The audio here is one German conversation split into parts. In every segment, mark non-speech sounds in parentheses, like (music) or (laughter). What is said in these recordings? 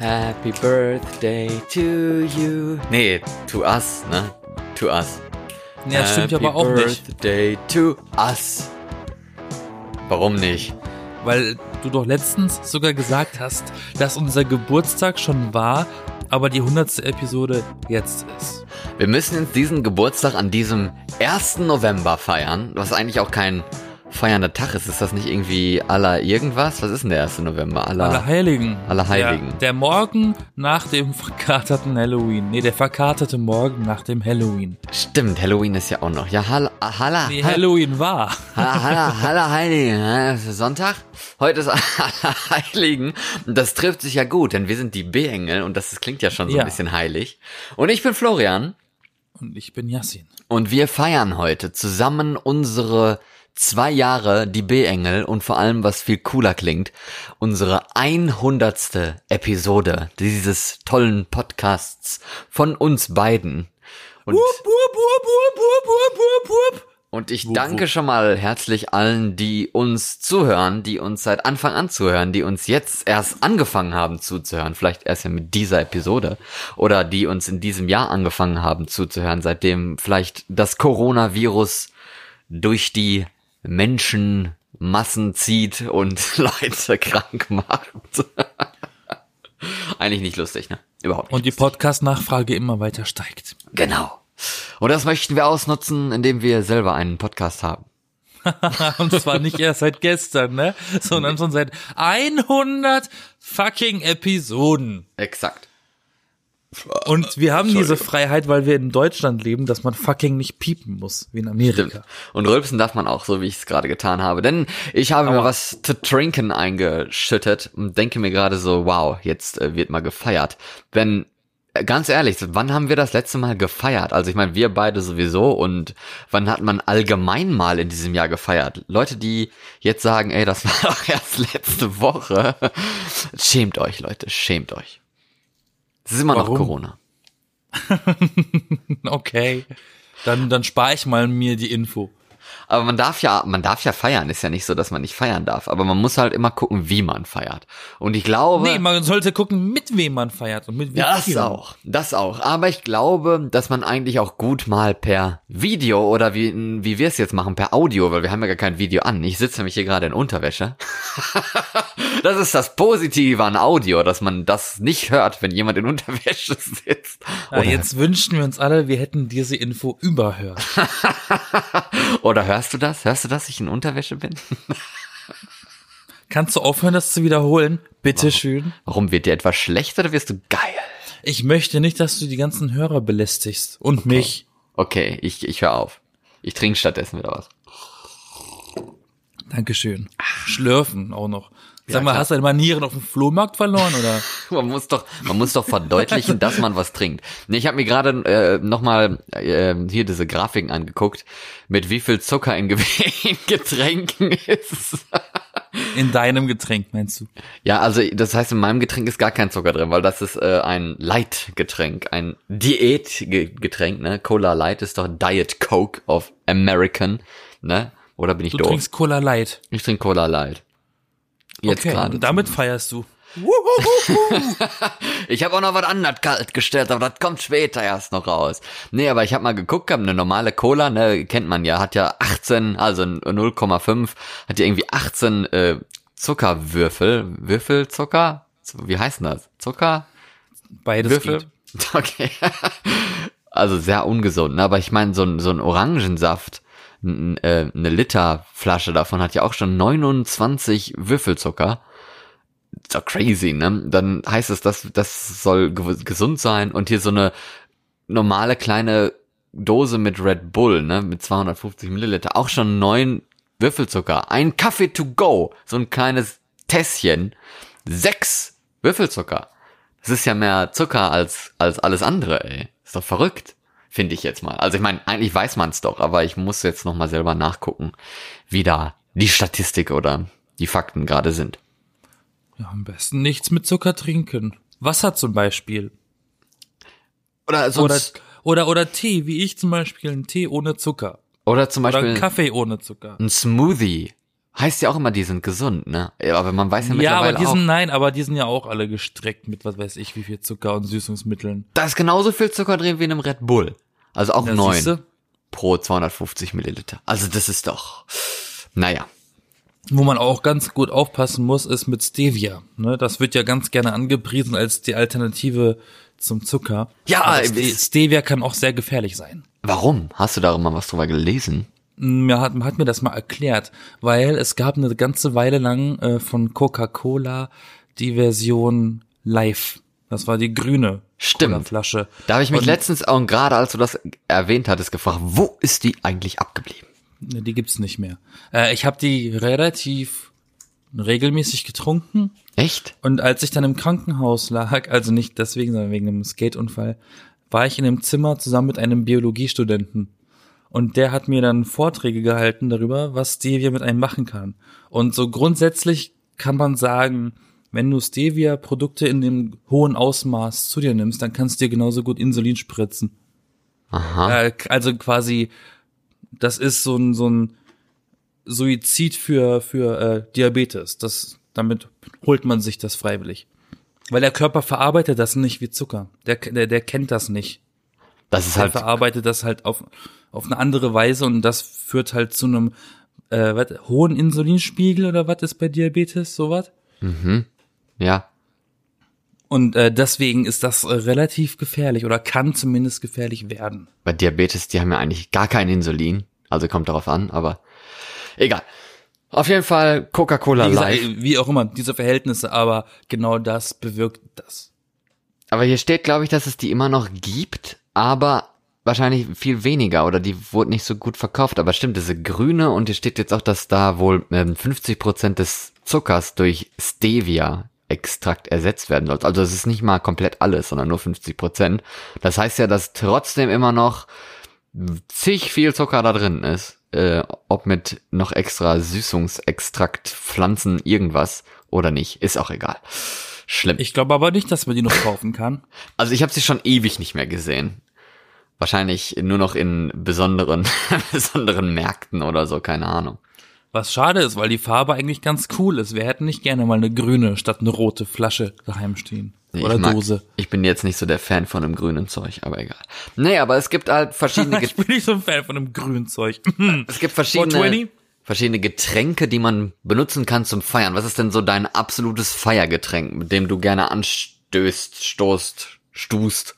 Happy Birthday to you. Nee, to us, ne? To us. Ja, das stimmt ja aber auch nicht. Birthday to us. Warum nicht? Weil du doch letztens sogar gesagt hast, dass unser Geburtstag schon war, aber die 100. Episode jetzt ist. Wir müssen jetzt diesen Geburtstag an diesem 1. November feiern, was eigentlich auch kein feiernder Tag ist. Ist das nicht irgendwie aller irgendwas? Was ist denn der 1. November? Aller, Alle Heiligen. Aller Heiligen. Der, der Morgen nach dem verkaterten Halloween. Nee, der verkaterte Morgen nach dem Halloween. Stimmt, Halloween ist ja auch noch. Ja, Halla, Halla, Nee, Halloween war. Halla, Halla, Halla Heiligen. Sonntag. Heute ist (laughs) Aller Heiligen. Und das trifft sich ja gut, denn wir sind die B-Engel und das klingt ja schon so Ja. ein bisschen heilig. Und ich bin Florian. Und ich bin Yassin. Und wir feiern heute zusammen unsere zwei Jahre, die B-Engel und vor allem, was viel cooler klingt, unsere 100. Episode dieses tollen Podcasts von uns beiden. Und, und ich danke schon mal herzlich allen, die uns zuhören, die uns seit Anfang an zuhören, die uns jetzt erst angefangen haben zuzuhören, vielleicht erst ja mit dieser Episode oder die uns in diesem Jahr angefangen haben zuzuhören, seitdem vielleicht das Coronavirus durch die Menschenmassen zieht und (laughs) Leute krank macht. (laughs) Eigentlich nicht lustig, ne? Überhaupt nicht. Und die Podcast-Nachfrage immer weiter steigt. Genau. Und das möchten wir ausnutzen, indem wir selber einen Podcast haben. (laughs) Und zwar nicht erst seit gestern, ne? Sondern schon seit 100 fucking Episoden. Exakt. Und wir haben diese Freiheit, weil wir in Deutschland leben, dass man fucking nicht piepen muss, wie in Amerika. Stimmt. Und rülpsen darf man auch, so wie ich es gerade getan habe. Denn ich habe mir Aua. was zu trinken eingeschüttet und denke mir gerade so, wow, jetzt äh, wird mal gefeiert. Wenn, äh, ganz ehrlich, wann haben wir das letzte Mal gefeiert? Also ich meine, wir beide sowieso und wann hat man allgemein mal in diesem Jahr gefeiert? Leute, die jetzt sagen, ey, das (laughs) war doch erst letzte Woche. Schämt euch, Leute, schämt euch. Es ist immer noch Warum? Corona. (laughs) Okay. Dann, dann spare ich mal mir die Info. Aber man darf ja, man darf ja feiern. Ist ja nicht so, dass man nicht feiern darf. Aber man muss halt immer gucken, wie man feiert. Und ich glaube. Nee, man sollte gucken, mit wem man feiert und mit wie das vielen. auch, das auch. Aber ich glaube, dass man eigentlich auch gut mal per Video oder wie, wie wir es jetzt machen, per Audio, weil wir haben ja gar kein Video an. Ich sitze nämlich hier gerade in Unterwäsche. (laughs) das ist das Positive an Audio, dass man das nicht hört, wenn jemand in Unterwäsche sitzt. Ja, jetzt wünschen wir uns alle, wir hätten diese Info überhört. (laughs) oder hörst du das? Hörst du, dass ich in Unterwäsche bin? Kannst du aufhören, das zu wiederholen? Bitte schön. Warum wird dir etwas schlecht oder wirst du geil? Ich möchte nicht, dass du die ganzen Hörer belästigst. Und mich. Okay, ich, ich höre auf. Ich trinke stattdessen wieder was. Dankeschön. Schlürfen auch noch. Sag Ja, mal, klar. hast du deine Manieren auf dem Flohmarkt verloren oder? (laughs) Man muss doch, man muss doch verdeutlichen, dass man was trinkt. Nee, ich habe mir gerade äh, nochmal äh, hier diese Grafiken angeguckt, mit wie viel Zucker in, in (laughs) Getränken ist. In deinem Getränk, meinst du? Ja, also das heißt, in meinem Getränk ist gar kein Zucker drin, weil das ist äh, ein Light-Getränk, ein Diät-Getränk, ne? Cola Light ist doch Diet Coke of American, ne? Oder bin ich Du doof? trinkst Cola Light. Ich trinke Cola Light. Jetzt okay, gerade. damit feierst du. (laughs) Ich habe auch noch was anderes kalt gestellt, aber das kommt später erst noch raus. Nee, aber ich habe mal geguckt, hab eine normale Cola, ne, kennt man ja, hat ja 18, also 0,5, hat ja irgendwie 18 äh, Zuckerwürfel, Würfelzucker? Wie heißt denn das? Zucker? Beides Würfel? geht. (laughs) Okay. also sehr ungesund, ne? aber ich meine, so ein, so ein Orangensaft, äh, eine Literflasche davon hat ja auch schon 29 Würfelzucker. Doch crazy, ne? Dann heißt es, dass das soll ge- gesund sein und hier so eine normale kleine Dose mit Red Bull, ne, mit 250 Milliliter, auch schon neun Würfelzucker. Ein Kaffee to go, so ein kleines Tässchen, sechs Würfelzucker. Das ist ja mehr Zucker als, als alles andere, ey. Ist doch verrückt, finde ich jetzt mal. Also ich meine, eigentlich weiß man es doch, aber ich muss jetzt noch mal selber nachgucken, wie da die Statistik oder die Fakten gerade sind. Ja, am besten nichts mit Zucker trinken. Wasser zum Beispiel. Oder Oder, sonst, oder, oder Tee, wie ich zum Beispiel, einen Tee ohne Zucker. oder, zum Oder Beispiel einen Kaffee ohne Zucker. ein Smoothie Heißt ja auch immer, die sind gesund, ne? Ja, Aber man weiß ja Ja, mittlerweile aber die auch, sind, nein, aber die sind ja auch alle gestreckt mit was weiß ich, wie viel Zucker und Süßungsmitteln. da ist genauso viel Zucker drin wie in einem Red Bull. Also auch Ja, neun pro 250 Milliliter. Also das ist doch, naja. Wo man auch ganz gut aufpassen muss, ist mit Stevia. Ne? Das wird ja ganz gerne angepriesen als die Alternative zum Zucker. Ja, äh, Ste Stevia kann auch sehr gefährlich sein. Warum? Hast du darüber mal was drüber gelesen? Mir hat, hat mir das mal erklärt, weil es gab eine ganze Weile lang äh, von Coca-Cola die Version Live. Das war die grüne Stimmt. Flasche. Da habe ich mich Und- letztens auch gerade, als du das erwähnt hattest, gefragt, wo ist die eigentlich abgeblieben? Die gibt's nicht mehr. Äh, ich habe die relativ regelmäßig getrunken Echt? und als ich dann im Krankenhaus lag, also nicht deswegen, sondern wegen einem Skateunfall, war ich in einem Zimmer zusammen mit einem Biologiestudenten. Und der hat mir dann Vorträge gehalten darüber, was Stevia mit einem machen kann. Und so grundsätzlich kann man sagen, wenn du Stevia-Produkte in dem hohen Ausmaß zu dir nimmst, dann kannst du dir genauso gut Insulin spritzen. Aha. Äh, also quasi, das ist so ein, so ein Suizid für, für äh, Diabetes. Das, damit holt man sich das freiwillig. Weil der Körper verarbeitet das nicht wie Zucker. Der, der, der kennt das nicht. Das ist halt, verarbeitet das halt auf, auf eine andere Weise und das führt halt zu einem äh, was, hohen Insulinspiegel oder was ist bei Diabetes, sowas? ja. Und äh, deswegen ist das äh, relativ gefährlich oder kann zumindest gefährlich werden. Bei Diabetes, die haben ja eigentlich gar kein Insulin. Also kommt darauf an, aber egal. Auf jeden Fall Coca-Cola Live. äh, wie auch immer, diese Verhältnisse, aber genau das bewirkt das. Aber hier steht, glaube ich, dass es die immer noch gibt, aber wahrscheinlich viel weniger oder die wurde nicht so gut verkauft. Aber stimmt, diese grüne und hier steht jetzt auch, dass da wohl ähm, 50% des Zuckers durch Stevia-Extrakt ersetzt werden soll. Also es ist nicht mal komplett alles, sondern nur 50%. Das heißt ja, dass trotzdem immer noch zig viel Zucker da drin ist. Äh, ob mit noch extra Süßungsextrakt, Pflanzen, irgendwas oder nicht, ist auch egal. Schlimm. Ich glaube aber nicht, dass man die noch kaufen kann. (laughs) Also ich habe sie schon ewig nicht mehr gesehen. Wahrscheinlich nur noch in besonderen, (laughs) besonderen Märkten oder so, keine Ahnung. Was schade ist, weil die Farbe eigentlich ganz cool ist. Wir hätten nicht gerne mal eine grüne statt eine rote Flasche daheim stehen. Nee, Oder ich mag- Dose. Ich bin jetzt nicht so der Fan von dem grünen Zeug, aber egal. Nee, aber es gibt halt (laughs) verschiedene, Ich bin nicht so ein Fan von dem grünen Zeug. es gibt verschiedene, 420? Verschiedene Getränke, die man benutzen kann zum Feiern. Was ist denn so dein absolutes Feiergetränk, mit dem du gerne anstößt, stoßt, stust?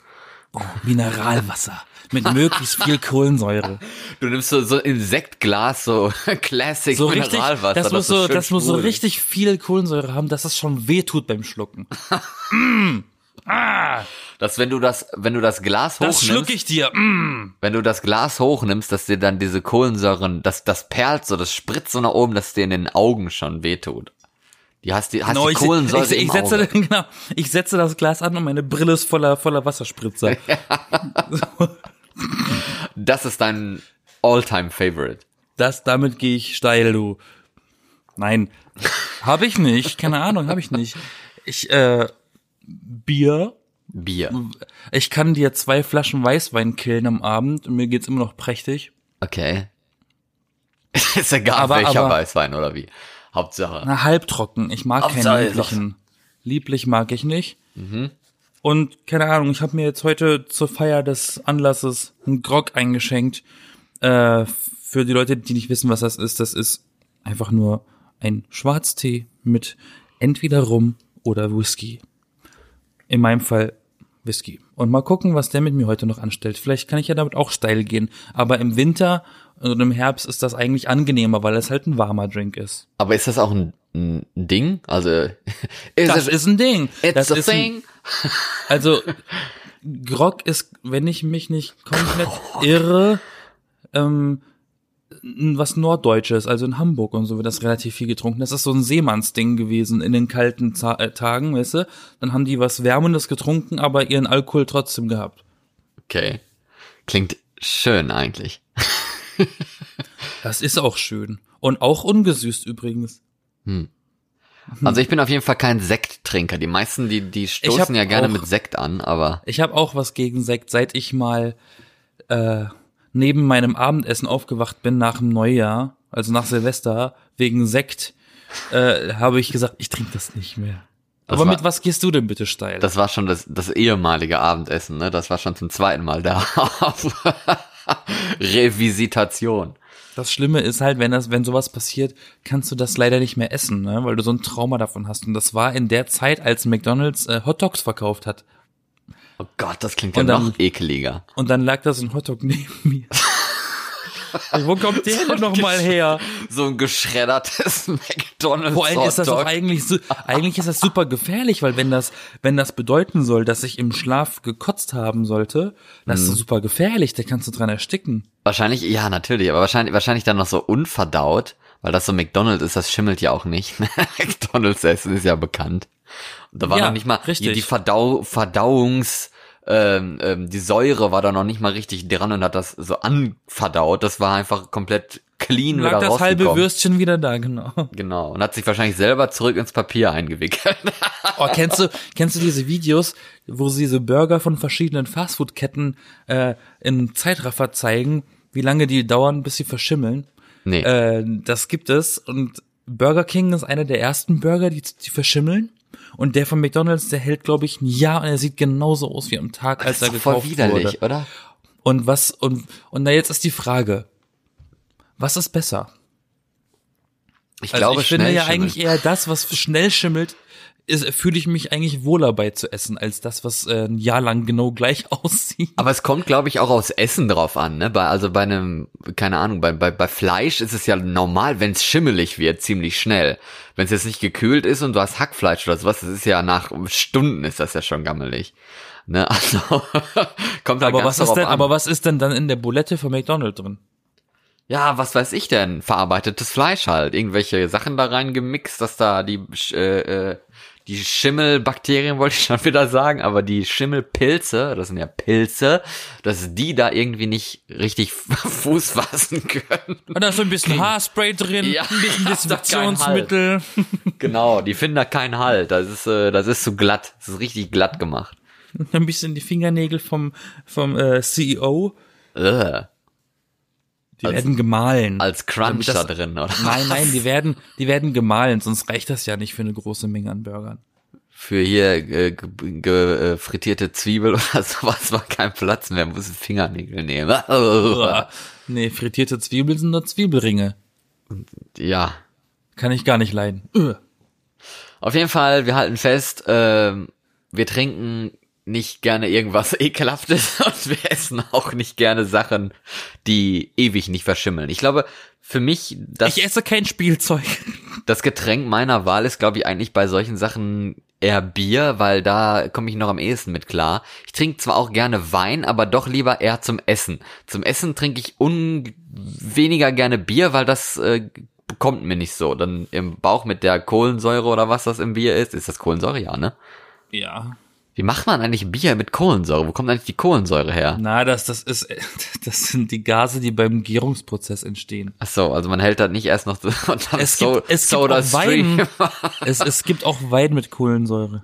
Mineralwasser. Mit möglichst viel Kohlensäure. (laughs) Du nimmst so, so im Sektglas so (laughs) Classic So richtig, Mineralwasser. das muss so, das muss so richtig viel Kohlensäure haben, dass es schon weh tut beim Schlucken. (laughs) Dass wenn du das, wenn du das Glas Das hochnimmst, schluck ich dir. Mm. wenn du das Glas hochnimmst, dass dir dann diese Kohlensäuren, das, das perlt so, das spritzt so nach oben, dass dir in den Augen schon wehtut. Die hast die, hast Genau, die ich, Kohlensäure ich, ich, im setze, (laughs) genau, ich setze das Glas an und meine Brille ist voller, voller Wasserspritzer. (laughs) Das ist dein All-Time Favorite. Das, damit gehe ich steil, du. Nein, habe ich nicht. Keine Ahnung, habe ich nicht. Ich, äh, Bier. Bier. Ich kann dir zwei Flaschen Weißwein killen am Abend und mir geht's immer noch prächtig. Okay. (laughs) ist egal, Aber- welcher aber- Weißwein oder wie. Hauptsache. Na, halbtrocken. Ich mag Hauptsache, keinen lieblichen. Lieblich mag ich nicht. Und keine Ahnung, ich habe mir jetzt heute zur Feier des Anlasses einen Grog eingeschenkt. Äh, für die Leute, die nicht wissen, was das ist, das ist einfach nur ein Schwarztee mit entweder Rum oder Whisky. In meinem Fall Whisky. Und mal gucken, was der mit mir heute noch anstellt. Vielleicht kann ich ja damit auch steil gehen. Aber im Winter und im Herbst ist das eigentlich angenehmer, weil es halt ein warmer Drink ist. Aber ist das auch ein, ein Ding? Also, (laughs) ist Das es, ist ein Ding. it's das a ist ein, thing? (laughs) also Grog ist, wenn ich mich nicht komplett (laughs) irre, ähm, was Norddeutsches, also in Hamburg und so wird das relativ viel getrunken. Das ist so ein Seemannsding gewesen in den kalten Za äh, Tagen, weißt du? Dann haben die was Wärmendes getrunken, aber ihren Alkohol trotzdem gehabt. Okay. Klingt schön eigentlich. (laughs) Das ist auch schön. Und auch ungesüßt übrigens. Also ich bin auf jeden Fall kein Sekttrinker. Die meisten, die, die stoßen ja gerne auch- mit Sekt an, aber Ich habe auch was gegen Sekt, seit ich mal äh, neben meinem Abendessen aufgewacht bin nach dem Neujahr, also nach Silvester, wegen Sekt, äh, habe ich gesagt, ich trinke das nicht mehr. Das Aber war- mit was gehst du denn bitte steil? Das war schon das, das ehemalige Abendessen, ne? Das war schon zum zweiten Mal da. (laughs) Revisitation. Das Schlimme ist halt, wenn das, wenn sowas passiert, kannst du das leider nicht mehr essen, ne? weil du so ein Trauma davon hast. Und das war in der Zeit, als McDonald's äh, Hot Dogs verkauft hat. Oh Gott, das klingt ja Und dann- noch ekeliger. Und dann lag da so ein Hotdog neben mir. (laughs) Wo kommt der denn noch mal her? So ein geschreddertes (laughs) McDonald's. Vor allem ist das doch eigentlich so, eigentlich ist das super gefährlich, weil wenn das, wenn das bedeuten soll, dass ich im Schlaf gekotzt haben sollte, das Mhm. ist doch super gefährlich, da kannst du dran ersticken. Wahrscheinlich, ja, natürlich, aber wahrscheinlich, wahrscheinlich dann noch so unverdaut, weil das so McDonald's ist, das schimmelt ja auch nicht. (laughs) McDonald's Essen ist ja bekannt. Da war Ja, noch nicht mal richtig. die, Verdau Verdauungs, ähm, ähm, die Säure war da noch nicht mal richtig dran und hat das so anverdaut. Das war einfach komplett clean Lag wieder das halbe rausgekommen. Würstchen wieder da, genau. Genau. Und hat sich wahrscheinlich selber zurück ins Papier eingewickelt. (laughs) Oh, kennst du, kennst du diese Videos, wo sie diese Burger von verschiedenen Fastfood-Ketten äh, in Zeitraffer zeigen, wie lange die dauern, bis sie verschimmeln? nee. Äh, das gibt es und Burger King ist einer der ersten Burger, die, die verschimmeln. Und der von McDonald's, der hält, glaube ich, ein Jahr und er sieht genauso aus wie am Tag, als das er ist doch voll gekauft widerlich, wurde. oder? Und was, und, und na jetzt ist die Frage, was ist besser? Ich Also glaube, ich finde ja schimmeln. eigentlich eher das, was schnell schimmelt, ist, fühle ich mich eigentlich wohler bei zu essen, als das, was äh, ein Jahr lang genau gleich (laughs) aussieht. Aber es kommt, glaube ich, auch aufs Essen drauf an, ne? Bei, also bei einem, keine Ahnung, bei, bei, bei Fleisch ist es ja normal, wenn es schimmelig wird, ziemlich schnell. Wenn es jetzt nicht gekühlt ist und du hast Hackfleisch oder sowas, das ist ja nach Stunden ist das ja schon gammelig. Ne? (laughs) Also kommt da Aber ganz was ist drauf denn, an. aber was ist denn dann in der Bulette von McDonald's drin? ja, was weiß ich denn? Verarbeitetes Fleisch halt. Irgendwelche Sachen da reingemixt, dass da die, äh, äh, die Schimmelbakterien wollte ich schon (laughs) wieder sagen, aber die Schimmelpilze, das sind ja Pilze, dass die da irgendwie nicht richtig (laughs) Fuß fassen können. Und da ist so ein bisschen Haarspray drin, Ja, ein bisschen (laughs) Desinfektionsmittel. Genau, die finden da keinen Halt. Das ist, äh, das ist zu glatt. Das ist richtig glatt gemacht. ein bisschen die Fingernägel vom, vom äh, CEO. Äh, Die Als- werden gemahlen. als Crunch da drin, oder? nein, nein, die (laughs) werden, die werden gemahlen, sonst reicht das ja nicht für eine große Menge an Burgern. Für hier äh, ge, ge, äh, frittierte Zwiebel (laughs) oder sowas war kein Platz mehr. Muss Fingernägel nehmen. (laughs) Nee, frittierte Zwiebeln sind nur Zwiebelringe. ja. Kann ich gar nicht leiden. Auf jeden Fall, wir halten fest, ähm, wir trinken nicht gerne irgendwas (laughs) Ekelhaftes und wir essen auch nicht gerne Sachen, die ewig nicht verschimmeln. Ich glaube, für mich, das, Ich esse kein Spielzeug. das Getränk meiner Wahl ist, glaube ich, eigentlich bei solchen Sachen eher Bier, weil da komme ich noch am ehesten mit klar. Ich trinke zwar auch gerne Wein, aber doch lieber eher zum Essen. Zum Essen trinke ich un weniger gerne Bier, weil das äh, bekommt mir nicht so. Dann im Bauch mit der Kohlensäure oder was das im Bier ist. Ist das Kohlensäure? Ja, ne? Ja. Wie macht man eigentlich Bier mit Kohlensäure? Wo kommt eigentlich die Kohlensäure her? Na, das, das ist, (laughs) das sind die Gase, die beim Gärungsprozess entstehen. Ach so, also man hält das nicht erst noch (laughs) und dann Es so, gibt, es gibt Soda auch Stream. Wein. (laughs) es, es gibt auch Wein mit Kohlensäure.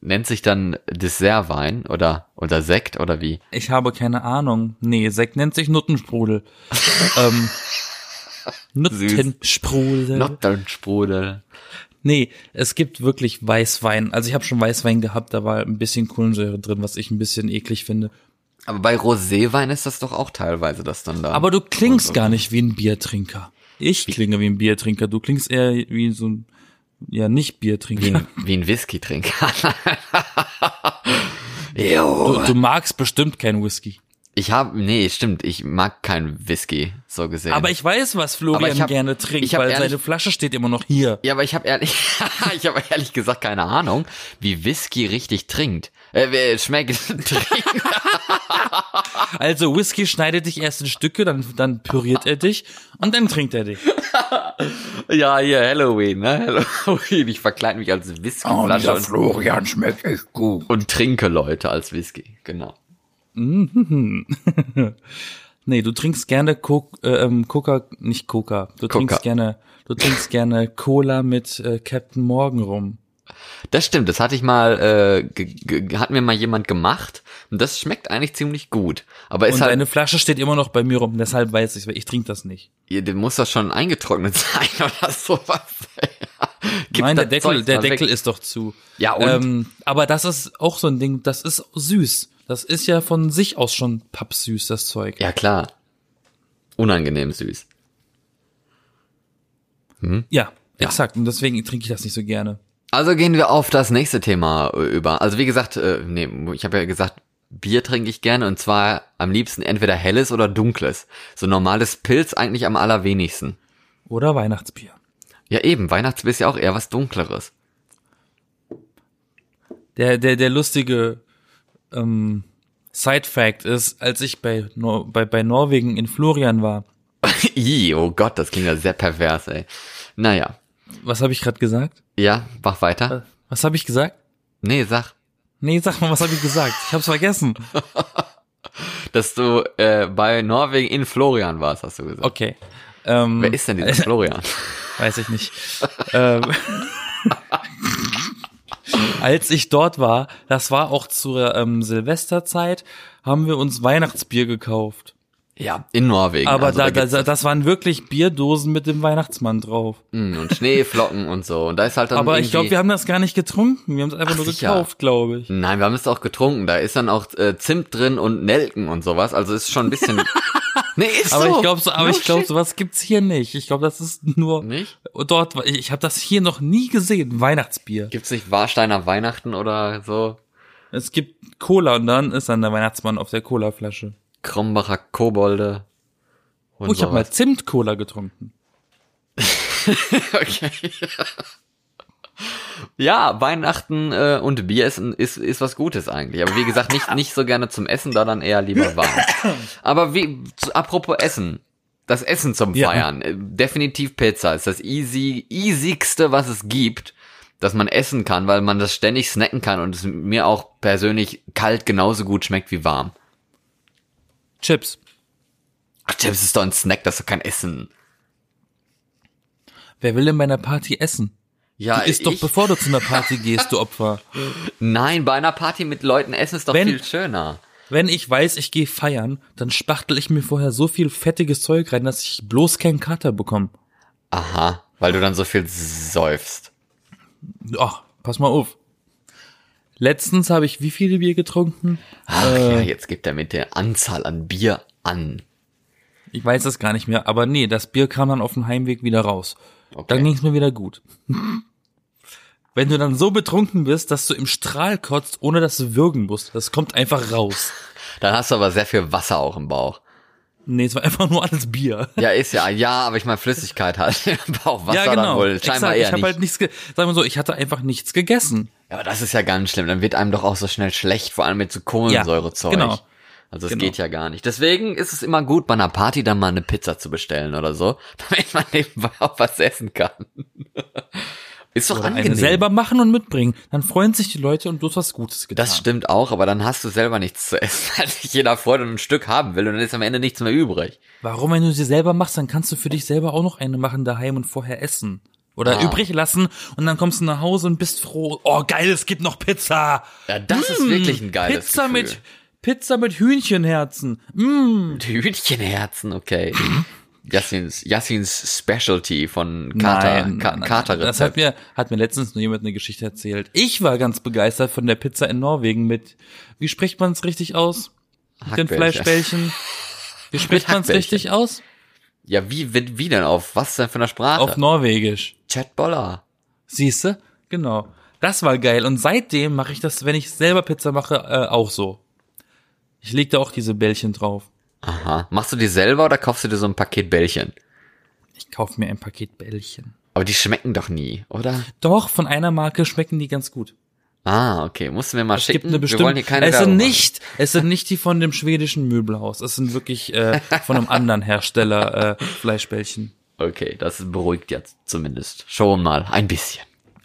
Nennt sich dann Dessertwein oder, oder Sekt oder wie? Ich habe keine Ahnung. Nee, Sekt nennt sich Nuttensprudel. ähm, Nuttensprudel. Nottensprudel. Nee, es gibt wirklich Weißwein. Also ich habe schon Weißwein gehabt, da war ein bisschen Kohlensäure drin, was ich ein bisschen eklig finde. Aber bei Roséwein ist das doch auch teilweise das dann da. Aber du klingst gar nicht wie ein Biertrinker. Ich klinge wie ein Biertrinker. Du klingst eher wie so ein, ja, nicht wie Biertrinker. ein, wie ein Whisky-Trinker. Du, (laughs) du magst bestimmt kein Whisky. Ich habe, nee, stimmt, ich mag kein Whisky, so gesehen. Aber ich weiß, was Florian ich hab- gerne trinkt, weil ehrlich- seine Flasche steht immer noch hier. ja, aber ich habe ehrlich, (laughs) ich habe ehrlich gesagt keine Ahnung, wie Whisky richtig trinkt. Äh, schmeckt. (laughs) trinkt. (laughs) Also Whisky schneidet dich erst in Stücke, dann, dann püriert er dich und dann trinkt er dich. ja, hier, Halloween, ne? Halloween. Ich verkleide mich als Whiskyflasche und, Florian schmeckt echt gut. und trinke Leute als Whisky, genau. (laughs) Nee, du trinkst gerne Coke, äh, ähm, Coca, nicht Coca. Du Coca. trinkst gerne, du trinkst gerne Cola mit äh, Captain Morgan rum. Das stimmt, das hatte ich mal, äh, hat mir mal jemand gemacht und das schmeckt eigentlich ziemlich gut. Aber ist Und halt, eine Flasche steht immer noch bei mir rum, deshalb weiß ich, weil ich trinke das nicht. ihr, dem muss das schon eingetrocknet (laughs) sein oder sowas. (laughs) Nein, der Deckel, Zeug der mal weg. Deckel ist doch zu. Ja, und? Ähm, aber das ist auch so ein Ding, das ist süß. Das ist ja von sich aus schon pappsüß, das Zeug. Ja, klar. Unangenehm süß. Ja, exakt. Und deswegen trinke ich das nicht so gerne. Also gehen wir auf das nächste Thema äh, über. Also wie gesagt, äh, nee, ich habe ja gesagt, Bier trinke ich gerne und zwar am liebsten entweder helles oder dunkles. So normales Pilz eigentlich am allerwenigsten. Oder Weihnachtsbier. Ja eben, Weihnachtsbier ist ja auch eher was dunkleres. Der, der, der lustige ähm, Side-Fact ist, als ich bei, Nor bei, bei Norwegen in Florian war, (laughs) Ih, oh Gott, das klingt ja sehr pervers, ey. Naja. was habe ich gerade gesagt? Ja, mach weiter. Was habe ich gesagt? Nee, sag, Nee, sag mal, was habe ich gesagt? Ich hab's vergessen. (laughs) dass du äh, bei Norwegen in Florian warst, hast du gesagt. Okay. Ähm, Wer ist denn dieser (laughs) Florian? Weiß ich nicht. ähm, als ich dort war, das war auch zur ähm, Silvesterzeit, haben wir uns Weihnachtsbier gekauft. Ja, in Norwegen. Aber Also da, gibt's da, das waren wirklich Bierdosen mit dem Weihnachtsmann drauf. Mm, und Schneeflocken und so. Und da ist halt dann Aber ich glaube, wir haben das gar nicht getrunken. Wir haben es einfach Ach, nur sicher. gekauft, glaube ich. Nein, wir haben es auch getrunken. Da ist dann auch äh, Zimt drin und Nelken und sowas. Also ist schon ein bisschen. (laughs) (laughs) nee, ist Aber so. ich glaube, so, aber No ich glaube, sowas gibt's hier nicht. Ich glaube, das ist nur Nicht? dort. Ich habe das hier noch nie gesehen. Weihnachtsbier. Gibt's nicht Warsteiner Weihnachten oder so? Es gibt Cola und dann ist dann der Weihnachtsmann auf der Colaflasche. Krombacher Kobolde. Und Oh, ich habe mal. Zimt-Cola getrunken. (laughs) okay. Ja, Weihnachten äh, und Bier ist, ist, ist was Gutes eigentlich. Aber wie gesagt, nicht, nicht so gerne zum Essen, da dann eher lieber warm. Aber wie, zu, apropos Essen. Das Essen zum Ja. Feiern. Äh, Definitiv Pizza ist das easy, easigste, was es gibt, dass man essen kann, weil man das ständig snacken kann und es mir auch persönlich kalt genauso gut schmeckt wie warm. Chips. Ach, Chips ist doch ein Snack, das ist doch kein Essen. Wer will denn bei einer Party essen? Ja, Ist doch bevor du zu einer Party (laughs) gehst, du Opfer. nein, bei einer Party mit Leuten essen ist doch Wenn- viel schöner. Wenn ich weiß, ich gehe feiern, dann spachtel ich mir vorher so viel fettiges Zeug rein, dass ich bloß keinen Kater bekomme. Aha, weil du dann so viel säufst. Ach, pass mal auf. Letztens habe ich wie viele Bier getrunken? Ach Äh. ja, jetzt gibt er mit der Anzahl an Bier an. Ich weiß es gar nicht mehr, aber nee, das Bier kam dann auf dem Heimweg wieder raus. Okay. Dann ging es mir wieder gut. Wenn du dann so betrunken bist, dass du im Strahl kotzt, ohne dass du würgen musst, das kommt einfach raus. Dann hast du aber sehr viel Wasser auch im Bauch. Nee, es war einfach nur alles Bier. Ja, ist ja, ja, aber ich meine Flüssigkeit halt (laughs) im Bauch. Wasser ja, genau. dann wohl scheinbar Exakt. eher ich habe nicht. halt nichts, ge sagen wir so, ich hatte einfach nichts gegessen. Ja, aber das ist ja ganz schlimm. Dann wird einem doch auch so schnell schlecht, vor allem mit so Kohlensäurezeug. genau. Also es Genau. geht ja gar nicht. Deswegen ist es immer gut, bei einer Party dann mal eine Pizza zu bestellen oder so, (laughs) damit man nebenbei auch was essen kann. (laughs) ist doch Oder angenehm. eine selber machen und mitbringen. Dann freuen sich die Leute und du hast was Gutes getan. Das stimmt auch, aber dann hast du selber nichts zu essen, (laughs) weil sich jeder freut und ein Stück haben will und dann ist am Ende nichts mehr übrig. Warum, wenn du sie selber machst, dann kannst du für dich selber auch noch eine machen daheim und vorher essen. Oder Ah. übrig lassen und dann kommst du nach Hause und bist froh. Oh, geil, es gibt noch Pizza. Ja, das ist wirklich ein geiles Hm, Pizza Gefühl. mit Pizza mit Hühnchenherzen. Mm. Hühnchenherzen, okay. Jassins, Jassins Specialty von Kater, Nein, Ka nein, nein. Kater Das hat mir, hat mir letztens nur jemand eine Geschichte erzählt. Ich war ganz begeistert von der Pizza in Norwegen mit, wie spricht man es richtig aus? Mit den. Fleischbällchen. Wie (laughs) spricht man es richtig aus? Ja, wie, wie, wie denn auf? Was denn für eine Sprache? Auf Norwegisch. Chatboller. Siehste? Genau. Das war geil. Und seitdem mache ich das, wenn ich selber Pizza mache, äh, auch so. Ich leg da auch diese Bällchen drauf. Aha. Machst du die selber oder kaufst du dir so ein Paket Bällchen? Ich kauf mir ein Paket Bällchen. Aber die schmecken doch nie, oder? Doch, von einer Marke schmecken die ganz gut. Ah, okay. Musst du mir mal Es schicken. gibt eine Wir bestimmte. wollen hier keine es sind Werbung machen. nicht, es sind nicht die von dem schwedischen Möbelhaus. Es sind wirklich äh, von einem anderen Hersteller äh, Fleischbällchen. Okay, das beruhigt jetzt zumindest. Schon mal. Ein bisschen.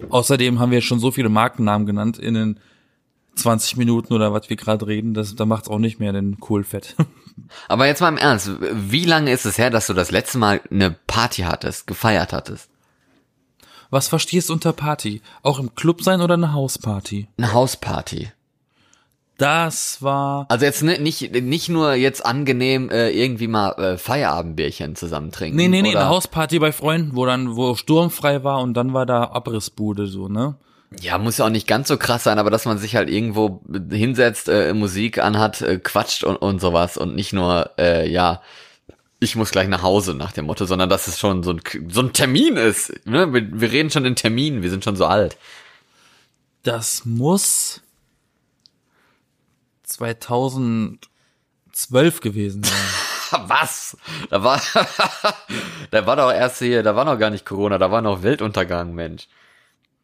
Außerdem haben wir schon so viele Markennamen genannt in den 20 Minuten oder was wir gerade reden. Das, da macht's auch nicht mehr den Kohlfett. (laughs) Aber jetzt mal im Ernst. Wie lange ist es her, dass du das letzte Mal eine Party hattest, gefeiert hattest? Was verstehst du unter Party? Auch im Club sein oder eine Hausparty? Eine Hausparty. Das war. Also jetzt ne, nicht nicht nur jetzt angenehm äh, irgendwie mal äh, Feierabendbierchen zusammen trinken. Nee, nee, nee, oder, eine Hausparty bei Freunden, wo dann, wo sturmfrei war und dann war da Abrissbude so, ne? Ja, muss ja auch nicht ganz so krass sein, aber dass man sich halt irgendwo hinsetzt, äh, Musik anhat, äh, quatscht und, und sowas und nicht nur, äh, ja, ich muss gleich nach Hause nach dem Motto, sondern dass es schon so ein, so ein Termin ist. Ne? Wir, wir reden schon in Terminen, wir sind schon so alt. Das muss 2012 gewesen sein. (laughs) Was? Da war, (laughs) da war doch erst hier, da war noch gar nicht Corona, da war noch Weltuntergang, Mensch.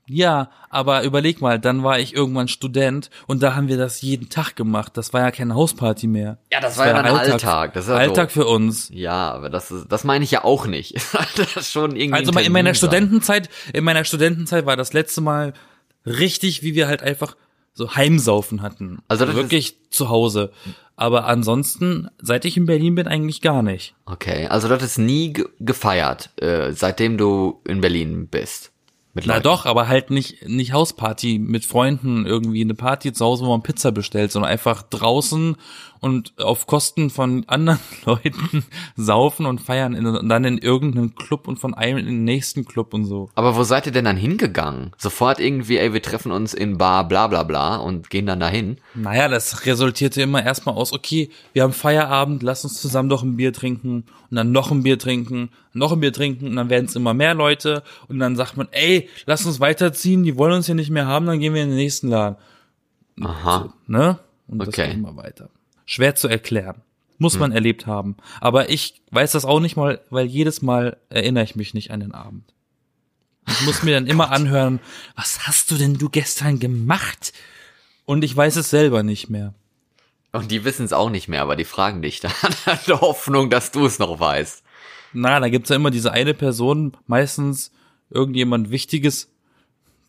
Ja, aber überleg mal, dann war ich irgendwann Student und da haben wir das jeden Tag gemacht. Das war ja keine Hausparty mehr. Ja, das, war ja dann Alltag. Das ist ja Alltag so. für uns. Ja, aber das ist, das meine ich ja auch nicht. (laughs) das ist schon irgendwie. Also in meiner sein. Studentenzeit, in meiner Studentenzeit war das letzte Mal richtig, wie wir halt einfach so Heimsaufen hatten. Also das wirklich zu Hause. Aber ansonsten, seit ich in Berlin bin, eigentlich gar nicht. Okay, also das ist nie ge gefeiert, äh, seitdem du in Berlin bist. Mit Na Leuten. doch, aber halt nicht, nicht Hausparty mit Freunden, irgendwie eine Party zu Hause, wo man Pizza bestellt, sondern einfach draußen und auf Kosten von anderen (laughs) Leuten saufen und feiern in, und dann in irgendeinem Club und von einem in den nächsten Club und so. Aber wo seid ihr denn dann hingegangen? Sofort irgendwie, ey, wir treffen uns in Bar bla bla bla und gehen dann dahin. Naja, das resultierte immer erstmal aus, okay, wir haben Feierabend, lass uns zusammen doch ein Bier trinken und dann noch ein Bier trinken, noch ein Bier trinken und dann werden es immer mehr Leute und dann sagt man, ey, lass uns weiterziehen, die wollen uns hier nicht mehr haben, dann gehen wir in den nächsten Laden. Aha. Ne? Und das Okay. geht immer weiter. Schwer zu erklären. Muss man erlebt haben. Aber ich weiß das auch nicht mal, weil jedes Mal erinnere ich mich nicht an den Abend. Ich muss mir dann (laughs) immer anhören, was hast du denn du gestern gemacht? Und ich weiß es selber nicht mehr. Und die wissen es auch nicht mehr, aber die fragen dich dann (laughs) in der Hoffnung, dass du es noch weißt. Na, da gibt's ja immer diese eine Person, meistens irgendjemand Wichtiges,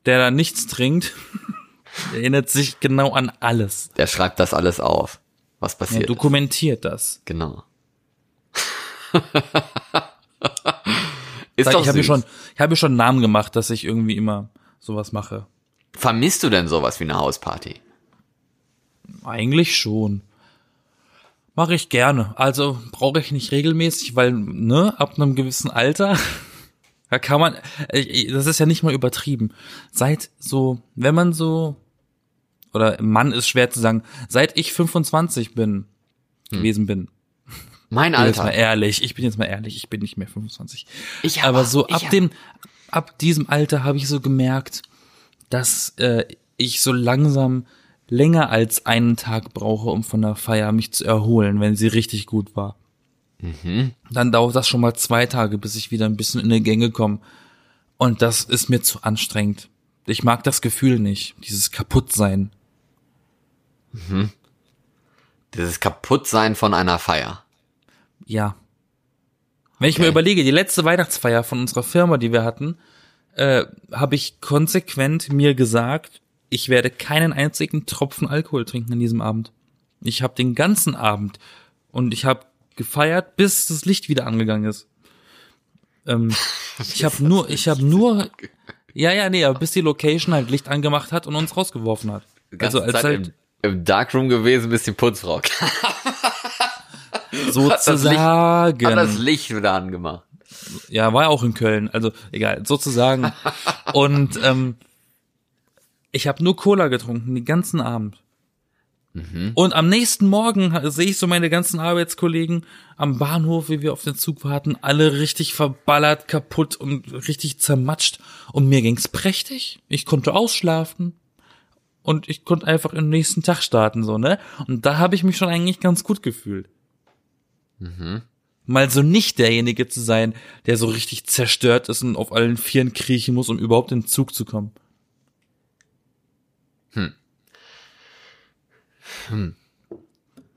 der da nichts trinkt, (laughs) erinnert sich genau an alles. Der schreibt das alles auf, was Er passiert. ist. dokumentiert das. Genau. ist Sag, doch ich habe schon, ich habe schon einen Namen gemacht, dass ich irgendwie immer sowas mache. Vermisst du denn sowas wie eine Hausparty? Eigentlich schon. Mache ich gerne. Also brauche ich nicht regelmäßig, weil, ne, ab einem gewissen Alter, (laughs) da kann man, äh, das ist ja nicht mal übertrieben. Seit so, wenn man so, oder Mann ist schwer zu sagen, seit ich 25 bin, gewesen bin, Mein bin jetzt mal Alter. ehrlich, ich bin jetzt mal ehrlich, ich bin nicht mehr 25. Ich aber aber, so ich ab aber. dem, ab diesem Alter habe ich so gemerkt, dass äh, ich so langsam länger als einen Tag brauche, um von der Feier mich zu erholen, wenn sie richtig gut war. Mhm. Dann dauert das schon mal zwei Tage, bis ich wieder ein bisschen in die Gänge komme. Und das ist mir zu anstrengend. Ich mag das Gefühl nicht, dieses Kaputtsein. Dieses Kaputtsein von einer Feier. Ja. Wenn ich mir Okay. überlege, die letzte Weihnachtsfeier von unserer Firma, die wir hatten, äh, habe ich konsequent mir gesagt, ich werde keinen einzigen Tropfen Alkohol trinken an diesem Abend. Ich habe den ganzen Abend und ich habe gefeiert, bis das Licht wieder angegangen ist. Ähm, (laughs) ich habe nur, ich habe nur, ja, ja, nee, aber bis die Location halt Licht angemacht hat und uns rausgeworfen hat. Also als halt im, Darkroom gewesen, bis die Putzfrau kam. (laughs) sozusagen. Hat das Licht wieder angemacht. Ja, war ja auch in Köln, also egal, sozusagen. (laughs) Und ähm, ich habe nur Cola getrunken, den ganzen Abend. Und am nächsten Morgen sehe ich so meine ganzen Arbeitskollegen am Bahnhof, wie wir auf den Zug warten, alle richtig verballert, kaputt und richtig zermatscht. Und mir ging's prächtig. Ich konnte ausschlafen. Und ich konnte einfach im nächsten Tag starten, so, ne? Und da habe ich mich schon eigentlich ganz gut gefühlt mal so nicht derjenige zu sein, der so richtig zerstört ist und auf allen Vieren kriechen muss, um überhaupt in den Zug zu kommen.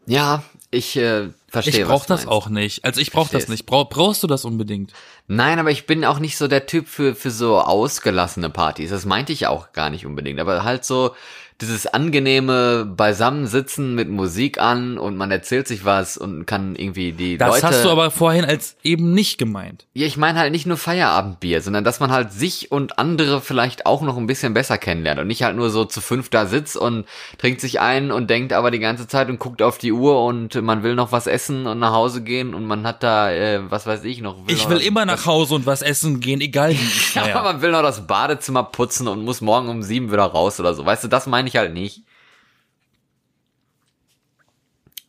Ja, ich äh, verstehe. Ich brauch was du das meinst. auch nicht. Also ich brauch das nicht. Brauch, brauchst du das unbedingt? Nein, aber ich bin auch nicht so der Typ für, für so ausgelassene Partys. Das meinte ich auch gar nicht unbedingt. Aber halt so, dieses angenehme Beisammensitzen mit Musik an und man erzählt sich was und kann irgendwie die Das Leute. hast du aber vorhin als eben nicht gemeint. Ja, ich meine halt nicht nur Feierabendbier, sondern dass man halt sich und andere vielleicht auch noch ein bisschen besser kennenlernt und nicht halt nur so zu fünf da sitzt und trinkt sich ein und denkt aber die ganze Zeit und guckt auf die Uhr und man will noch was essen und nach Hause gehen und man hat da, äh, was weiß ich noch. Ich noch will das- immer nach Hause und was essen gehen, egal wie ich (laughs) Ja, aber man will noch das Badezimmer putzen und muss morgen um sieben wieder raus oder so. Weißt du, das meine ich halt nicht.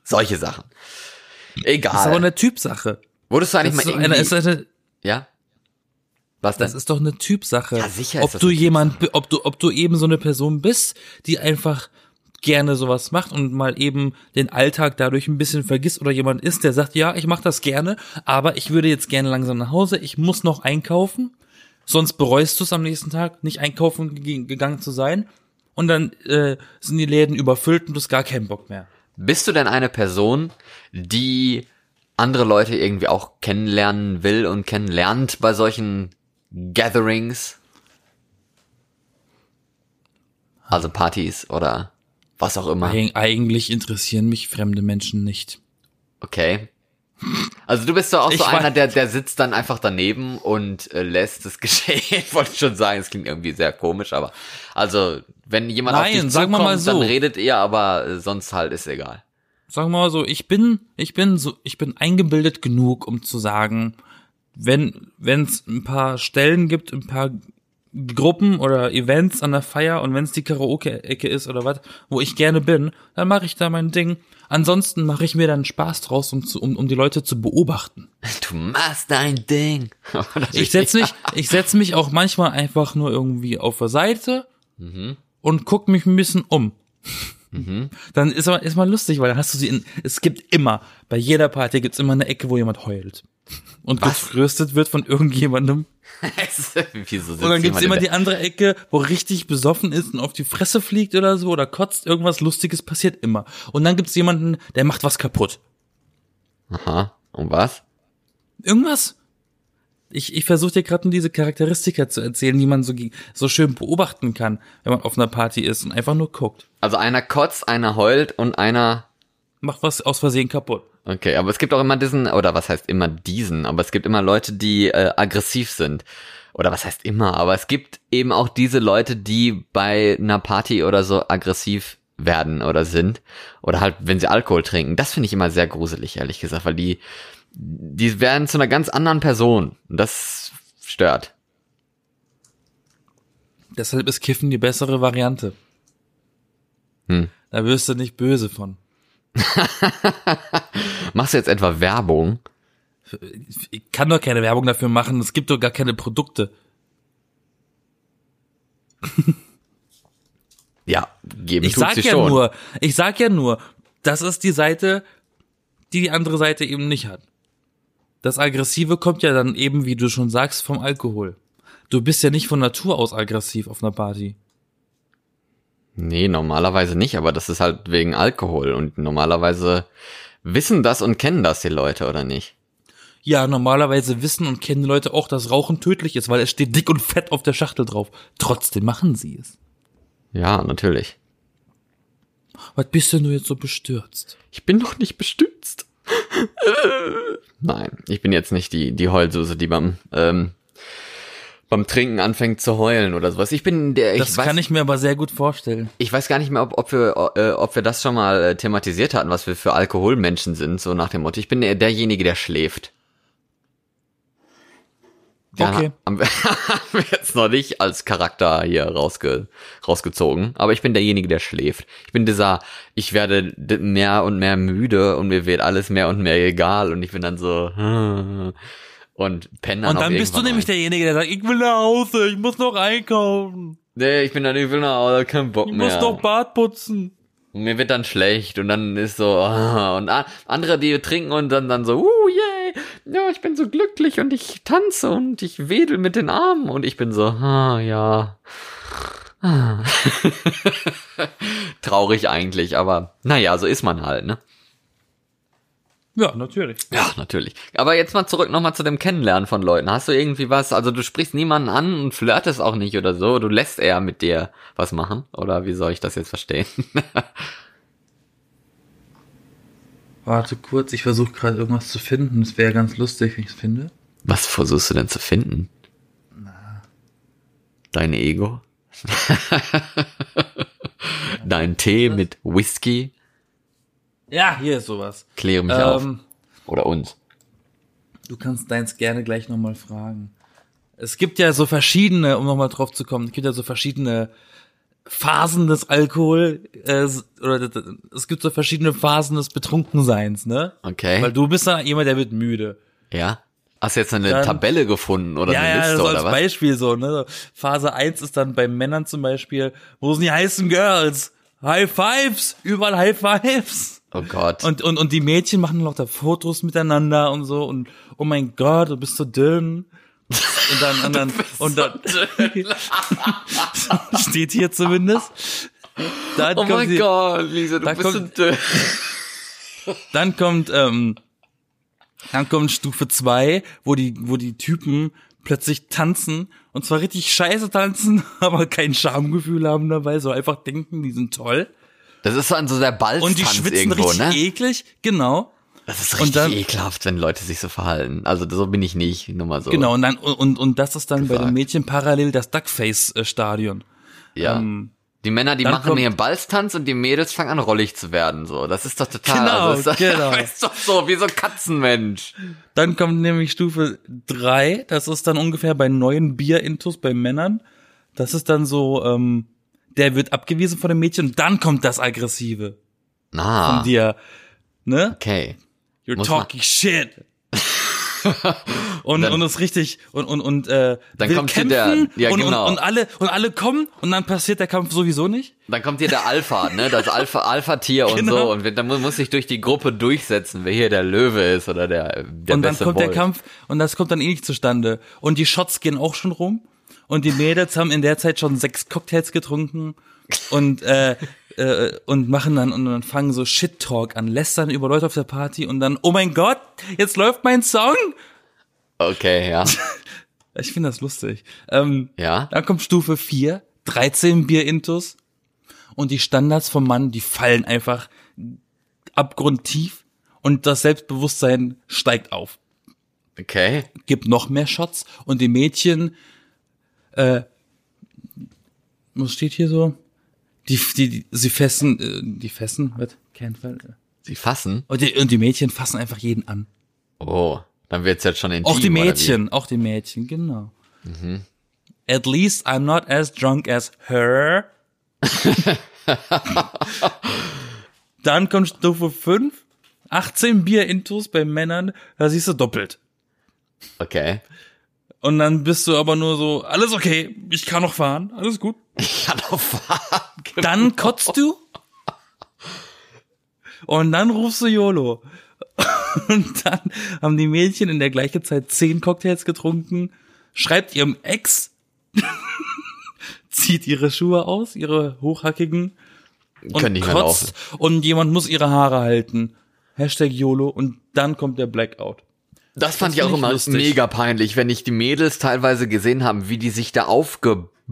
Solche Sachen. Das ist aber Egal. eine Typsache. Wurdest du eigentlich Das mal eine, irgendwie... ist eine, ja? Was denn? das ist doch eine Typsache. Ja, sicher ist ob das du eine jemand, ob du, ob du eben so eine Person bist, die einfach gerne sowas macht und mal eben den Alltag dadurch ein bisschen vergisst oder jemand ist, der sagt, ja, ich mache das gerne, aber ich würde jetzt gerne langsam nach Hause, ich muss noch einkaufen, sonst bereust du es am nächsten Tag, nicht einkaufen ge- gegangen zu sein und dann äh, sind die Läden überfüllt und du hast gar keinen Bock mehr. Bist du denn eine Person, die andere Leute irgendwie auch kennenlernen will und kennenlernt bei solchen Gatherings? Also Partys oder was auch immer. Eig eigentlich interessieren mich fremde Menschen nicht. Okay. Also du bist doch auch Ich so einer, der, der sitzt dann einfach daneben und äh, lässt es (laughs) geschehen. Wollte ich schon sagen, es klingt irgendwie sehr komisch, aber also wenn jemand auf Nein, dich sagen wir zukommt, mal so. dann redet ihr, aber äh, sonst halt ist egal. sagen wir mal so, ich bin, ich bin so, ich bin eingebildet genug, um zu sagen, wenn, wenn es ein paar Stellen gibt, ein paar Gruppen oder Events an der Feier und wenn es die Karaoke-Ecke ist oder was, wo ich gerne bin, dann mache ich da mein Ding. Ansonsten mache ich mir dann Spaß draus, um, zu, um, um die Leute zu beobachten. Du machst dein Ding. (laughs) Ich setz mich, ich setz mich auch manchmal einfach nur irgendwie auf der Seite und guck mich ein bisschen um. Dann ist aber ist mal lustig, weil dann hast du sie in. Es gibt immer bei jeder Party gibt's immer eine Ecke, wo jemand heult und gefröstet wird von irgendjemandem. (laughs) Wieso Und dann gibt's immer die andere Ecke, wo richtig besoffen ist und auf die Fresse fliegt oder so oder kotzt. Irgendwas Lustiges passiert immer. Und dann gibt's jemanden, der macht was kaputt. Aha. Und was? Irgendwas. Ich, ich versuche dir gerade nur diese Charakteristika zu erzählen, die man so, so schön beobachten kann, wenn man auf einer Party ist und einfach nur guckt. Also einer kotzt, einer heult und einer Macht was aus Versehen kaputt. Okay, aber es gibt auch immer diesen, oder was heißt immer diesen, aber es gibt immer Leute, die äh, aggressiv sind. Oder was heißt immer, aber es gibt eben auch diese Leute, die bei einer Party oder so aggressiv werden oder sind. Oder halt, wenn sie Alkohol trinken. Das finde ich immer sehr gruselig, ehrlich gesagt, weil die, die werden zu einer ganz anderen Person. Und das stört. Deshalb ist Kiffen die bessere Variante. Hm. Da wirst du nicht böse von. (laughs) Machst du jetzt etwa Werbung? Ich kann doch keine Werbung dafür machen, es gibt doch gar keine Produkte. (laughs) Ja, geben Ich sag ja schon. nur, ich sag ja nur, das ist die Seite, die die andere Seite eben nicht hat. Das Aggressive kommt ja dann eben, wie du schon sagst, vom Alkohol. Du bist ja nicht von Natur aus aggressiv auf einer Party. Nee, normalerweise nicht, aber das ist halt wegen Alkohol und normalerweise wissen das und kennen das die Leute, oder nicht? Ja, normalerweise wissen und kennen die Leute auch, dass Rauchen tödlich ist, weil es steht dick und fett auf der Schachtel drauf. Trotzdem machen sie es. Ja, natürlich. Was bist denn du jetzt so bestürzt? Ich bin doch nicht bestürzt. Nein, ich bin jetzt nicht die, die Heulsuse, die beim, ähm, beim Trinken anfängt zu heulen oder sowas. Ich bin der, ich Das weiß, kann ich mir aber sehr gut vorstellen. ich weiß gar nicht mehr, ob, ob wir, äh, ob wir das schon mal äh, thematisiert hatten, was wir für Alkoholmenschen sind, so nach dem Motto. Ich bin der, derjenige, der schläft. Ja, Okay. Haben (laughs) wir, haben wir jetzt noch nicht als Charakter hier rausge, rausgezogen. Aber ich bin derjenige, der schläft. Ich bin dieser, ich werde mehr und mehr müde und mir wird alles mehr und mehr egal und ich bin dann so (laughs) und penne dann Und dann bist du nämlich ein. derjenige, der sagt, ich will nach Hause, ich muss noch einkaufen, Nee, ich bin dann, ich will nach Hause, kein Bock ich mehr. muss noch Bad putzen. Mir wird dann schlecht und dann ist so, (laughs) ah, und a- andere, die trinken und dann, dann so, uh, yay, ja, ich bin so glücklich und ich tanze und ich wedel mit den Armen und ich bin so, ah, ja. Ah. (laughs) Traurig eigentlich, aber naja, so ist man halt, ne? Ja, natürlich. Ja, natürlich. Aber jetzt mal zurück nochmal zu dem Kennenlernen von Leuten. Hast du irgendwie was, also du sprichst niemanden an und flirtest auch nicht oder so, du lässt eher mit dir was machen? Oder wie soll ich das jetzt verstehen? (laughs) Warte kurz, ich versuche gerade irgendwas zu finden. Es wäre ganz lustig, wenn ich es finde. was versuchst du denn zu finden? Dein Ego? (laughs) Dein Tee mit Whisky? Ja, hier ist sowas. Kläre mich auf. Ähm, Oder uns. du kannst deins gerne gleich nochmal fragen. Es gibt ja so verschiedene, um nochmal drauf zu kommen, es gibt ja so verschiedene Phasen des Alkohol, äh, oder es gibt so verschiedene Phasen des Betrunkenseins, ne? Okay. Weil du bist ja jemand, der wird müde. ja? Hast du jetzt eine Dann- Tabelle gefunden oder ja, eine ja, Liste so oder als was? Beispiel so, ne? Phase 1 ist dann bei Männern zum Beispiel, wo sind die heißen Girls? High Fives, überall High Fives. Oh Gott. Und, und, und die Mädchen machen noch da Fotos miteinander und so und oh mein Gott, du bist so dünn. Und dann, und dann, (laughs) und dann (laughs) steht hier zumindest. Dann oh mein die, Gott, Lisa, du bist so kommt- dünn. (laughs) Dann kommt, ähm, dann kommt Stufe 2, wo die, wo die Typen plötzlich tanzen und zwar richtig scheiße tanzen, aber kein Schamgefühl haben dabei, so einfach denken, die sind toll. Das ist so ein so der Balztanz Und die schwitzen irgendwo, richtig ne? eklig, genau. Das ist richtig dann- ekelhaft, wenn Leute sich so verhalten. Also so bin ich nicht, nur mal so. Genau, und dann, und, und das ist dann bei Gesagt. den Mädchen parallel das Duckface-Stadion. Ja. Ähm, die Männer, die dann machen ihren Balztanz und die Mädels fangen an rollig zu werden. So, das ist doch total. Genau, also, das ist, (laughs) genau. ist doch so wie so ein Katzenmensch. Dann kommt nämlich Stufe 3, das ist dann ungefähr bei neuen Bier-Intus bei Männern. Das ist dann so, ähm, der wird abgewiesen von dem Mädchen und dann kommt das Aggressive Na, von dir. Ne? okay. You're Muss man- talking shit. (laughs) und, Dann- und ist richtig und und und äh, Dann kommt kämpfen der- ja, und, genau. und, und alle und alle kommen und dann passiert der Kampf sowieso nicht. Dann kommt hier der Alpha, ne, das Alpha, (laughs) Alpha-Tier und Genau. so und dann mu- muss sich durch die Gruppe durchsetzen, wer hier der Löwe ist oder der, der und dann kommt Wolf. der Kampf und das kommt dann eh nicht zustande. Und die Shots gehen auch schon rum. Und die Mädels haben in der Zeit schon sechs Cocktails getrunken und äh, äh, und machen dann und dann fangen so Shit Talk an, lästern über Leute auf der Party und dann oh mein Gott, jetzt läuft mein Song. Okay, ja. (laughs) Ich finde das lustig. Ähm, Ja. Dann kommt Stufe 4, 13 Bier Intus und die Standards vom Mann, die fallen einfach abgrundtief und das Selbstbewusstsein steigt auf. Okay. gibt noch mehr Shots und die Mädchen, äh, was steht hier so? Die, die, die sie fessen, äh, die fessen, was? Can't fall. Sie fassen. Und die, und die Mädchen fassen einfach jeden an. Oh, dann wird's jetzt schon intim. Auch die? Mädchen, auch die Mädchen, genau. At least I'm not as drunk as her. (laughs) Dann kommt Stufe 5, 18 Bier intus bei Männern, da siehst du doppelt. Okay. Und dann bist du aber nur so, alles okay, ich kann noch fahren, alles gut. Ich kann auch fahren. (laughs) Dann kotzt du. Und dann rufst du YOLO. (laughs) Und dann haben die Mädchen in der gleichen Zeit zehn Cocktails getrunken, schreibt ihrem Ex, (laughs) zieht ihre Schuhe aus, ihre hochhackigen, und kotzt und jemand muss ihre Haare halten. Hashtag YOLO und dann kommt der Blackout. Das fand Das ich auch immer lustig. mega peinlich, wenn ich die Mädels teilweise gesehen haben, wie die sich da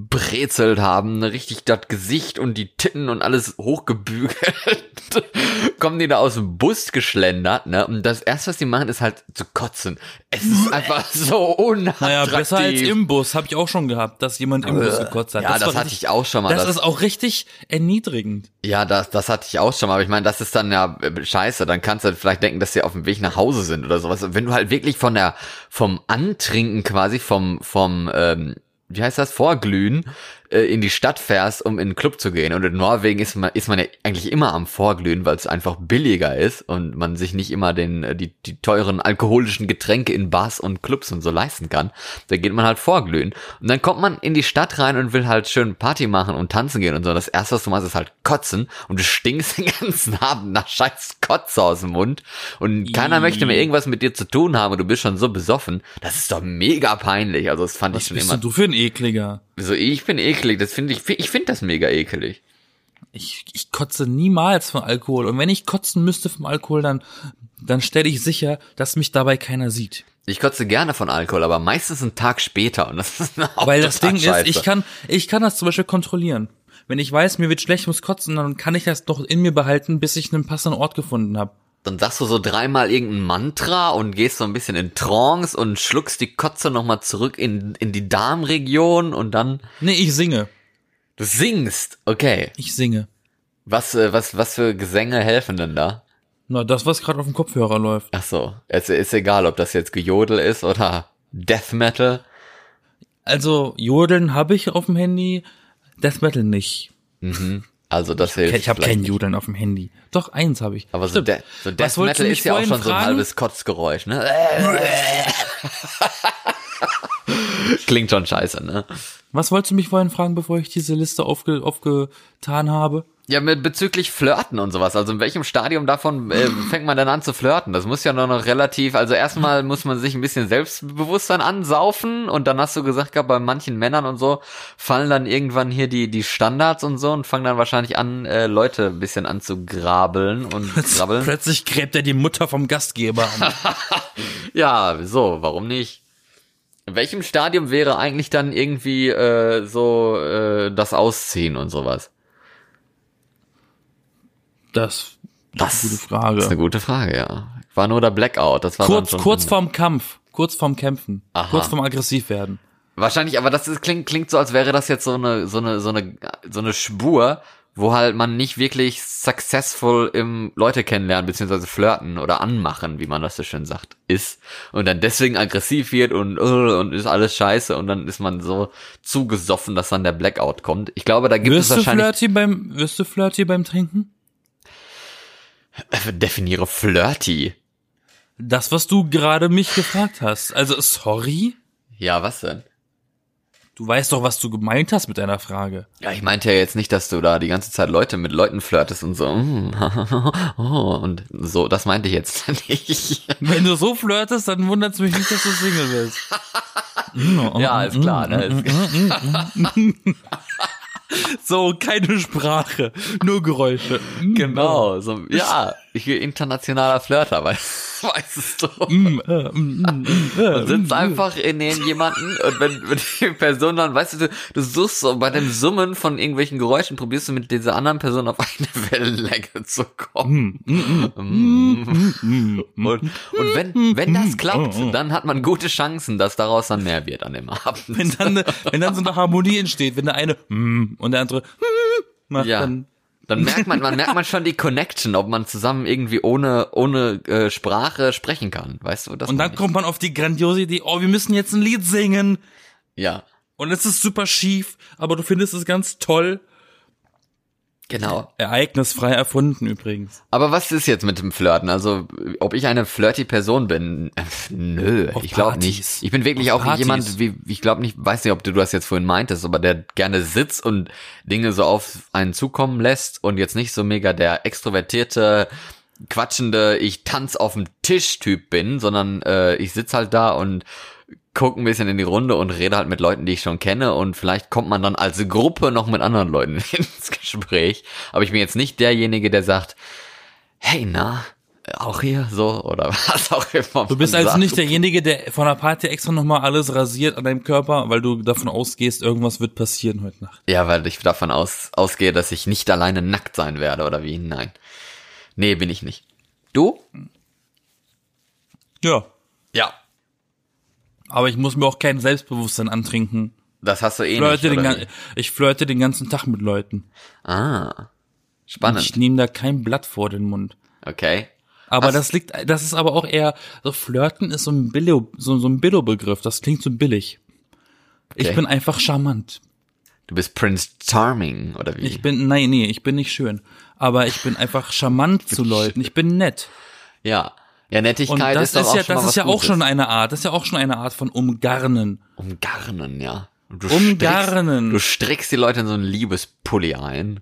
aufgebrezelt haben, ne, richtig das Gesicht und die Titten und alles hochgebügelt. (laughs) Kommen die da aus dem Bus geschlendert, ne? Und das erste, was die machen, ist halt zu kotzen. Es ist einfach so unattraktiv. Naja, besser als im Bus, habe ich auch schon gehabt, dass jemand im Bus gekotzt hat. Ja, das, war hatte richtig- ich auch schon mal. Das, Das, ist auch richtig erniedrigend. ja, das, das hatte ich auch schon mal. Aber ich meine, das ist dann ja äh, scheiße. Dann kannst du halt vielleicht denken, dass sie auf dem Weg nach Hause sind oder sowas. Wenn du halt wirklich von der, vom Antrinken quasi, vom, vom, ähm, wie heißt das, Vorglühen, äh, in die Stadt fährst, um in den Club zu gehen. Und in Norwegen ist man, ist man ja eigentlich immer am Vorglühen, weil es einfach billiger ist und man sich nicht immer den, äh, die, die teuren alkoholischen Getränke in Bars und Clubs und so leisten kann. Da geht man halt vorglühen. Und dann kommt man in die Stadt rein und will halt schön Party machen und tanzen gehen und so. Das erste, was du machst, ist halt kotzen und du stinkst (laughs) den ganzen Abend nach scheiß Kotze aus dem Mund und keiner Ih. möchte mehr irgendwas mit dir zu tun haben und du bist schon so besoffen. Das ist doch mega peinlich. Also das fand ich Was schon bist immer du für ein Ekliger? so, ich bin eklig, das finde ich, ich finde das mega ekelig. Ich, ich kotze niemals von Alkohol. Und wenn ich kotzen müsste vom Alkohol, dann dann stelle ich sicher, dass mich dabei keiner sieht. Ich kotze gerne von Alkohol, aber meistens einen Tag später und das ist auch Weil das Ding scheiße. ist, ich kann, ich kann das zum Beispiel kontrollieren. Wenn ich weiß, mir wird schlecht, muss kotzen, dann kann ich das doch in mir behalten, bis ich einen passenden Ort gefunden habe. Dann sagst du so dreimal irgendein Mantra und gehst so ein bisschen in Trance und schluckst die Kotze nochmal zurück in, in die Darmregion und dann Nee, ich singe. du singst. Okay. Ich singe. Was, äh, was, was für Gesänge helfen denn da? Na, das, was gerade auf dem Kopfhörer läuft. Ach so. Es ist egal, ob das jetzt Gejodel ist oder Death Metal. Also, Jodeln habe ich auf dem Handy, Death Metal nicht. Also das hilft. Ich habe kein. Jodeln auf dem Handy. Doch, eins habe ich. Aber so, Stimmt. De so Death Metal ist ja auch schon so ein fragen? halbes Kotzgeräusch, ne? (laughs) Klingt schon scheiße, ne? Was wolltest du mich vorhin fragen, bevor ich diese Liste aufge aufgetan habe? Ja, mit bezüglich Flirten und sowas. Also in welchem Stadium davon äh, (laughs) fängt man denn an zu flirten? Das muss ja nur noch relativ, also erstmal muss man sich ein bisschen Selbstbewusstsein ansaufen und dann hast du gesagt gehabt, bei manchen Männern und so fallen dann irgendwann hier die, die Standards und so und fangen dann wahrscheinlich an, äh, Leute ein bisschen anzugrabeln und (laughs) grabbeln. Plötzlich gräbt er die Mutter vom Gastgeber an. (laughs) Ja, so, warum nicht? In welchem Stadium wäre eigentlich dann irgendwie äh, so äh, das Ausziehen und sowas? Das, Das ist eine gute Frage. ist eine gute Frage, ja. War nur der Blackout. Das war kurz, kurz vorm Kampf, kurz vorm Kämpfen, Aha. kurz vorm aggressiv werden. Wahrscheinlich, aber das ist, klingt, klingt so, als wäre das jetzt so eine, so eine, so eine, so eine Spur, wo halt man nicht wirklich successful im Leute kennenlernen, beziehungsweise flirten oder anmachen, wie man das so schön sagt, ist. Und dann deswegen aggressiv wird und, uh, und ist alles scheiße und dann ist man so zugesoffen, dass dann der Blackout kommt. Ich glaube, da gibt Wirst es du wahrscheinlich, flirty beim, wirst du flirty beim Trinken? Definiere flirty. Das, was du gerade mich gefragt hast. Also, sorry? Ja, was denn? Du weißt doch, was du gemeint hast mit deiner Frage. Ja, ich meinte ja jetzt nicht, dass du da die ganze Zeit Leute mit Leuten flirtest und so, mm, (laughs) oh, und so, das meinte ich jetzt (laughs) nicht. Wenn du so flirtest, dann wundert es mich nicht, dass du Single bist. (laughs) Ja, ist klar, ne? (laughs) So, keine Sprache, nur Geräusche. genau, so, ja, ich bin internationaler Flirter, weißt, weißt du. Mm, äh, mm, mm, mm, äh, Und sitzt einfach in den jemanden und wenn, wenn die Person dann, weißt du, du, du suchst so bei dem Summen von irgendwelchen Geräuschen, probierst du mit dieser anderen Person auf eine Wellenlänge zu kommen. Mm. Und, und wenn, wenn das klappt, dann hat man gute Chancen, dass daraus dann mehr wird an dem Abend. Wenn dann, wenn dann so eine Harmonie entsteht, wenn der eine mm, und der andere mm, macht, Ja. dann Dann merkt man, man merkt man schon die Connection, ob man zusammen irgendwie ohne ohne äh, Sprache sprechen kann, weißt du? Das und dann kommt man auf die grandiose Idee, oh, wir müssen jetzt ein Lied singen ja, und es ist super schief, aber du findest es ganz toll. Genau. Ereignisfrei erfunden übrigens. Aber was ist jetzt mit dem Flirten? Also, ob ich eine flirty Person bin? (laughs) Nö, Auf ich glaube nicht. Ich bin wirklich Auf auch Partys. jemand, wie ich glaube nicht, weiß nicht, ob du das jetzt vorhin meintest, aber der gerne sitzt und Dinge so auf einen zukommen lässt und jetzt nicht so mega der extrovertierte quatschende, ich tanz auf dem Tisch-Typ bin, sondern äh, ich sitz halt da und guck ein bisschen in die Runde und rede halt mit Leuten, die ich schon kenne und vielleicht kommt man dann als Gruppe noch mit anderen Leuten (laughs) ins Gespräch. Aber ich bin jetzt nicht derjenige, der sagt, hey, na, auch hier so oder (laughs) was auch immer. Du bist also sagt. nicht derjenige, der von der Party extra nochmal alles rasiert an deinem Körper, weil du davon ausgehst, irgendwas wird passieren heute Nacht. Ja, weil ich davon aus, ausgehe, dass ich nicht alleine nackt sein werde oder wie? Nein. Nee, bin ich nicht. Du? Ja. Ja. Aber ich muss mir auch kein Selbstbewusstsein antrinken. Das hast du eh Ich flirte, nicht. den, Oder gan- wie? ich flirte den ganzen Tag mit Leuten. Ah. Spannend. Ich nehme da kein Blatt vor den Mund. Okay. Aber Ach. das liegt, das ist aber auch eher, so Flirten ist so ein Billo, so, so ein Billo-Begriff. Das klingt so billig. Ich Okay. bin einfach charmant. Du bist Prince Charming, oder wie? Ich bin, nein, nee, ich bin nicht schön. Aber ich bin einfach charmant (laughs) zu Leuten. Ich bin nett. ja. Ja, Nettigkeit Und das ist doch ist auch ja, schon das ist ja was auch Gutes. schon eine Art, das ist ja auch schon eine Art von Umgarnen. Umgarnen, ja. Du Umgarnen. Strickst, du strickst die Leute in so einen Liebespulli ein.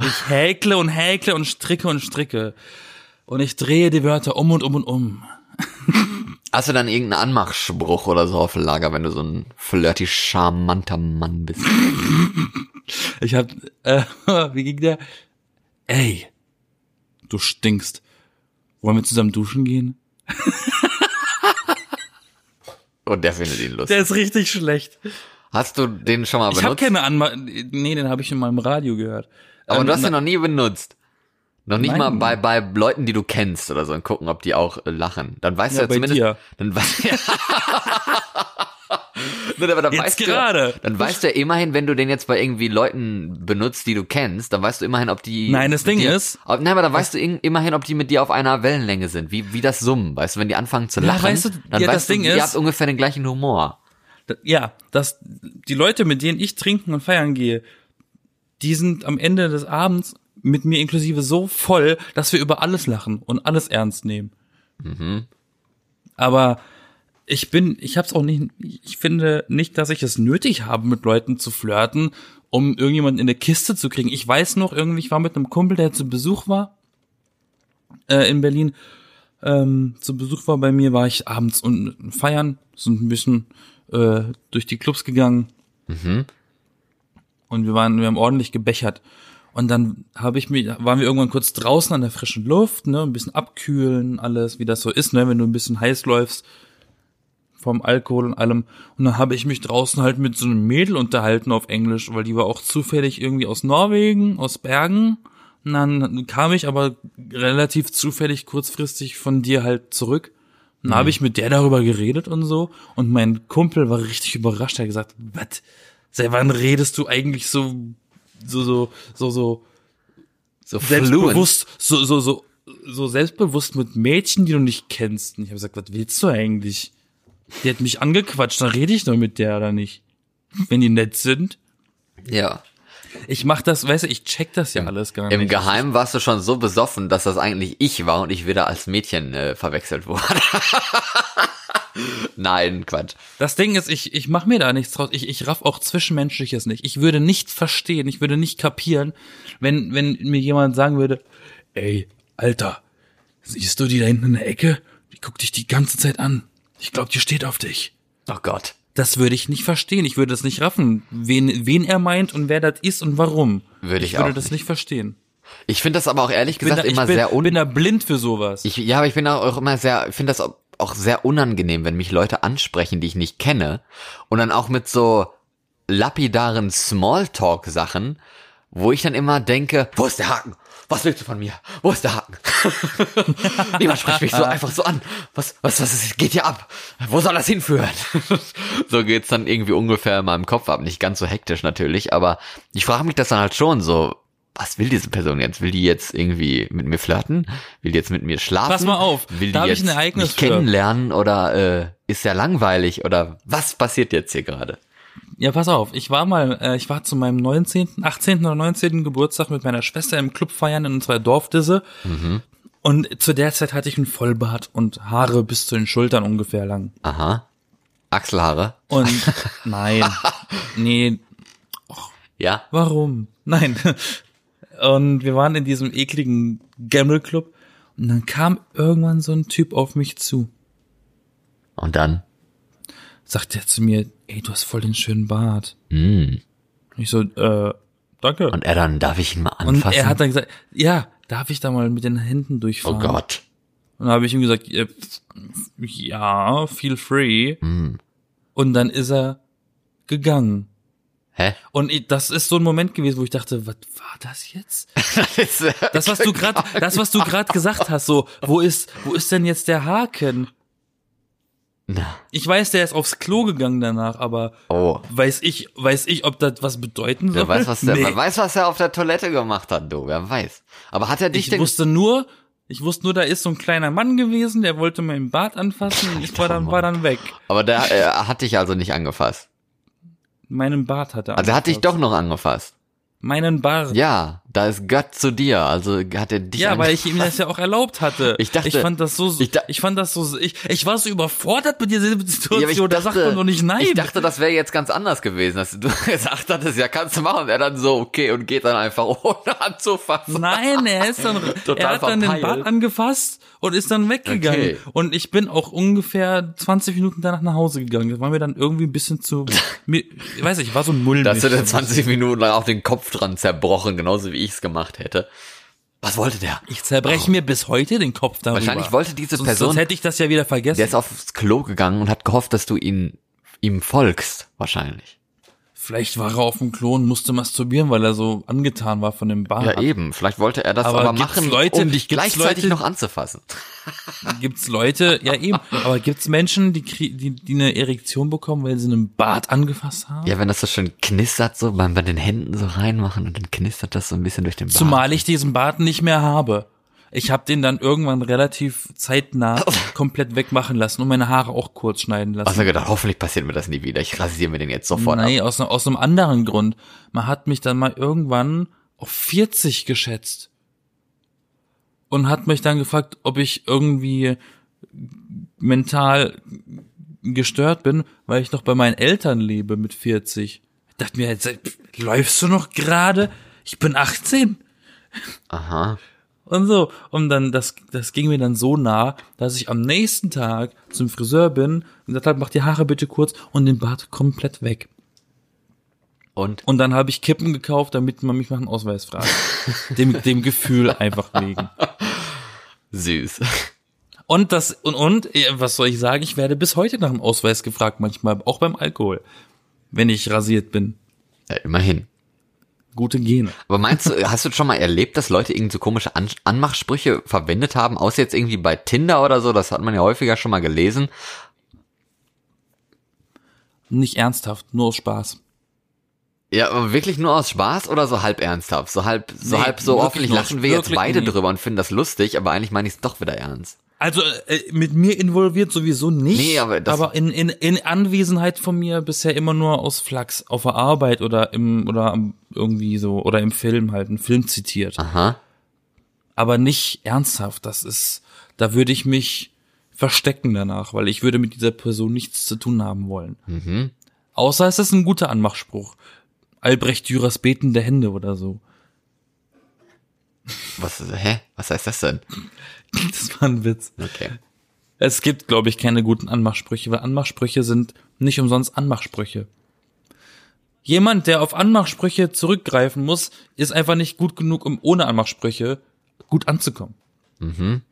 Ich häkle und häkle und stricke und stricke. Und ich drehe die Wörter um und um und um. Hast du dann irgendeinen Anmachspruch oder so auf Lager, wenn du so ein flirty, charmanter Mann bist? Ich hab, äh, (laughs) wie ging der? Ey, du stinkst. Wollen wir zusammen duschen gehen? Und der findet ihn lustig. Der ist richtig schlecht. Hast du den schon mal Ich habe benutzt? keine Anma Nee, den habe ich in meinem Radio gehört. Aber Ähm, du hast ihn noch nie benutzt. Noch nicht Nein. mal bei, bei Leuten, die du kennst oder so und gucken, ob die auch äh, lachen. Dann weißt Ja, du ja zumindest. dir. Dann weißt (laughs) ja. Nein, aber dann Jetzt weißt gerade. Du, dann weißt du ja immerhin, wenn du den jetzt bei irgendwie Leuten benutzt, die du kennst, dann weißt du immerhin, ob die. Nein, das Ding die, ist- Ob, nein, aber dann weißt du in- immerhin, ob die mit dir auf einer Wellenlänge sind. Wie, wie das Summen. Weißt du, wenn die anfangen zu Ja, lachen, weißt du, dann ja, weißt das du, Ding ihr ist- habt ungefähr den gleichen Humor. Ja, dass die Leute, mit denen ich trinken und feiern gehe, die sind am Ende des Abends mit mir inklusive so voll, dass wir über alles lachen und alles ernst nehmen. Aber ich bin, ich hab's auch nicht, ich finde nicht, dass ich es nötig habe, mit Leuten zu flirten, um irgendjemanden in der Kiste zu kriegen. Ich weiß noch irgendwie, ich war mit einem Kumpel, der zu Besuch war äh, in Berlin. Ähm, zu Besuch war bei mir, war ich abends und feiern, sind ein bisschen äh, durch die Clubs gegangen. Und wir waren, wir haben ordentlich gebechert. Und dann habe ich mich, waren wir irgendwann kurz draußen an der frischen Luft, ne, ein bisschen abkühlen, alles, wie das so ist, ne, wenn du ein bisschen heiß läufst vom Alkohol und allem. Und dann habe ich mich draußen halt mit so einem Mädel unterhalten auf Englisch, weil die war auch zufällig irgendwie aus Norwegen, aus Bergen. Und dann kam ich aber relativ zufällig kurzfristig von dir halt zurück. Und dann habe ich mit der darüber geredet und so. Und mein Kumpel war richtig überrascht. Er hat gesagt, was? Seit wann redest du eigentlich so, so, so, so, so So selbstbewusst, so, so, so, so selbstbewusst mit Mädchen, die du nicht kennst. Und ich habe gesagt, was willst du eigentlich? Die hat mich angequatscht, dann rede ich doch mit der oder nicht. Wenn die nett sind. Ja. Ich mach das, weißt du, ich check das ja alles gar Im nicht. Geheimen warst du schon so besoffen, dass das eigentlich ich war und ich wieder als Mädchen äh, verwechselt wurde. (laughs) Nein, Quatsch. Das Ding ist, ich, ich mach mir da nichts draus. Ich, ich raff auch Zwischenmenschliches nicht. Ich würde nicht verstehen, ich würde nicht kapieren, wenn, wenn mir jemand sagen würde, ey, Alter, siehst du die da hinten in der Ecke? Die guckt dich die ganze Zeit an. Ich glaube, die steht auf dich. Oh Gott. Das würde ich nicht verstehen. Ich würde das nicht raffen, wen, wen er meint und wer das ist und warum. Würde ich würde auch das nicht verstehen. Ich finde das aber auch ehrlich gesagt da, ich immer bin, sehr un bin da blind für sowas. ich, ja, aber ich bin auch immer sehr, ich finde das auch- sehr unangenehm, wenn mich Leute ansprechen, die ich nicht kenne und dann auch mit so lapidaren Smalltalk-Sachen, wo ich dann immer denke, wo ist der Haken? Was willst du von mir? Wo ist der Haken? (laughs) Niemand spricht mich so einfach so an. Was, was, was ist, geht hier ab? Wo soll das hinführen? (laughs) so geht's dann irgendwie ungefähr in meinem Kopf ab. Nicht ganz so hektisch natürlich, aber ich frage mich das dann halt schon so, was will diese Person jetzt? Will die jetzt irgendwie mit mir flirten? Will die jetzt mit mir schlafen? Pass mal auf, Will die ich jetzt ein Ereignis mich kennenlernen oder äh, ist ja langweilig oder was passiert jetzt hier gerade? Ja, pass auf, ich war mal, äh, ich war zu meinem 19., 18. oder 19. Geburtstag mit meiner Schwester im Club feiern in unserer Dorfdisse. Und zu der Zeit hatte ich einen Vollbart und Haare bis zu den Schultern ungefähr lang. Aha. Achselhaare. Und (laughs) nein, nee, Ja. warum? Nein. Und wir waren in diesem ekligen Gamble Club und dann kam irgendwann so ein Typ auf mich zu. Und dann? Sagt er zu mir, ey, du hast voll den schönen Bart. Mm. Und ich so, äh, danke. Und er dann, darf ich ihn mal Und anfassen? er hat dann gesagt, ja, darf ich da mal mit den Händen oh durchfahren? Gott. Und dann habe ich ihm gesagt, ja, pf, ja, feel free. Hm. Und dann ist er gegangen. Hä? Und ich, das ist so ein Moment gewesen, wo ich dachte, was war das jetzt? (laughs) Das, was du gerade, (laughs) das, was du gerade gesagt hast, so, wo ist, wo ist denn jetzt der Haken? Na, Ich weiß, der ist aufs Klo gegangen danach, aber oh. weiß ich, weiß ich, ob das was bedeuten soll? Wer weiß, was der, (laughs) Nee. wer weiß, was er auf der Toilette gemacht hat, du. Wer weiß. Aber hat er dich Ich denn... wusste nur, ich wusste nur, da ist so ein kleiner Mann gewesen, der wollte meinen Bart anfassen und ich war dann, war dann weg. aber der äh, hat dich also nicht angefasst. Meinen Bart hat er Also er hat dich angefasst. doch noch angefasst. Meinen Bart. Ja, da ist Gott zu dir. Also hat er dich Ja, weil ich ihm das ja auch erlaubt hatte. (laughs) Ich dachte- ich fand das so, ich ich, fand das so, ich, ich war so überfordert mit dieser Ja, Situation, ich da sagt man doch nicht nein. Ich dachte, das wäre jetzt ganz anders gewesen, dass du (laughs) gesagt hattest, ja, kannst du machen. Und er dann so, okay, und geht dann einfach (laughs) ohne anzufassen. Nein, er ist dann, Total er hat dann den verpeilt. Bart angefasst und ist dann weggegangen. Okay. Und ich bin auch ungefähr 20 Minuten danach nach Hause gegangen. Das war mir dann irgendwie ein bisschen zu, mir, ich weiß nicht, ich war so ein Mulmig. Da hast du dann 20 Minuten lang auch den Kopf dran zerbrochen, genauso wie ich es gemacht hätte. Was wollte der? Ich zerbreche mir bis heute den Kopf darüber. Wahrscheinlich wollte diese sonst, Person- Sonst hätte ich das ja wieder vergessen. Der ist aufs Klo gegangen und hat gehofft, dass du ihn, ihm folgst. Wahrscheinlich. Vielleicht war er auf dem Klo und musste masturbieren, weil er so angetan war von dem Bart. Ja, eben. Vielleicht wollte er das Aber aber, machen, Leute- um dich gleichzeitig Leute- noch anzufassen. (laughs) Gibt's Leute, ja eben, aber gibt's Menschen, die, die, die eine Erektion bekommen, weil sie einen Bart angefasst haben? Ja, wenn das so schön knistert, so beim bei den Händen so reinmachen und dann knistert das so ein bisschen durch den Bart. Zumal ich diesen Bart nicht mehr habe. Ich habe den dann irgendwann relativ zeitnah (laughs) komplett wegmachen lassen und meine Haare auch kurz schneiden lassen. Also gedacht, hoffentlich passiert mir das nie wieder. Ich rasiere mir den jetzt sofort ab. Nein, aus, ne- aus einem anderen Grund. Man hat mich dann mal irgendwann auf 40 geschätzt. Und hat mich dann gefragt, ob ich irgendwie mental gestört bin, weil ich noch bei meinen Eltern lebe mit 40. Ich dachte mir, jetzt, läufst du noch gerade? Ich bin 18. Aha. Und so. Und dann, das, das ging mir dann so nah, dass ich am nächsten Tag zum Friseur bin und gesagt habe, mach die Haare bitte kurz und den Bart komplett weg. Und? Und dann habe ich Kippen gekauft, damit man mich nach einem Ausweis fragt. (laughs) dem, dem Gefühl einfach wegen. Süß. Und das, und, und, was soll ich sagen? Ich werde bis heute nach dem Ausweis gefragt, manchmal, auch beim Alkohol. Wenn ich rasiert bin. Ja, immerhin. Gute Gene. Aber meinst du, hast du schon mal erlebt, dass Leute irgendwie so komische An Anmachsprüche verwendet haben, außer jetzt irgendwie bei Tinder oder so, das hat man ja häufiger schon mal gelesen. Nicht ernsthaft, nur aus Spaß. Ja, aber wirklich nur aus Spaß oder so halb ernsthaft? So halb, so Nee, halb so hoffentlich lachen wir jetzt beide nee. drüber und finden das lustig, aber eigentlich meine ich es doch wieder ernst. Also äh, mit mir involviert sowieso nicht, Nee, aber das- aber in, in, in Anwesenheit von mir bisher immer nur aus Flachs auf der Arbeit oder im oder am- irgendwie so oder im Film halt, einen Film zitiert. Aha. aber nicht ernsthaft. Das ist, da würde ich mich verstecken danach, weil ich würde mit dieser Person nichts zu tun haben wollen. Mhm. Außer es ist ein guter Anmachspruch. Albrecht Dürers betende Hände oder so. Was, hä? Was heißt das denn? (laughs) Das war ein Witz. Okay. Es gibt, glaube ich, keine guten Anmachsprüche, weil Anmachsprüche sind nicht umsonst Anmachsprüche. Jemand, der auf Anmachsprüche zurückgreifen muss, ist einfach nicht gut genug, um ohne Anmachsprüche gut anzukommen. Mhm.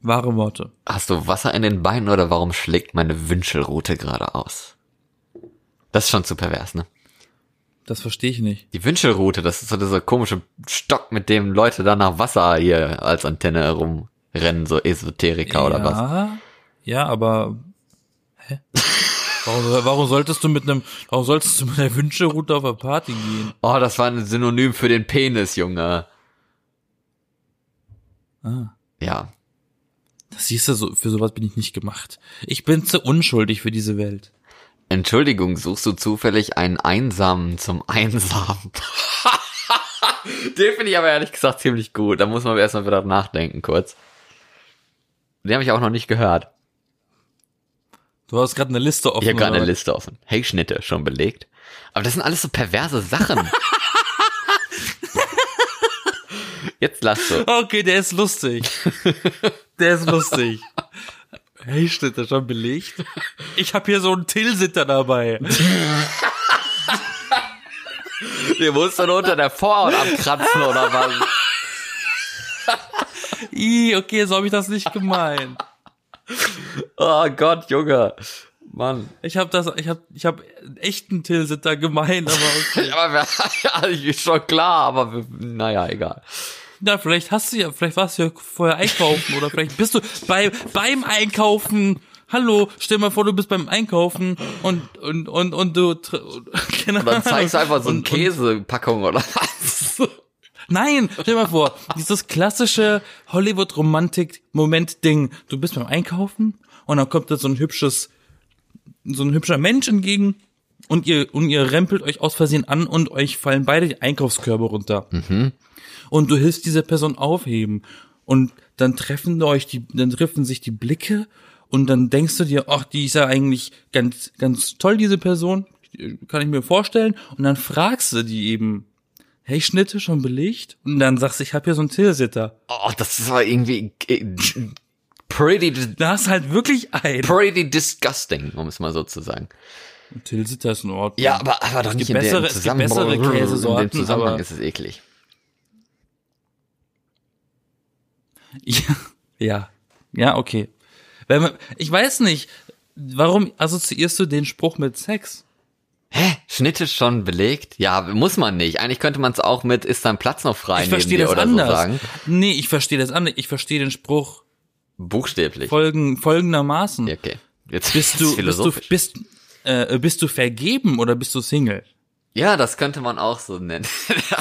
Wahre Worte. Hast du Wasser in den Beinen oder warum schlägt meine Wünschelrute gerade aus? Das ist schon zu pervers, ne? Das verstehe ich nicht. Die Wünschelrute, das ist so dieser komische Stock, mit dem Leute dann nach Wasser hier als Antenne herumrennen, so Esoteriker oder was. Ja, ja, aber hä? Warum, warum solltest du mit einem, warum solltest du mit einer Wünschelrute auf eine Party gehen? Oh, das war ein Synonym für den Penis, Junge. Ah, Ja. das siehst du, so, für sowas bin ich nicht gemacht. Ich bin zu unschuldig für diese Welt. Entschuldigung, suchst du zufällig einen Einsamen zum Einsamen? (laughs) Den finde ich aber ehrlich gesagt ziemlich gut. Da muss man erstmal wieder nachdenken kurz. Den habe ich auch noch nicht gehört. Du hast gerade eine Liste offen. Ich habe gerade eine? Liste offen. Hey, Schnitte, schon belegt. Aber das sind alles so perverse Sachen. (laughs) Jetzt lass du. Okay, der ist lustig. Der ist lustig. (laughs) Hey, steht da schon belegt? (laughs) Ich habe hier so einen Tilsitter dabei. (laughs) Wir mussten unter der Vorhaut abkratzen oder was? (laughs) Ih, okay, so habe ich das nicht gemeint. Oh Gott, Junge. Mann. Ich habe das, ich habe, ich habe echt einen Tilsitter gemeint, aber okay. Aber wir, ja, ist schon klar, aber naja, egal. Na, vielleicht hast du ja, vielleicht warst du ja vorher einkaufen oder vielleicht bist du bei, beim Einkaufen. Hallo, stell mal vor, du bist beim Einkaufen und, und, und, und du, tr- (laughs) keine Und dann Ahnung. zeigst du einfach so eine Und- und- Käsepackung oder was? Nein, stell mal vor, dieses klassische Hollywood-Romantik-Moment-Ding. Du bist beim Einkaufen und dann kommt da so ein hübsches, so ein hübscher Mensch entgegen und ihr, und ihr rempelt euch aus Versehen an und euch fallen beide die Einkaufskörbe runter. Und du hilfst dieser Person aufheben und dann treffen euch die, dann treffen sich die Blicke und dann denkst du dir, ach, die ist ja eigentlich ganz, ganz toll, diese Person, kann ich mir vorstellen. Und dann fragst du die eben, hey, Schnitte schon belegt? Und dann sagst du, ich habe hier so einen Tilsitter. Oh, das war irgendwie äh, pretty, dis- Da hast halt wirklich einen. pretty disgusting, um es mal so zu sagen. Ein Tilsitter ist in Ordnung. Ja, aber, aber doch nicht in bessere- dem es gibt Zusammenhang. bessere In Käsesorten, dem Zusammenhang ist es eklig. Ja, ja, ja, okay. Man, ich weiß nicht, warum assoziierst du den Spruch mit Sex? Hä? Schnitt ist schon belegt? Ja, muss man nicht. Eigentlich könnte man es auch mit ist dein Platz noch frei Ich neben verstehe dir das oder anders. so sagen. Nee, ich verstehe das anders. Ich verstehe den Spruch Buchstäblich. folgen, folgendermaßen. Okay. Jetzt Bist du, (laughs) bist du, bist, äh, bist du vergeben oder bist du Single? ja, das könnte man auch so nennen.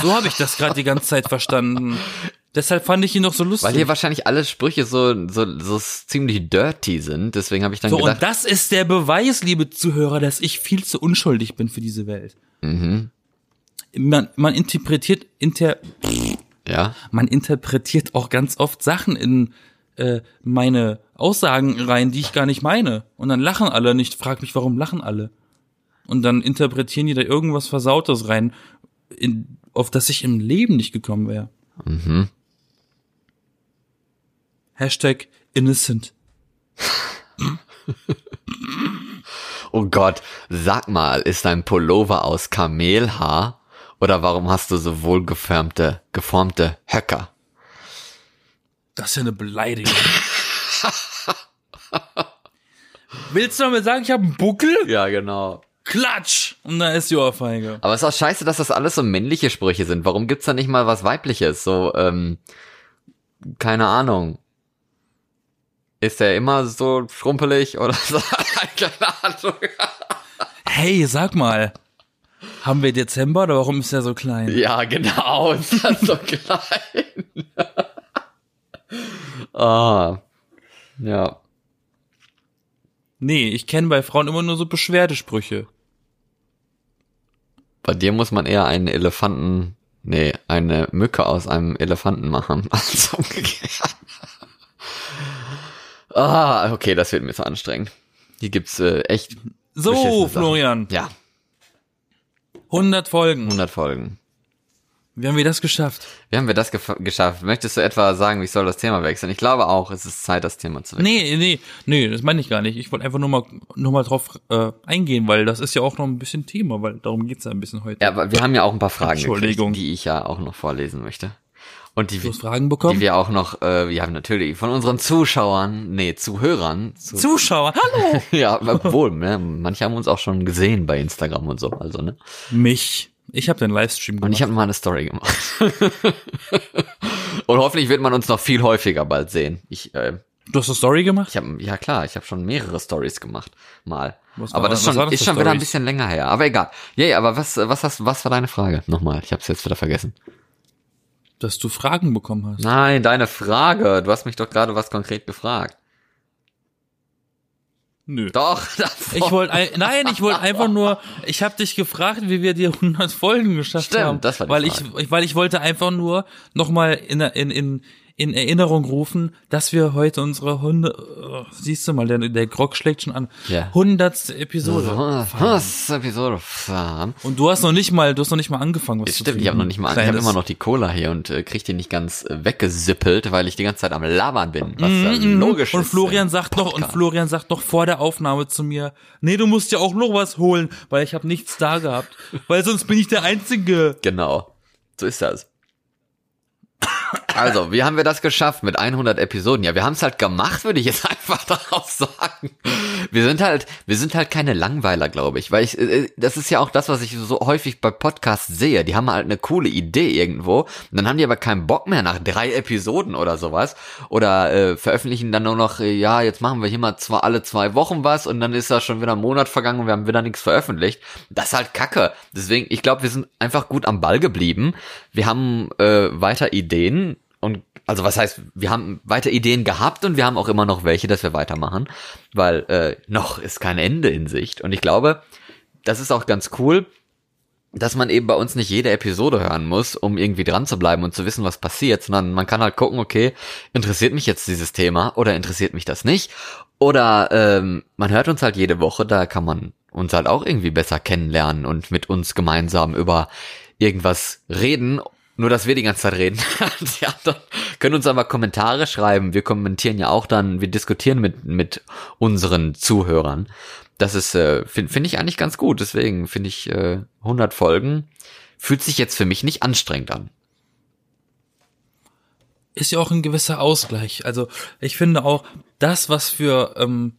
So habe ich das gerade die ganze Zeit verstanden. (laughs) Deshalb fand ich ihn noch so lustig. Weil hier wahrscheinlich alle Sprüche so, so, so ziemlich dirty sind. Deswegen habe ich dann so, gedacht, und das ist der Beweis, liebe Zuhörer, dass ich viel zu unschuldig bin für diese Welt. Mhm. Man, man interpretiert, inter, ja, man interpretiert auch ganz oft Sachen in äh, meine Aussagen rein, die ich gar nicht meine. Und dann lachen alle nicht. Frag mich, warum lachen alle? Und dann interpretieren die da irgendwas Versautes rein, in, auf das ich im Leben nicht gekommen wäre. Mhm. Hashtag innocent. Oh Gott, sag mal, ist dein Pullover aus Kamelhaar? Oder warum hast du so wohlgeformte, geformte Höcker? Das ist ja eine Beleidigung. (laughs) Willst du damit sagen, ich habe einen Buckel? Ja, genau. Klatsch! Und da ist die Ohrfeige. Aber es ist auch scheiße, dass das alles so männliche Sprüche sind. Warum gibt's da nicht mal was weibliches? So, ähm, keine Ahnung. Ist er immer so schrumpelig oder (laughs) so? keine Ahnung. Hey, sag mal. Haben wir Dezember oder warum ist der so klein? Ja, genau. (laughs) Ist das so klein? (laughs) ah. Ja. Nee, ich kenne bei Frauen immer nur so Beschwerdesprüche. Bei dir muss man eher einen Elefanten, nee, eine Mücke aus einem Elefanten machen, als umgekehrt. Ah, okay, das wird mir zu anstrengend. Hier gibt's äh, echt So. Florian. Ja, 100 Folgen. 100 Folgen. Wie haben wir das geschafft? Wie haben wir das geschafft? Möchtest du etwa sagen, ich soll das Thema wechseln? Ich glaube auch, es ist Zeit, das Thema zu wechseln. Nee, nee, nee, das meine ich gar nicht. Ich wollte einfach nur mal, nur mal drauf äh, eingehen, weil das ist ja auch noch ein bisschen Thema, weil darum geht's ja ein bisschen heute. Ja, aber wir haben ja auch ein paar Fragen Entschuldigung. gekriegt, die ich ja auch noch vorlesen möchte. Und die, Fragen die bekommen? wir auch noch, äh, wir haben natürlich von unseren Zuschauern, nee, Zuhörern, zu, Zuschauer, hallo! (laughs) ja, obwohl, ne, manche haben uns auch schon gesehen bei Instagram und so, also, ne. Mich. Ich habe den Livestream Und gemacht. ich habe mal eine Story gemacht. (laughs) und hoffentlich wird man uns noch viel häufiger bald sehen. Ich, äh, du hast eine Story gemacht? ich habe, ja klar, ich habe schon mehrere Stories gemacht, mal. Was aber war- das schon, das ist schon wieder ein bisschen länger her. Aber egal. Ja, ja, aber was, was hast, was war deine Frage? Nochmal, ich habe es jetzt wieder vergessen. Dass du Fragen bekommen hast. Nein, deine Frage. Du hast mich doch gerade was konkret gefragt. Nö. Doch, (laughs) das Ich wollte, ein- nein, ich wollte einfach nur, ich habe dich gefragt, wie wir die 100 Folgen geschafft Stimmt, haben. das war die weil ich, Frage. ich, weil ich wollte einfach nur nochmal in, in, in, in Erinnerung rufen, dass wir heute unsere Hunde, oh, siehst du mal, der, der Grog schlägt schon an, Ja. hundertste Episode. Was? Episode fahren. Und du hast noch nicht mal, du hast noch nicht mal angefangen, was zu Stimmt, ich habe noch nicht mal, ich habe Kleines- immer noch die Cola hier und äh, krieg die nicht ganz äh, weggesippelt, weil ich die ganze Zeit am Labern bin. Was ja Mhm, logisch und ist. Florian im sagt noch und Podcast. Florian sagt noch vor der Aufnahme zu mir, nee, du musst ja auch noch was holen, weil ich habe nichts da gehabt, weil sonst bin ich der einzige. Genau. So ist das. Also, wie haben wir das geschafft mit 100 Episoden? Ja, wir haben es halt gemacht, würde ich jetzt (laughs) einfach darauf sagen. Wir sind halt, wir sind halt keine Langweiler, glaube ich, weil ich, äh, das ist ja auch das, was ich so häufig bei Podcasts sehe. Die haben halt eine coole Idee irgendwo, und dann haben die aber keinen Bock mehr nach drei Episoden oder sowas oder äh, veröffentlichen dann nur noch, äh, ja, jetzt machen wir hier mal zwar alle zwei Wochen was und dann ist da schon wieder ein Monat vergangen und wir haben wieder nichts veröffentlicht. Das ist halt Kacke. Deswegen, ich glaube, wir sind einfach gut am Ball geblieben. Wir haben äh, weiter Ideen und also was heißt, wir haben weiter Ideen gehabt und wir haben auch immer noch welche, dass wir weitermachen, weil äh, noch ist kein Ende in Sicht. Und ich glaube, das ist auch ganz cool, dass man eben bei uns nicht jede Episode hören muss, um irgendwie dran zu bleiben und zu wissen, was passiert, sondern man kann halt gucken, okay, interessiert mich jetzt dieses Thema oder interessiert mich das nicht? Oder ähm, man hört uns halt jede Woche, da kann man uns halt auch irgendwie besser kennenlernen und mit uns gemeinsam über irgendwas reden. Nur, dass wir die ganze Zeit reden. (laughs) die anderen können uns aber Kommentare schreiben. Wir kommentieren ja auch dann, wir diskutieren mit, mit unseren Zuhörern. Das ist, äh, finde find ich eigentlich ganz gut. Deswegen finde ich äh, 100 Folgen fühlt sich jetzt für mich nicht anstrengend an. ist ja auch ein gewisser Ausgleich. Also ich finde auch, das, was für ähm,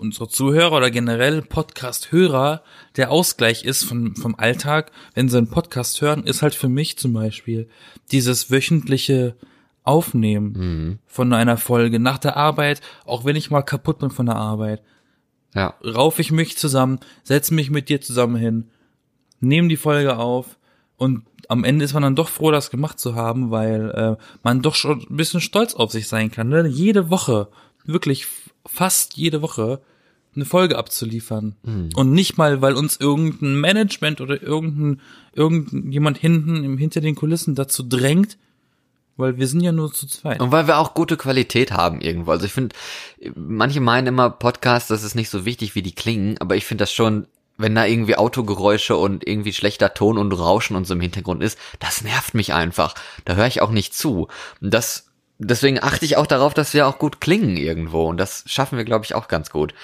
unsere Zuhörer oder generell Podcast-Hörer der Ausgleich ist von, vom Alltag, wenn sie einen Podcast hören, ist halt für mich zum Beispiel dieses wöchentliche Aufnehmen von einer Folge nach der Arbeit, auch wenn ich mal kaputt bin von der Arbeit, Ja. rauf ich mich zusammen, setz mich mit dir zusammen hin, nehme die Folge auf und am Ende ist man dann doch froh, das gemacht zu haben, weil äh, man doch schon ein bisschen stolz auf sich sein kann. Ne? Jede Woche, wirklich fast jede Woche eine Folge abzuliefern. Und nicht mal, weil uns irgendein Management oder irgendein, irgendjemand hinten im, hinter den Kulissen dazu drängt, weil wir sind ja nur zu zweit. Und weil wir auch gute Qualität haben irgendwo. Also ich finde, manche meinen immer Podcasts, das ist nicht so wichtig, wie die klingen, aber ich finde das schon, wenn da irgendwie Autogeräusche und irgendwie schlechter Ton und Rauschen und so im Hintergrund ist, das nervt mich einfach. Da höre ich auch nicht zu. Und das, deswegen achte ich auch darauf, dass wir auch gut klingen irgendwo. Und das schaffen wir, glaube ich, auch ganz gut.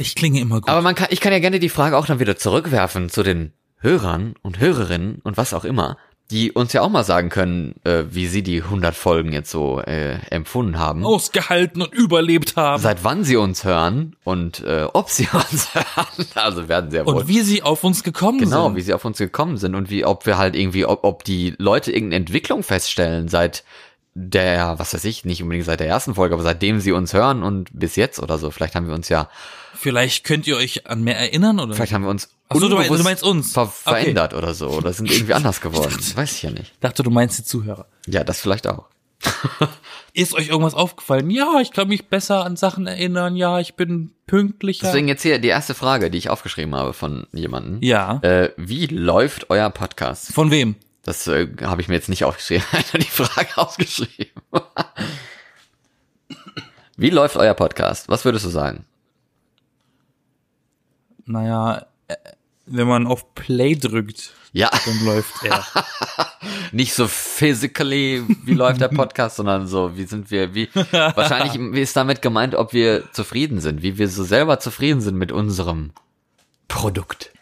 Ich klinge immer gut. Aber man kann, ich kann ja gerne die Frage auch dann wieder zurückwerfen zu den Hörern und Hörerinnen und was auch immer, die uns ja auch mal sagen können, äh, wie sie die 100 Folgen jetzt so äh, empfunden haben. ausgehalten und überlebt haben. Seit wann sie uns hören und äh, ob sie (laughs) uns hören. Also werden sie ja wohl. Und wie sie auf uns gekommen Genau, sind. wie sie auf uns gekommen sind und wie, ob wir halt irgendwie, ob, ob die Leute irgendeine Entwicklung feststellen seit der, was weiß ich, nicht unbedingt seit der ersten Folge, aber seitdem sie uns hören und bis jetzt oder so. Vielleicht haben wir uns ja Vielleicht könnt ihr euch an mehr erinnern, oder? Vielleicht haben wir uns Ach so, du meinst- du meinst uns. ver Okay. verändert oder so oder sind (laughs) irgendwie anders geworden. Weiß ich ja nicht. Ich dachte, du meinst die Zuhörer. Ja, das vielleicht auch. (laughs) Ist euch irgendwas aufgefallen? Ja, ich kann mich besser an Sachen erinnern. Ja, ich bin pünktlicher. Deswegen jetzt hier die erste Frage, die ich aufgeschrieben habe von jemandem. Ja. Äh, wie läuft euer Podcast? Von wem? Das äh, habe ich mir jetzt nicht aufgeschrieben, (laughs) einfach die Frage ausgeschrieben. wie läuft euer Podcast? Was würdest du sagen? Naja, äh, wenn man auf Play drückt, Ja, dann läuft er. (laughs) nicht so physically, wie läuft der Podcast, sondern so, wie sind wir, wie, (laughs) wahrscheinlich wie ist damit gemeint, ob wir zufrieden sind, wie wir so selber zufrieden sind mit unserem Produkt.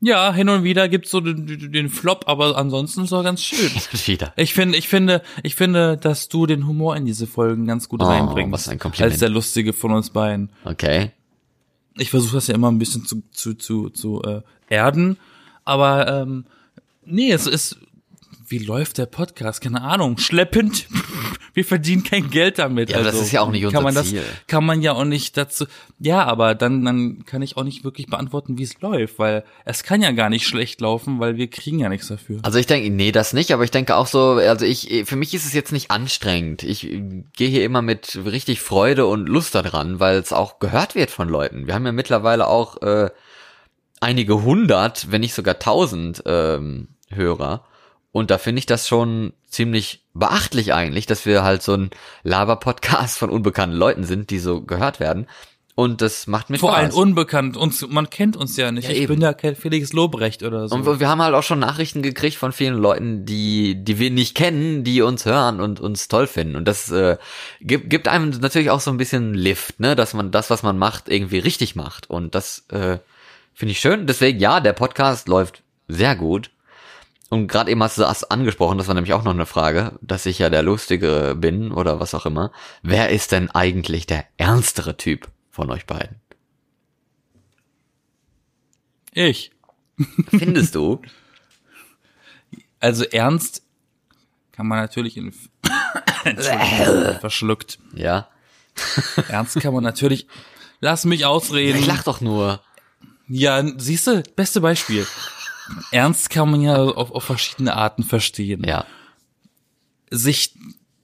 Ja, hin und wieder gibt's so den, den Flop, aber ansonsten ist er ganz schön. (laughs) Wieder. Ich finde, ich finde, ich finde, dass du den Humor in diese Folgen ganz gut Oh, reinbringst. was ein Kompliment. Als der lustige von uns beiden. Okay. Ich versuche das ja immer ein bisschen zu zu zu, zu äh, erden, aber ähm, nee, es ist wie läuft der Podcast? Keine Ahnung, schleppend. Wir verdienen kein Geld damit. Ja, aber also, das ist ja auch nicht kann unser man das, Ziel. Kann man ja auch nicht dazu. Ja, aber dann dann kann ich auch nicht wirklich beantworten, wie es läuft, weil es kann ja gar nicht schlecht laufen, weil wir kriegen ja nichts dafür. Also ich denke, nee, das nicht, aber ich denke auch so, also ich, für mich ist es jetzt nicht anstrengend. Ich äh, gehe hier immer mit richtig Freude und Lust daran, weil es auch gehört wird von Leuten. Wir haben ja mittlerweile auch äh, einige hundert, wenn nicht sogar tausend ähm, Hörer. Und da finde ich das schon ziemlich beachtlich eigentlich, dass wir halt so ein Laber-Podcast von unbekannten Leuten sind, die so gehört werden. Und das macht mir Vor allem unbekannt. Uns, man kennt uns ja nicht. Ja, ich eben. bin ja kein Felix Lobrecht oder so. Und wir haben halt auch schon Nachrichten gekriegt von vielen Leuten, die, die wir nicht kennen, die uns hören und uns toll finden. Und das äh, gibt, gibt einem natürlich auch so ein bisschen Lift, ne, dass man das, was man macht, irgendwie richtig macht. Und das äh, finde ich schön. Deswegen, ja, der Podcast läuft sehr gut. Und gerade eben hast du das angesprochen, das war nämlich auch noch eine Frage, dass ich ja der Lustige bin oder was auch immer. Wer ist denn eigentlich der ernstere Typ von euch beiden? ich. Findest du? (laughs) Also ernst kann man natürlich in (coughs) verschluckt. Ja. (laughs) Ernst kann man natürlich. Lass mich ausreden. Ich lach doch nur. Ja, siehst du, beste Beispiel. Ernst kann man ja auf, auf verschiedene Arten verstehen. Ja. Sich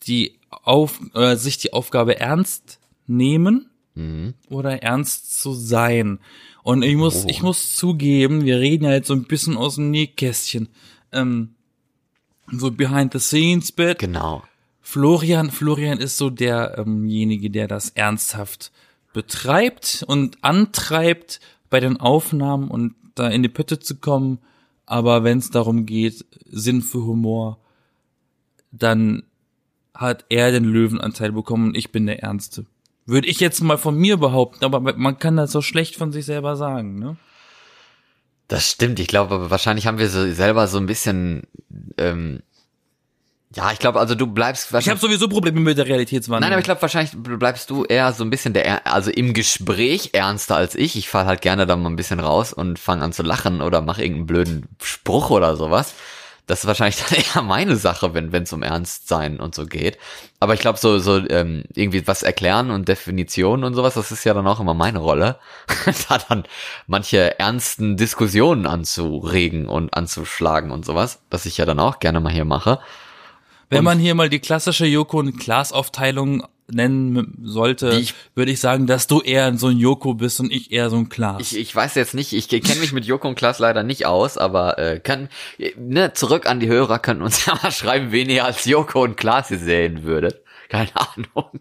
die auf äh, sich die Aufgabe ernst nehmen oder ernst zu sein. Und ich muss Oh. ich muss zugeben, wir reden ja jetzt so ein bisschen aus dem Nähkästchen. Ähm, so behind the scenes bit. Genau. Florian, Florian ist so derjenige, der das ernsthaft betreibt und antreibt bei den Aufnahmen und da in die Pütte zu kommen. Aber wenn es darum geht, Sinn für Humor, dann hat er den Löwenanteil bekommen und ich bin der Ernste. Würde ich jetzt mal von mir behaupten, aber man kann das so schlecht von sich selber sagen, ne? Das stimmt. Ich glaube, aber wahrscheinlich haben wir so selber so ein bisschen ähm, Ja, ich glaube, also du bleibst Ich habe sowieso Probleme mit der Realitätswandlung. Nein, aber ich glaube, wahrscheinlich bleibst du eher so ein bisschen der, Er- also im Gespräch ernster als ich. Ich fall halt gerne da mal ein bisschen raus und fange an zu lachen oder mache irgendeinen blöden Spruch oder sowas. Das ist wahrscheinlich (laughs) dann eher meine Sache, wenn es um Ernstsein und so geht. Aber ich glaube, so so ähm, irgendwie was erklären und Definitionen und sowas, das ist ja dann auch immer meine Rolle, (laughs) da dann manche ernsten Diskussionen anzuregen und anzuschlagen und sowas, was ich ja dann auch gerne mal hier mache. Wenn man hier mal die klassische Joko und Klaas Aufteilung nennen sollte, ich- würde ich sagen, dass du eher so ein Joko bist und ich eher so ein Klaas. Ich, ich weiß jetzt nicht, ich kenne mich mit Joko und Klaas leider nicht aus, aber äh, kann, ne, zurück an die Hörer, könnten uns (laughs) ja mal schreiben, wen ihr als Joko und Klaas ihr sehen würdet. Keine Ahnung.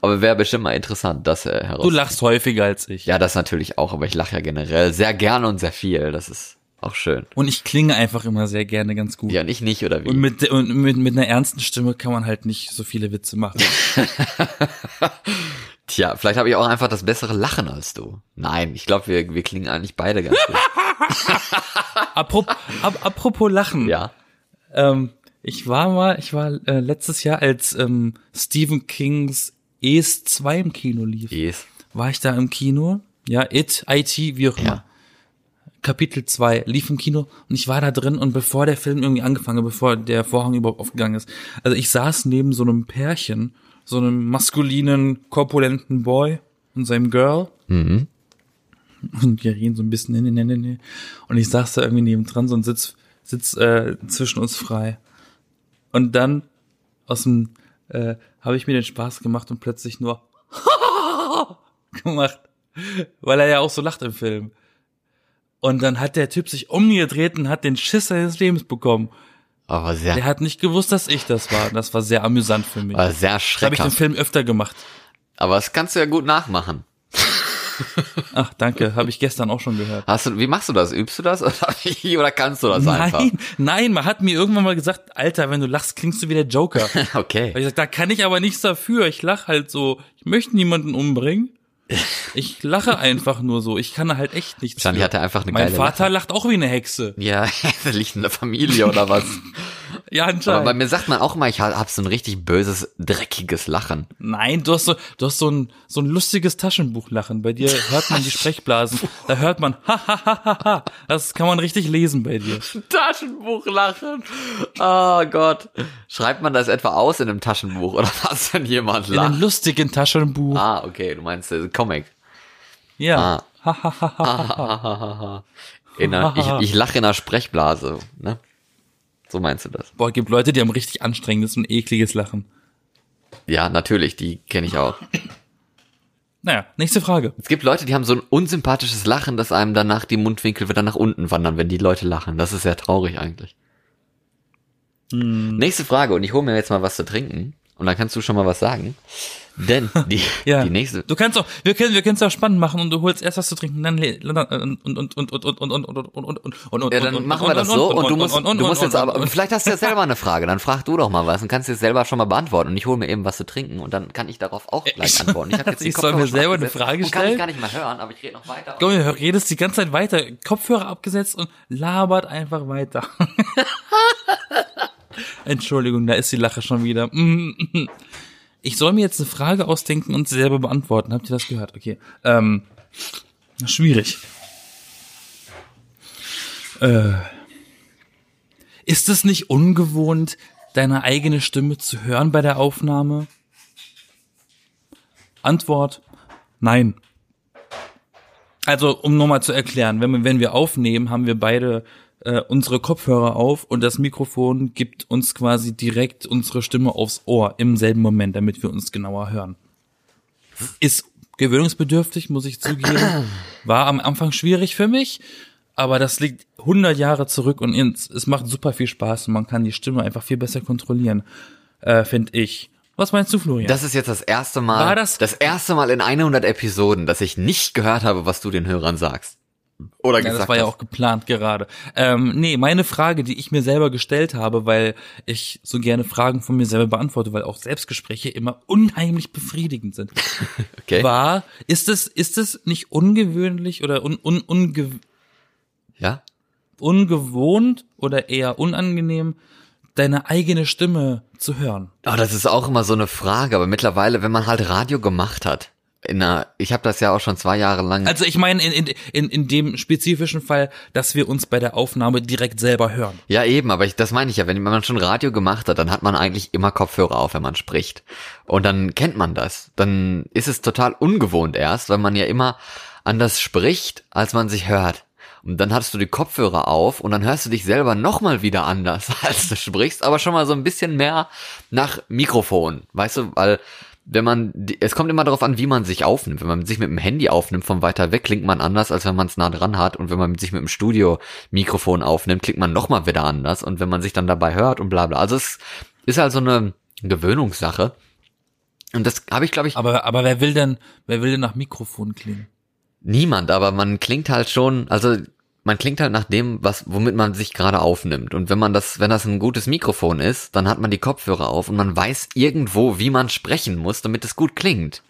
Aber wäre bestimmt mal interessant, das äh, heraus. du lachst häufiger als ich. Ja, das natürlich auch, aber ich lache ja generell sehr gerne und sehr viel. Das ist auch schön. Und ich klinge einfach immer sehr gerne ganz gut. Ja, nicht nicht oder wie? Und mit, und mit, mit einer ernsten Stimme kann man halt nicht so viele Witze machen. (laughs) Tja, vielleicht habe ich auch einfach das bessere Lachen als du. Nein, ich glaube, wir, wir klingen eigentlich beide ganz gut. (laughs) Apropos, ap, apropos Lachen. ja. Ähm, ich war mal, ich war äh, letztes Jahr, als ähm, Stephen Kings Es 2 im Kino lief. Yes. war ich da im Kino. Ja, It, IT, wie auch immer. Ja. Kapitel 2 lief im Kino und ich war da drin und bevor der Film irgendwie angefangen, hat, bevor der Vorhang überhaupt aufgegangen ist. Also ich saß neben so einem Pärchen, so einem maskulinen, korpulenten Boy und seinem Girl. Mhm. Und wir reden so ein bisschen, ne, ne, ne, ne. Und ich saß da irgendwie neben dran, so ein Sitz, Sitz äh, zwischen uns frei. Und dann aus dem, äh, habe ich mir den Spaß gemacht und plötzlich nur (laughs) gemacht, weil er ja auch so lacht im Film. Und dann hat der Typ sich umgedreht und hat den Schiss seines Lebens bekommen. Aber sehr, Der hat nicht gewusst, dass ich das war. Das war sehr amüsant für mich. aber sehr Das habe ich schreckhaft. Film öfter gemacht. Aber das kannst du ja gut nachmachen. Ach, danke, habe ich gestern auch schon gehört. Hast du, wie machst du das? Übst du das oder, (laughs) kannst du das einfach? Nein, nein, man hat mir irgendwann mal gesagt, Alter, wenn du lachst, klingst du wie der Joker. (laughs) Okay. Hab ich gesagt, da kann ich aber nichts dafür. Ich lach halt so. Ich möchte niemanden umbringen. Ich lache einfach nur so. Ich kann halt echt nichts. Wahrscheinlich für. hat er einfach eine Mein geile Vater lacht auch wie eine Hexe. Ja, das (laughs) liegt in der Familie oder was. (laughs) Ja, Aber bei anscheinend. mir sagt man auch mal, ich hab so ein richtig böses, dreckiges Lachen. Nein, du hast so, du hast so ein, so ein lustiges Taschenbuchlachen. Bei dir hört man die (laughs) Sprechblasen. Da hört man, ha, ha, ha, ha, ha. Das kann man richtig lesen bei dir. Taschenbuchlachen. Oh Gott. Schreibt man das etwa aus in einem Taschenbuch oder (laughs) was, wenn jemand In einem lacht? lustigen Taschenbuch. Ah, okay, du meinst äh, Comic. Ja. Ah. Ha, ha, ha, ha, ha. (laughs) In einer, ich, ich lache in einer Sprechblase, ne? So meinst du das? Boah, gibt Leute, die haben richtig anstrengendes und ekliges Lachen. Ja, natürlich, die kenne ich auch. Naja, nächste Frage. Es gibt Leute, die haben so ein unsympathisches Lachen, dass einem danach die Mundwinkel wieder nach unten wandern, wenn die Leute lachen. Das ist sehr traurig eigentlich. Nächste Frage, und ich hole mir jetzt mal was zu trinken. Und dann kannst du schon mal was sagen. Denn die, Ja. die nächste. Du kannst auch, wir können, wir können es auch spannend machen und du holst erst was zu trinken, dann und und und und und und und und und und und und und Ja, dann machen wir das so und du musst, du musst jetzt aber, vielleicht hast du ja selber eine Frage, dann frag du doch mal was und kannst dir selber schon mal beantworten und ich hole mir eben was zu trinken und dann kann ich darauf auch gleich Ich- antworten. Ich, hab jetzt die ich soll mir Kopfhörer schon selber eine abgesetzt Frage und kann ich stellen? gar nicht mehr hören, aber ich rede noch weiter. Komm, ihr redest die ganze Zeit weiter, Kopfhörer abgesetzt und labert einfach weiter. Entschuldigung, da ist die Lache schon wieder. Ich soll mir jetzt eine Frage ausdenken und sie selber beantworten. Habt ihr das gehört? Okay. Ähm, schwierig. Äh, ist es nicht ungewohnt, deine eigene Stimme zu hören bei der Aufnahme? Antwort, nein. Also, um nochmal zu erklären, wenn wir, wenn wir aufnehmen, haben wir beide äh, unsere Kopfhörer auf und das Mikrofon gibt uns quasi direkt unsere Stimme aufs Ohr im selben Moment, damit wir uns genauer hören. Ist gewöhnungsbedürftig, muss ich zugeben. War am Anfang schwierig für mich, aber das liegt 100 Jahre zurück und es macht super viel Spaß und man kann die Stimme einfach viel besser kontrollieren, äh, finde ich. Was meinst du, Florian? Das ist jetzt das erste Mal, War das- das erste Mal in 100 Episoden, dass ich nicht gehört habe, was du den Hörern sagst. Oder Ja, gesagt das war ja hast. auch geplant gerade. Ähm, nee, meine Frage, die ich mir selber gestellt habe, weil ich so gerne Fragen von mir selber beantworte, weil auch Selbstgespräche immer unheimlich befriedigend sind, (laughs) okay. war, ist es, ist es nicht ungewöhnlich oder un, un, unge, Ja? ungewohnt oder eher unangenehm, deine eigene Stimme zu hören? Oh, das ist auch immer so eine Frage, aber mittlerweile, wenn man halt Radio gemacht hat, in einer, ich habe das ja auch schon zwei Jahre lang. Also ich meine in, in, in, in dem spezifischen Fall, dass wir uns bei der Aufnahme direkt selber hören. Ja, eben, aber ich, das meine ich ja, wenn man schon Radio gemacht hat, dann hat man eigentlich immer Kopfhörer auf, wenn man spricht. Und dann kennt man das. Dann ist es total ungewohnt erst, weil man ja immer anders spricht, als man sich hört. Und dann hattest du die Kopfhörer auf und dann hörst du dich selber nochmal wieder anders, (laughs) als du sprichst, aber schon mal so ein bisschen mehr nach Mikrofon. Weißt du, weil wenn man, es kommt immer darauf an, wie man sich aufnimmt. Wenn man sich mit dem Handy aufnimmt, von weiter weg klingt man anders, als wenn man es nah dran hat. Und wenn man sich mit dem Studio-Mikrofon aufnimmt, klingt man nochmal wieder anders. Und wenn man sich dann dabei hört und bla bla. Also es ist halt so eine Gewöhnungssache. Und das habe ich, glaube ich, Aber, aber wer will denn, wer will denn nach Mikrofon klingen? niemand, aber man klingt halt schon, also man klingt halt nach dem, was, womit man sich gerade aufnimmt. Und wenn man das, wenn das ein gutes Mikrofon ist, dann hat man die Kopfhörer auf und man weiß irgendwo, wie man sprechen muss, damit es gut klingt.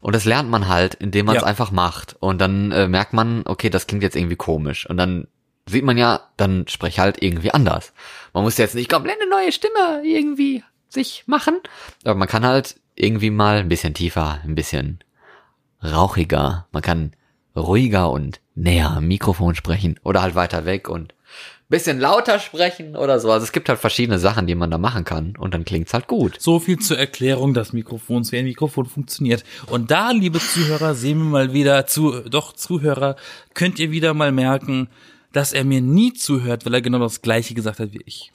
Und das lernt man halt, indem man es Ja. einfach macht. Und dann äh, merkt man, okay, das klingt jetzt irgendwie komisch. Und dann sieht man ja, dann sprech halt irgendwie anders. Man muss jetzt nicht komplett eine neue Stimme irgendwie sich machen. Aber man kann halt irgendwie mal ein bisschen tiefer, ein bisschen rauchiger. Man kann ruhiger und näher am Mikrofon sprechen oder halt weiter weg und bisschen lauter sprechen oder so. Also es gibt halt verschiedene Sachen, die man da machen kann und dann klingt's halt gut. So viel zur Erklärung des Mikrofons, wie ein Mikrofon funktioniert. Und da, liebe Zuhörer, sehen wir mal wieder zu, doch Zuhörer, könnt ihr wieder mal merken, dass er mir nie zuhört, weil er genau das Gleiche gesagt hat wie ich.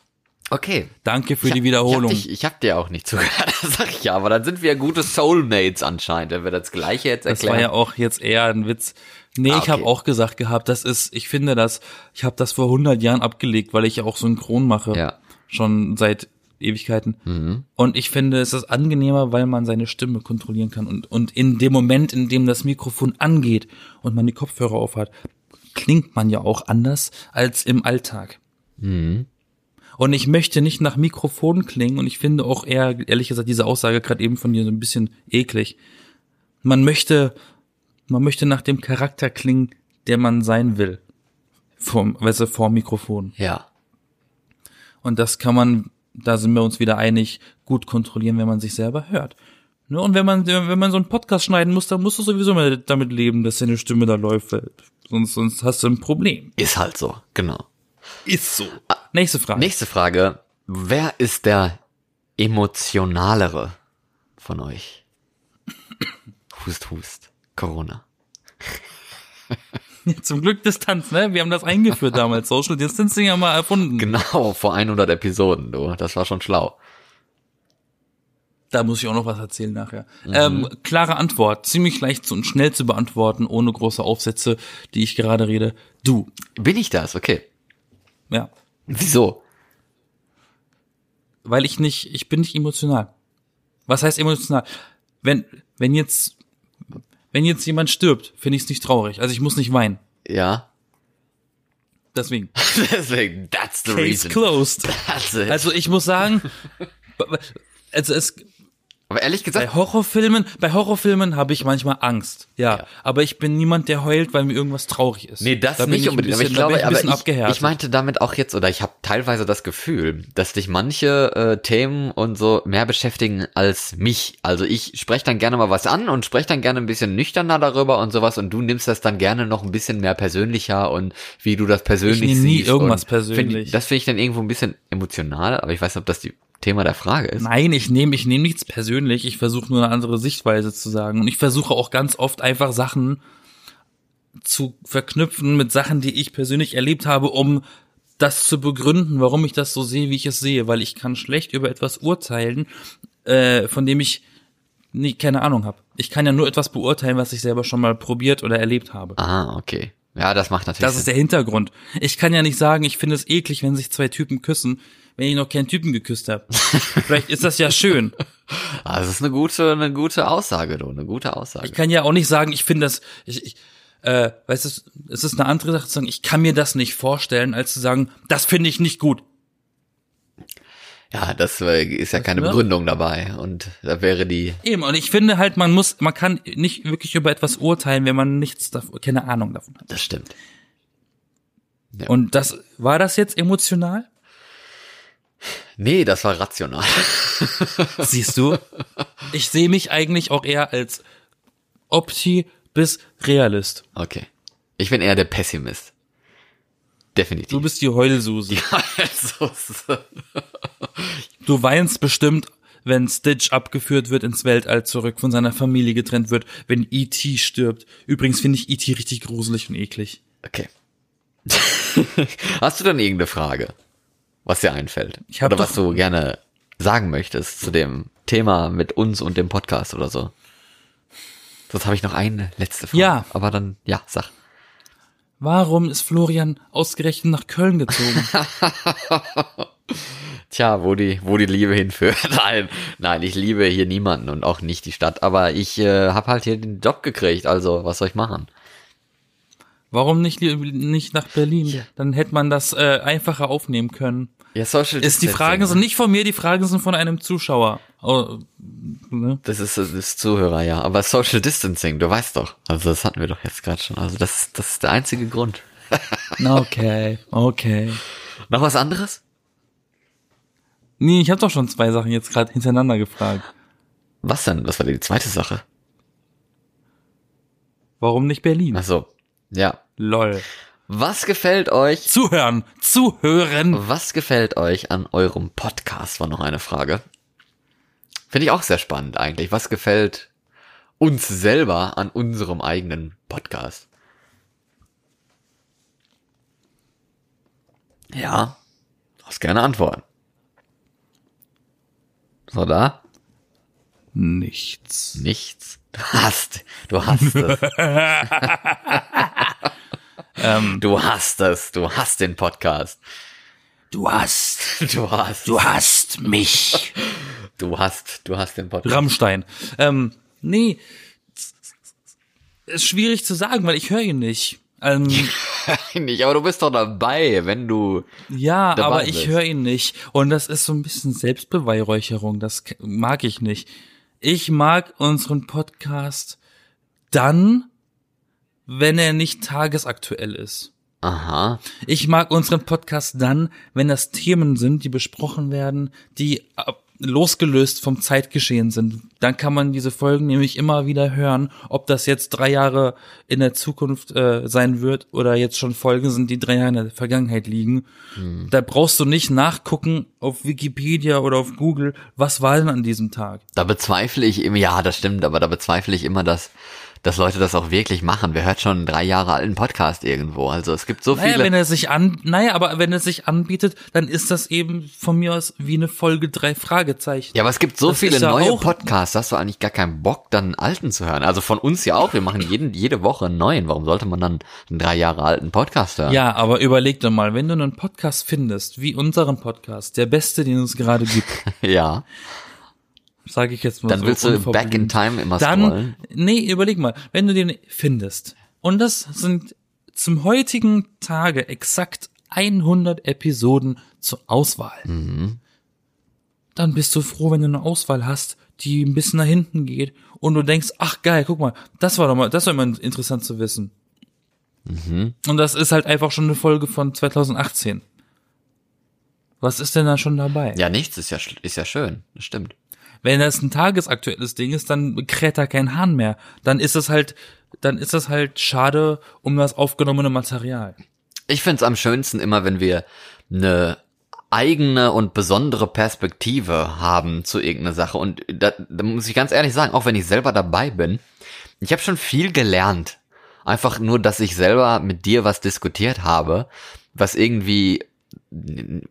Okay. Danke für Ich- die Wiederholung. Ich hab, dich, ich hab dir auch nicht zugehört, (laughs) das sag ich ja, aber dann sind wir gute Soulmates anscheinend, wenn wir das Gleiche jetzt Das erklären. war ja auch jetzt eher ein Witz. Nee, Ah, ich habe okay. auch gesagt gehabt, das ist, ich finde das, ich habe das vor 100 Jahren abgelegt, weil ich ja auch synchron mache. Ja. Schon seit Ewigkeiten. Mhm. Und ich finde, es ist angenehmer, weil man seine Stimme kontrollieren kann. Und, und in dem Moment, in dem das Mikrofon angeht und man die Kopfhörer aufhat, klingt man ja auch anders als im Alltag. Mhm. Und ich möchte nicht nach Mikrofon klingen und ich finde auch eher, ehrlich gesagt, diese Aussage gerade eben von dir so ein bisschen eklig. Man möchte, man möchte nach dem Charakter klingen, der man sein will. Vom, weißt du, vor Mikrofon. Ja. Und das kann man, da sind wir uns wieder einig, gut kontrollieren, wenn man sich selber hört. Ne? Und wenn man, wenn man so einen Podcast schneiden muss, dann musst du sowieso mal damit leben, dass deine Stimme da läuft. Sonst, sonst hast du ein Problem. Ist halt so, genau. Ist so. Nächste Frage. Nächste Frage. Wer ist der emotionalere von euch? Hust, hust. Corona. (laughs) Zum Glück Distanz, ne? Wir haben das eingeführt damals. Social Distancing haben wir erfunden. Genau, vor 100 Episoden, du. Das war schon schlau. Da muss ich auch noch was erzählen nachher. Ähm, klare Antwort. Ziemlich leicht und schnell zu beantworten, ohne große Aufsätze, die ich gerade rede. Du. Bin ich das? Okay. Ja. Wieso? Weil ich nicht, ich bin nicht emotional. Was heißt emotional? Wenn, wenn jetzt, wenn jetzt jemand stirbt, finde ich es nicht traurig. Also ich muss nicht weinen. Ja. Deswegen. (laughs) Deswegen, that's the Case reason. closed. That's it. Also ich muss sagen, (laughs) also es, Aber ehrlich gesagt, Bei Horrorfilmen, bei Horrorfilmen habe ich manchmal Angst. Ja, Ja. aber ich bin niemand, der heult, weil mir irgendwas traurig ist. Nee, das Da nicht unbedingt. aber ich glaube, ich ein aber bisschen ich, ich meinte damit auch jetzt, oder ich habe teilweise das Gefühl, dass dich manche äh, Themen und so mehr beschäftigen als mich. Also ich spreche dann gerne mal was an und spreche dann gerne ein bisschen nüchterner darüber und sowas und du nimmst das dann gerne noch ein bisschen mehr persönlicher und wie du das persönlich Ich nehm nie siehst. irgendwas persönlich. Find, das finde ich dann irgendwo ein bisschen emotional, aber ich weiß nicht, ob das die Thema der Frage ist. Nein, ich nehme ich nehme nichts persönlich. Ich versuche nur eine andere Sichtweise zu sagen. Und ich versuche auch ganz oft einfach Sachen zu verknüpfen mit Sachen, die ich persönlich erlebt habe, um das zu begründen, warum ich das so sehe, wie ich es sehe. Weil ich kann schlecht über etwas urteilen, äh, von dem ich nie, keine Ahnung habe. Ich kann ja nur etwas beurteilen, was ich selber schon mal probiert oder erlebt habe. Ah, okay. Ja, das macht natürlich Das ist Sinn. der Hintergrund. Ich kann ja nicht sagen, ich finde es eklig, wenn sich zwei Typen küssen, wenn ich noch keinen Typen geküsst habe. Vielleicht ist das ja schön. (laughs) Ah, das ist eine gute, eine gute Aussage, du, eine gute Aussage. Ich kann ja auch nicht sagen, ich finde das, ich, ich, äh, weißt du, es ist eine andere Sache zu sagen, ich kann mir das nicht vorstellen, als zu sagen, das finde ich nicht gut. Ja, das äh, ist ja keine ne? Begründung dabei. Und da wäre die. Eben, und ich finde halt, man muss, man kann nicht wirklich über etwas urteilen, wenn man nichts davon, keine Ahnung davon hat. Das stimmt. Ja. Und das, war das jetzt emotional? Nee, das war rational. (laughs) Siehst du? Ich sehe mich eigentlich auch eher als Opti bis Realist. Okay. Ich bin eher der Pessimist. Definitiv. Du bist die Heulsuse. also, (laughs) Du weinst bestimmt, wenn Stitch abgeführt wird ins Weltall zurück, von seiner Familie getrennt wird, wenn E.T. stirbt. Übrigens finde ich E.T. richtig gruselig und eklig. okay. (laughs) Hast du dann irgendeine Frage, was dir einfällt? Ich hab oder was du gerne sagen möchtest zu dem Thema mit uns und dem Podcast oder so? Sonst habe ich noch eine letzte Frage. Ja. Aber dann, ja, sag. Warum ist Florian ausgerechnet nach Köln gezogen? (laughs) Tja, wo die, wo die Liebe hinführt. (laughs) Nein, nein, ich liebe hier niemanden und auch nicht die Stadt. Aber ich äh, habe halt hier den Job gekriegt. Also, was soll ich machen? Warum nicht, nicht nach Berlin? Ja. Dann hätte man das äh, einfacher aufnehmen können. Ja, Social Ist die Fragen Distancing, sind nicht von mir, die Fragen sind von einem Zuschauer. Oh, ne? Das ist, das ist Zuhörer, ja. Aber Social Distancing, du weißt doch. Also das hatten wir doch jetzt gerade schon. Also das, das ist der einzige Grund. Okay, okay. Noch was anderes? Nee, ich habe doch schon zwei Sachen jetzt gerade hintereinander gefragt. Was denn? Was war die zweite Sache? Warum nicht Berlin? Ach so. Ja. Lol. Was gefällt euch? Zuhören, zuhören. Was gefällt euch an eurem Podcast? War noch eine Frage. Finde ich auch sehr spannend eigentlich. Was gefällt uns selber an unserem eigenen Podcast? Ja, hast gerne antworten. So, da? Nichts. Nichts. Du hast, du hast es. (laughs) Ähm, Du hast es. Du hast den Podcast. Du hast, Du hast. du hast mich. (laughs) Du hast, du hast den Podcast. Rammstein. Ähm, nee. Ist schwierig zu sagen, weil ich höre ihn nicht. Ähm, (laughs) nicht, aber du bist doch dabei, wenn du. ja, aber ich höre ihn nicht. Und das ist so ein bisschen Selbstbeweihräucherung. Das mag ich nicht. Ich mag unseren Podcast dann, wenn er nicht tagesaktuell ist. Aha. Ich mag unseren Podcast dann, wenn das Themen sind, die besprochen werden, die äh, losgelöst vom Zeitgeschehen sind. Dann kann man diese Folgen nämlich immer wieder hören, ob das jetzt drei Jahre in der Zukunft äh, sein wird oder jetzt schon Folgen sind, die drei Jahre in der Vergangenheit liegen. Da brauchst du nicht nachgucken auf Wikipedia oder auf Google, was war denn an diesem Tag. Da bezweifle ich immer, ja, das stimmt, aber da bezweifle ich immer, dass, dass Leute das auch wirklich machen. Wer hört schon einen drei Jahre alten Podcast irgendwo? Also es gibt so Naja, viele. wenn er sich an, naja, aber wenn er sich anbietet, dann ist das eben von mir aus wie eine Folge drei Fragezeichen. ja, aber es gibt so Das viele neue auch- Podcasts, hast du eigentlich gar keinen Bock, dann einen alten zu hören. Also von uns ja auch, wir machen jeden, jede Woche einen neuen. Warum sollte man dann einen drei Jahre alten Podcast hören? Ja, aber überleg doch mal, wenn du einen Podcast findest, wie unseren Podcast, der beste, den es gerade gibt, (laughs) Ja. Sage ich jetzt mal Dann so. willst du back in time immer Dann, scrollen. nee, überleg mal, wenn du den findest, und das sind zum heutigen Tage exakt 100 Episoden zur Auswahl, Mhm. dann bist du froh, wenn du eine Auswahl hast, die ein bisschen nach hinten geht und du denkst, ach geil, guck mal, das war doch mal, das war immer interessant zu wissen. Mhm. Und das ist halt einfach schon eine Folge von 2018. Was ist denn da schon dabei? Ja, nichts ist ja, ist ja schön. Das stimmt. Wenn das ein tagesaktuelles Ding ist, dann kräht da kein Hahn mehr. Dann ist es halt, dann ist es halt schade um das aufgenommene Material. Ich find's am schönsten immer, wenn wir eine eigene und besondere Perspektive haben zu irgendeiner Sache. Und da, da muss ich ganz ehrlich sagen, auch wenn ich selber dabei bin, ich habe schon viel gelernt. Einfach nur, dass ich selber mit dir was diskutiert habe, was irgendwie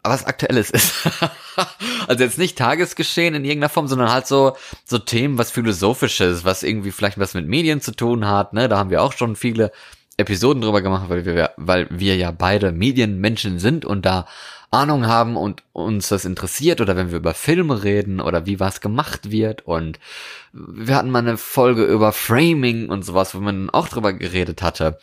was aktuelles ist. (laughs) also jetzt nicht Tagesgeschehen in irgendeiner Form, sondern halt so so Themen, was philosophisches, was irgendwie vielleicht was mit Medien zu tun hat, ne? Da haben wir auch schon viele Episoden drüber gemacht, weil wir weil wir ja beide Medienmenschen sind und da Ahnung haben und uns das interessiert oder wenn wir über Filme reden oder wie was gemacht wird und wir hatten mal eine Folge über Framing und sowas, wo man auch drüber geredet hatte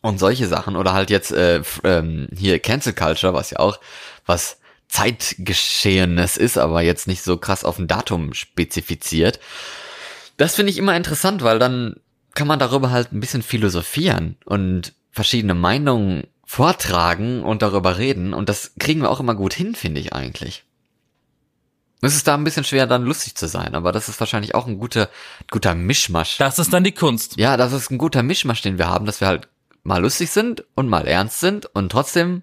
und solche Sachen oder halt jetzt äh, ähm, hier Cancel Culture, was ja auch was Zeitgeschehenes ist, aber jetzt nicht so krass auf ein Datum spezifiziert. Das finde ich immer interessant, weil dann kann man darüber halt ein bisschen philosophieren und verschiedene Meinungen vortragen und darüber reden und das kriegen wir auch immer gut hin, finde ich eigentlich. Es ist da ein bisschen schwer, dann lustig zu sein, aber das ist wahrscheinlich auch ein guter, guter Mischmasch. Das ist dann die Kunst. Ja, das ist ein guter Mischmasch, den wir haben, dass wir halt mal lustig sind und mal ernst sind und trotzdem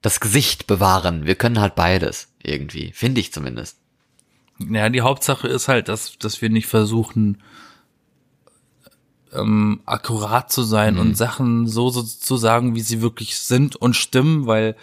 das Gesicht bewahren. Wir können halt beides irgendwie, finde ich zumindest. Ja, die Hauptsache ist halt, dass, dass wir nicht versuchen, ähm, akkurat zu sein und Sachen so, so zu sagen, wie sie wirklich sind und stimmen, weil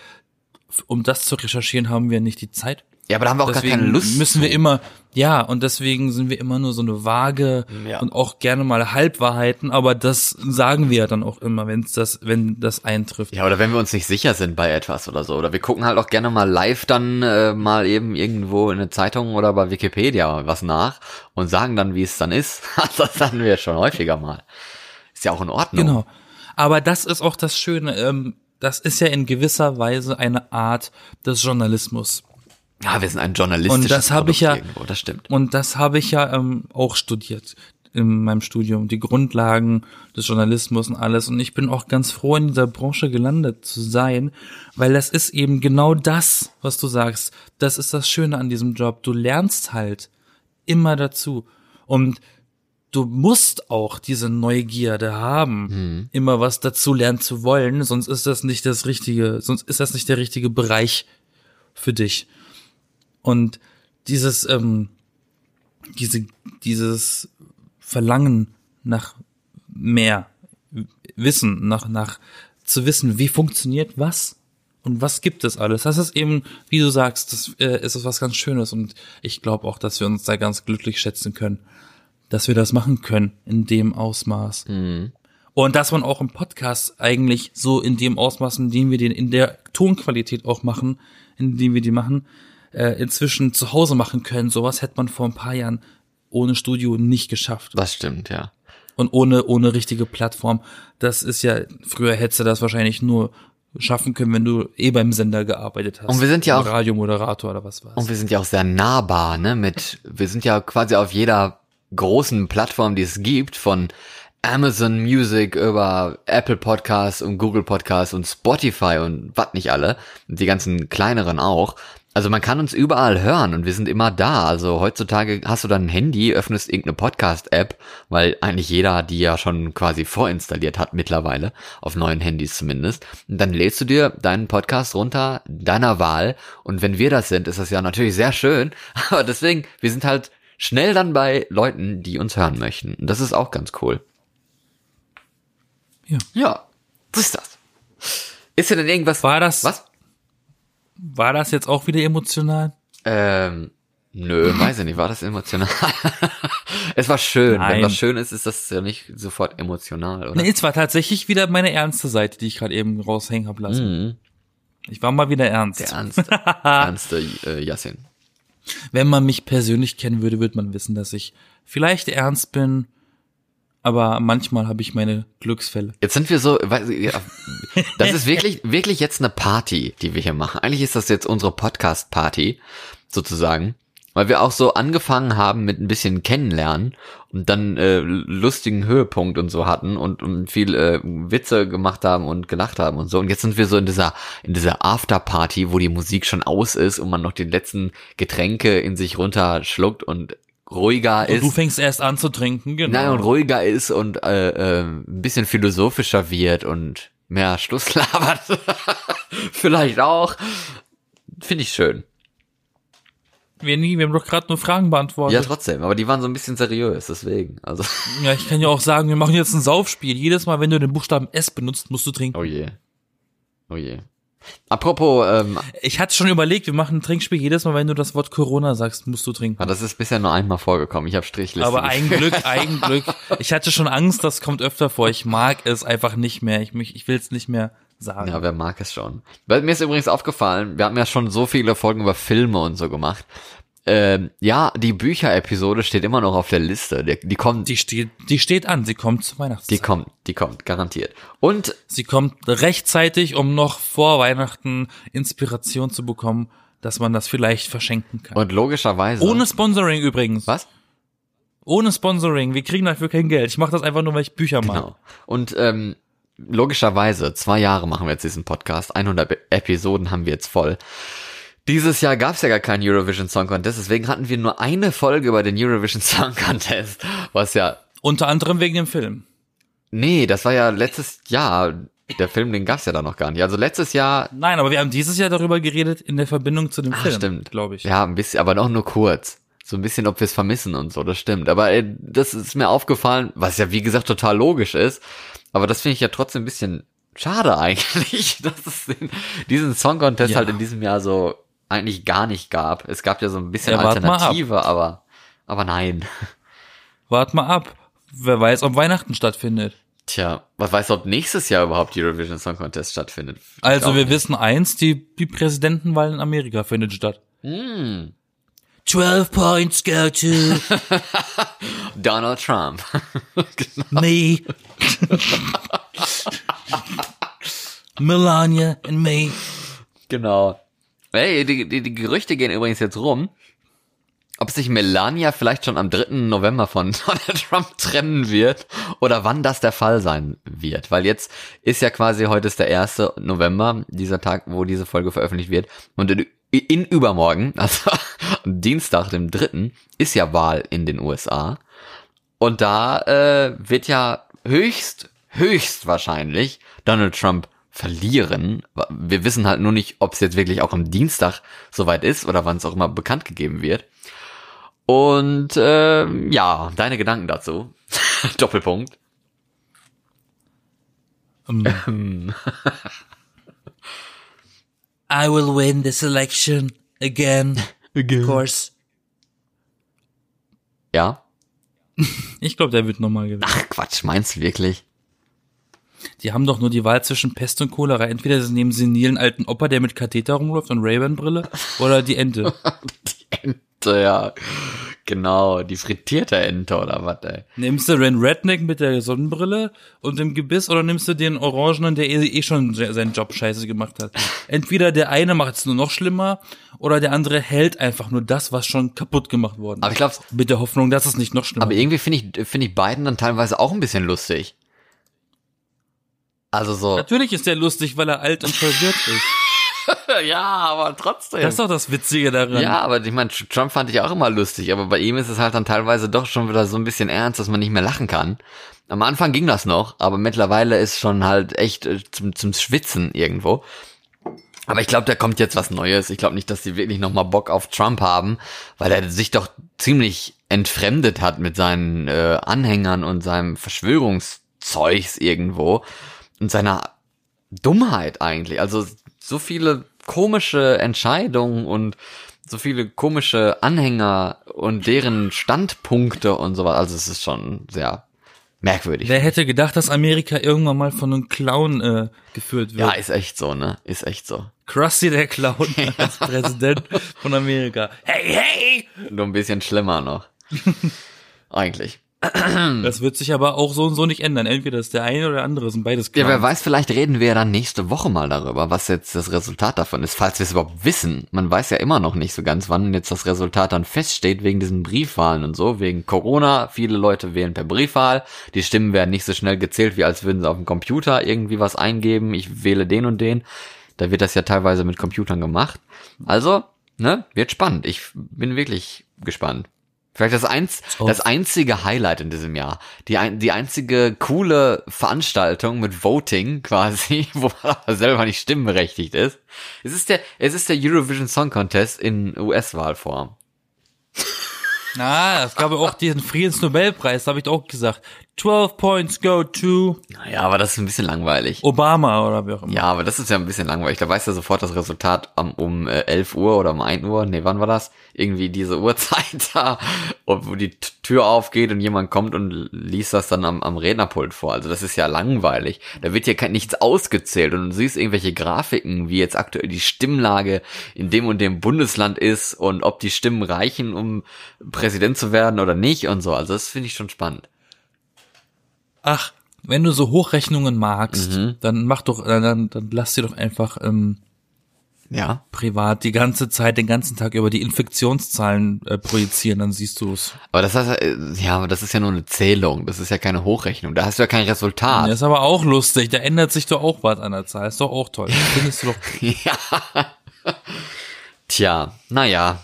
um das zu recherchieren, haben wir nicht die Zeit. Ja, aber da haben wir auch gar keine Lust. müssen wir immer, ja, und deswegen sind wir immer nur so eine vage Ja. und auch gerne mal Halbwahrheiten, aber das sagen wir ja dann auch immer, wenn das, wenn das eintrifft. Ja, oder wenn wir uns nicht sicher sind bei etwas oder so. Oder wir gucken halt auch gerne mal live dann äh, mal eben irgendwo in der Zeitung oder bei Wikipedia was nach und sagen dann, wie es dann ist. (laughs) das hatten wir schon häufiger mal. Ist ja auch in Ordnung. Genau. Aber das ist auch das Schöne, ähm, das ist ja in gewisser Weise eine Art des Journalismus. Ja, wir sind ein journalistisches Und das habe ich ja- irgendwo, das stimmt. Und das habe ich ja ähm, auch studiert in meinem Studium, die Grundlagen des Journalismus und alles. Und ich bin auch ganz froh, in dieser Branche gelandet zu sein, weil das ist eben genau das, was du sagst. Das ist das Schöne an diesem Job. Du lernst halt immer dazu. Und du musst auch diese Neugierde haben, immer was dazu lernen zu wollen, sonst ist das nicht das richtige, sonst ist das nicht der richtige Bereich für dich. Und dieses, ähm, diese, dieses Verlangen nach mehr Wissen, nach, nach zu wissen, wie funktioniert was und was gibt es alles. Das ist eben, wie du sagst, das äh, ist was ganz Schönes und ich glaube auch, dass wir uns da ganz glücklich schätzen können, dass wir das machen können in dem Ausmaß. Und dass man auch im Podcast eigentlich so in dem Ausmaß, in dem wir den in der Tonqualität auch machen, in dem wir die machen, äh, inzwischen zu Hause machen können. Sowas hätte man vor ein paar Jahren ohne Studio nicht geschafft. Das stimmt, ja. Und ohne, ohne richtige Plattform. Das ist ja, früher hättest du das wahrscheinlich nur schaffen können, wenn du eh beim Sender gearbeitet hast. Und wir sind ja auch- Radiomoderator oder was war's. Und wir sind ja auch sehr nahbar, ne? Mit, wir sind ja quasi auf jeder großen Plattform, die es gibt, von Amazon Music über Apple Podcasts und Google Podcasts und Spotify und was nicht alle. Und die ganzen kleineren auch. Also man kann uns überall hören und wir sind immer da. Also heutzutage hast du dann ein Handy, öffnest irgendeine Podcast-App, weil eigentlich jeder die ja schon quasi vorinstalliert hat mittlerweile, auf neuen Handys zumindest. Und dann lädst du dir deinen Podcast runter, deiner Wahl. Und wenn wir das sind, ist das ja natürlich sehr schön. (laughs) Aber deswegen, wir sind halt schnell dann bei Leuten, die uns hören möchten. Und das ist auch ganz cool. Ja. Ja, was ist das? Ist dir denn irgendwas... War das- Was? War das jetzt auch wieder emotional? Ähm, nö, weiß ich nicht, war das emotional? (laughs) es war schön. Wenn Nein. was schön ist, ist das ja nicht sofort emotional, oder? Nee, es war tatsächlich wieder meine ernste Seite, die ich gerade eben raushängen hab lassen. Ich war mal wieder ernst. Mhm. Der ernste, (laughs) ernste äh, Yassin. Wenn man mich persönlich kennen würde, würde man wissen, dass ich vielleicht ernst bin, aber manchmal habe ich meine Glücksfälle. Jetzt sind wir so, das ist wirklich, (laughs) wirklich jetzt eine Party, die wir hier machen. Eigentlich ist das jetzt unsere Podcast-Party, sozusagen. Weil wir auch so angefangen haben mit ein bisschen Kennenlernen und dann äh, lustigen Höhepunkt und so hatten und, und viel äh, Witze gemacht haben und gelacht haben und so. Und jetzt sind wir so in dieser, in dieser Afterparty, wo die Musik schon aus ist und man noch die letzten Getränke in sich runterschluckt und ruhiger Und ist. du fängst erst an zu trinken, genau. Nein, und ruhiger ist und äh, äh, ein bisschen philosophischer wird und mehr Schluss (laughs) labert. Vielleicht auch. Finde ich schön. wir, nie, wir haben doch gerade nur Fragen beantwortet. Ja, trotzdem. Aber die waren so ein bisschen seriös, deswegen. Also, (laughs) Ja, ich kann ja auch sagen, wir machen jetzt ein Saufspiel. Jedes Mal, wenn du den Buchstaben S benutzt, musst du trinken. oh je. Oh je. Apropos, ähm, Ich hatte schon überlegt, wir machen ein Trinkspiel. Jedes Mal, wenn du das Wort Corona sagst, musst du trinken. ah, das ist bisher nur einmal vorgekommen. Ich habe Strichliste. Aber ein. Glück, ein Glück. Ich hatte schon Angst, das kommt öfter vor. Ich mag es einfach nicht mehr. Ich, mich, ich will es nicht mehr sagen. Ja, wer mag es schon. Weil mir ist übrigens aufgefallen, wir haben ja schon so viele Folgen über Filme und so gemacht. Ähm, ja, die Bücher-Episode steht immer noch auf der Liste. Die, die kommt, die, Die steht, die steht an. Sie kommt zur Weihnachtszeit. kommt, die kommt, garantiert. Und Sie kommt rechtzeitig, um noch vor Weihnachten Inspiration zu bekommen, dass man das vielleicht verschenken kann. Und logischerweise. Ohne Sponsoring übrigens. was? Ohne Sponsoring. Wir kriegen dafür kein Geld. Ich mache das einfach nur, weil ich Bücher mag. Genau. Und ähm, logischerweise, zwei Jahre machen wir jetzt diesen Podcast, 100 Episoden haben wir jetzt voll. Dieses Jahr gab es ja gar keinen Eurovision Song Contest, deswegen hatten wir nur eine Folge über den Eurovision Song Contest, was ja Unter anderem wegen dem Film. Nee, das war ja letztes Jahr. Der Film, den gab's ja da noch gar nicht. Also letztes Jahr, Nein, aber wir haben dieses Jahr darüber geredet in der Verbindung zu dem ah, Film. stimmt, glaube ich. Ja, ein bisschen, aber noch nur kurz. So ein bisschen, ob wir es vermissen und so, das stimmt. Aber äh, das ist mir aufgefallen, was ja wie gesagt total logisch ist. Aber das finde ich ja trotzdem ein bisschen schade (laughs) eigentlich, dass es diesen Song Contest Ja. halt in diesem Jahr so eigentlich gar nicht gab. Es gab ja so ein bisschen Ja. Alternative, aber aber nein. Wart mal ab. Wer weiß, ob Weihnachten stattfindet. Tja, was weiß, ob nächstes Jahr überhaupt Eurovision Song Contest stattfindet. Ich Also wir nicht. wissen eins, die, die Präsidentenwahl in Amerika findet statt. Hm. 12 points go to (laughs) Donald Trump. (laughs) me. (laughs) Melania and me. Genau. Hey, die, die, die Gerüchte gehen übrigens jetzt rum, ob sich Melania vielleicht schon am 3. November von (laughs) Donald Trump trennen wird oder wann das der Fall sein wird. Weil jetzt ist ja quasi, heute ist der 1. November, dieser Tag, wo diese Folge veröffentlicht wird. Und in, in übermorgen, (laughs) also Dienstag, dem 3., ist ja Wahl in den USA. Und da äh, wird ja höchst, höchst wahrscheinlich Donald Trump verlieren. Wir wissen halt nur nicht, ob es jetzt wirklich auch am Dienstag soweit ist oder wann es auch immer bekannt gegeben wird. Und äh, ja, deine Gedanken dazu. (laughs) Doppelpunkt. Ähm, (laughs) I will win this election again. Of course. Ja. (laughs) ich glaube, der wird nochmal gewinnen. Ach Quatsch, meinst du wirklich? Die haben doch nur die Wahl zwischen Pest und Cholera. Entweder sie nehmen senilen alten Opa, der mit Katheter rumläuft und Ray-Ban-Brille, oder die Ente. (laughs) Die Ente, ja. Genau, die frittierte Ente oder was, ey. Nimmst du den Redneck mit der Sonnenbrille und dem Gebiss oder nimmst du den Orangenen, der eh eh schon se- seinen Job scheiße gemacht hat? Entweder der eine macht es nur noch schlimmer oder der andere hält einfach nur das, was schon kaputt gemacht worden Aber ich glaube, Mit der Hoffnung, dass es nicht noch schlimmer aber irgendwie finde ich, finde ich beiden dann teilweise auch ein bisschen lustig. Also so. Natürlich ist der lustig, weil er alt und verwirrt ist. (laughs) ja, aber trotzdem. Das ist doch das Witzige daran. Ja, aber ich meine, Trump fand ich auch immer lustig, aber bei ihm ist es halt dann teilweise doch schon wieder so ein bisschen ernst, dass man nicht mehr lachen kann. Am Anfang ging das noch, aber mittlerweile ist schon halt echt äh, zum, zum Schwitzen irgendwo. Aber ich glaube, da kommt jetzt was Neues. Ich glaube nicht, dass die wirklich nochmal Bock auf Trump haben, weil er sich doch ziemlich entfremdet hat mit seinen äh, Anhängern und seinem Verschwörungszeugs irgendwo und seiner Dummheit eigentlich. Also so viele komische Entscheidungen und so viele komische Anhänger und deren Standpunkte und sowas. Also es ist schon sehr merkwürdig. Wer hätte gedacht, dass Amerika irgendwann mal von einem Clown äh, geführt wird? Ja, ist echt so, ne? Ist echt so. Krusty der Clown (laughs) als Präsident von Amerika. Hey, hey! Nur ein bisschen schlimmer noch. (laughs) Eigentlich. Das wird sich aber auch so und so nicht ändern. Entweder ist der eine oder der andere, sind beides Ja, Clowns. wer weiß, vielleicht reden wir ja dann nächste Woche mal darüber, was jetzt das Resultat davon ist, falls wir es überhaupt wissen. Man weiß ja immer noch nicht so ganz, wann jetzt das Resultat dann feststeht, wegen diesen Briefwahlen und so, wegen Corona. Viele Leute wählen per Briefwahl. Die Stimmen werden nicht so schnell gezählt, wie als würden sie auf dem Computer irgendwie was eingeben. Ich wähle den und den. Da wird das ja teilweise mit Computern gemacht. Also, ne, wird spannend. Ich bin wirklich gespannt. Vielleicht das, eins, das einzige Highlight in diesem Jahr. Die, ein, die einzige coole Veranstaltung mit Voting quasi, (laughs) wo man aber selber nicht stimmberechtigt ist. Es ist der, es ist der Eurovision Song Contest in US-Wahlform. Ah, es gab ja auch diesen Friedensnobelpreis, da habe ich doch auch gesagt. 12 points go to Ja, aber das ist ein bisschen langweilig. Obama oder wie auch immer. Ja, aber das ist ja ein bisschen langweilig. Da weißt du sofort das Resultat um, um äh, 11 Uhr oder um 1 Uhr. Nee, wann war das? Irgendwie diese Uhrzeit (laughs) da, wo die Tür aufgeht und jemand kommt und liest das dann am, am Rednerpult vor. Also das ist ja langweilig. Da wird ja kein, nichts ausgezählt und du siehst irgendwelche Grafiken, wie jetzt aktuell die Stimmlage in dem und dem Bundesland ist und ob die Stimmen reichen, um Präsident zu werden oder nicht und so. Also das finde ich schon spannend. Ach, wenn du so Hochrechnungen magst, Mhm. dann mach doch, dann, dann lass dir doch einfach ähm, Ja. privat die ganze Zeit, den ganzen Tag über die Infektionszahlen äh, projizieren, dann siehst du es. Aber das heißt, äh, ja, aber das ist ja nur eine Zählung. Das ist ja keine Hochrechnung. Da hast du ja kein Resultat. Das ist aber auch lustig, da ändert sich doch auch was an der Zahl, ist doch auch toll. Findest du doch. (laughs) Ja. Tja, naja.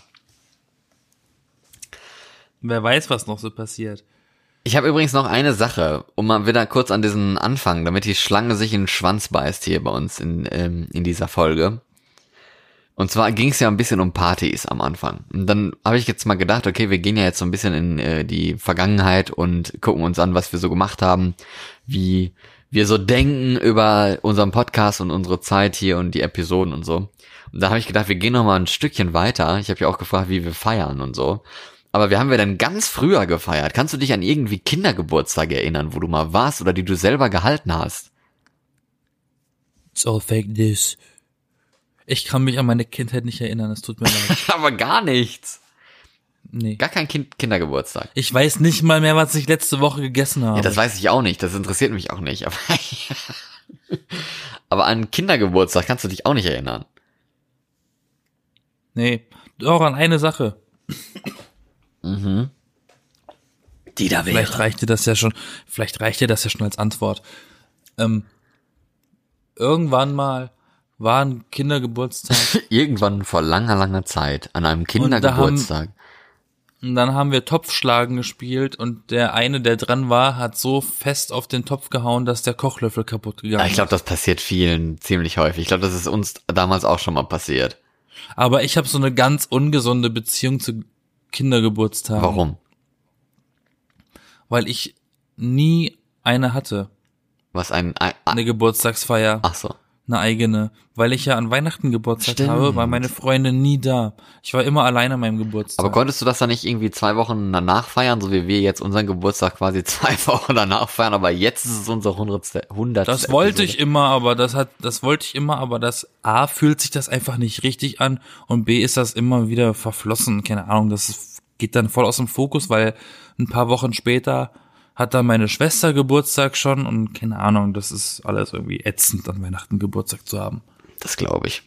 Wer weiß, was noch so passiert. Ich habe übrigens noch eine Sache, um mal wieder kurz an diesen Anfang, damit die Schlange sich in den Schwanz beißt hier bei uns in, ähm, in dieser Folge. Und zwar ging es ja ein bisschen um Partys am Anfang. Und dann habe ich jetzt mal gedacht, okay, wir gehen ja jetzt so ein bisschen in äh, die Vergangenheit und gucken uns an, was wir so gemacht haben, wie wir so denken über unseren Podcast und unsere Zeit hier und die Episoden und so. Und da habe ich gedacht, wir gehen noch mal ein Stückchen weiter. Ich habe ja auch gefragt, wie wir feiern und so. Aber wir haben wir denn ganz früher gefeiert? Kannst du dich an irgendwie Kindergeburtstage erinnern, wo du mal warst oder die du selber gehalten hast? It's all fake news. Ich kann mich an meine Kindheit nicht erinnern, es tut mir leid. (laughs) Aber gar nichts. Nee. Gar kein kind Kindergeburtstag. Ich weiß nicht mal mehr, was ich letzte Woche gegessen habe. Ja, das weiß ich auch nicht. Das interessiert mich auch nicht. Aber, (laughs) aber an Kindergeburtstag kannst du dich auch nicht erinnern. nee, doch an eine Sache. Die da Vielleicht wäre. reicht dir das ja schon, vielleicht reicht dir das ja schon als Antwort. Ähm, irgendwann mal war ein Kindergeburtstag (laughs) Irgendwann vor langer, langer Zeit an einem Kindergeburtstag. und dann haben wir Topfschlagen gespielt und der eine, der dran war, hat so fest auf den Topf gehauen, dass der Kochlöffel kaputt gegangen Ja, ich glaube, ist. das passiert vielen ziemlich häufig. Ich glaube, das ist uns damals auch schon mal passiert. Aber ich habe so eine ganz ungesunde Beziehung zu Kindergeburtstagen. Warum? Weil ich nie eine hatte, Was ein, ein eine Geburtstagsfeier. ach so. Eine eigene, weil ich ja an Weihnachten Geburtstag Stimmt. habe, war meine Freunde nie da. Ich war immer allein an meinem Geburtstag. Aber konntest du das dann nicht irgendwie zwei Wochen danach feiern, so wie wir jetzt unseren Geburtstag quasi (laughs) zwei Wochen danach feiern, aber jetzt ist es unsere hundertste, hundertste das wollte Episode. ich immer, aber das hat, das wollte ich immer, aber das A fühlt sich das einfach nicht richtig an und B ist das immer wieder verflossen. Keine Ahnung, das ist- geht dann voll aus dem Fokus, weil ein paar Wochen später hat dann meine Schwester Geburtstag schon und keine Ahnung, das ist alles irgendwie ätzend, an Weihnachten Geburtstag zu haben. Das glaube ich.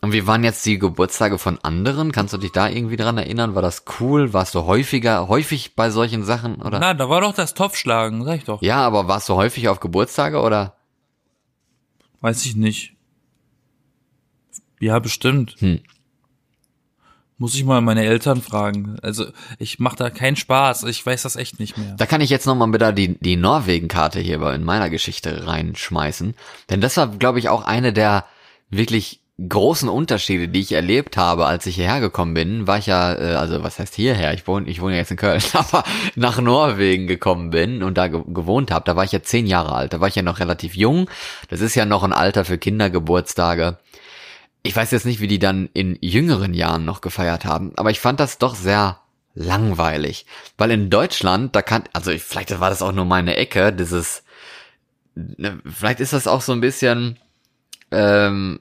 Und wie waren jetzt die Geburtstage von anderen? Kannst du dich da irgendwie dran erinnern? War das cool? Warst du häufiger, häufig bei solchen Sachen, oder? Na, da war doch das Topfschlagen, sag ich doch. Ja, aber warst du häufig auf Geburtstage, oder? Weiß ich nicht. Ja, bestimmt. Hm. Muss ich mal meine Eltern fragen. Also, ich mache da keinen Spaß. Ich weiß das echt nicht mehr. Da kann ich jetzt nochmal wieder die, die Norwegen-Karte hier in meiner Geschichte reinschmeißen. Denn das war, glaube ich, auch eine der wirklich großen Unterschiede, die ich erlebt habe, als ich hierher gekommen bin, war ich ja, äh, also was heißt hierher? Ich wohne, ich wohne ja jetzt in Köln, (laughs) aber nach Norwegen gekommen bin und da ge gewohnt habe, da war ich ja zehn Jahre alt, da war ich ja noch relativ jung. Das ist ja noch ein Alter für Kindergeburtstage. Ich weiß jetzt nicht, wie die dann in jüngeren Jahren noch gefeiert haben, aber ich fand das doch sehr langweilig. Weil in Deutschland, da kann, also ich, vielleicht war das auch nur meine Ecke, dieses, ne, vielleicht ist das auch so ein bisschen, ähm,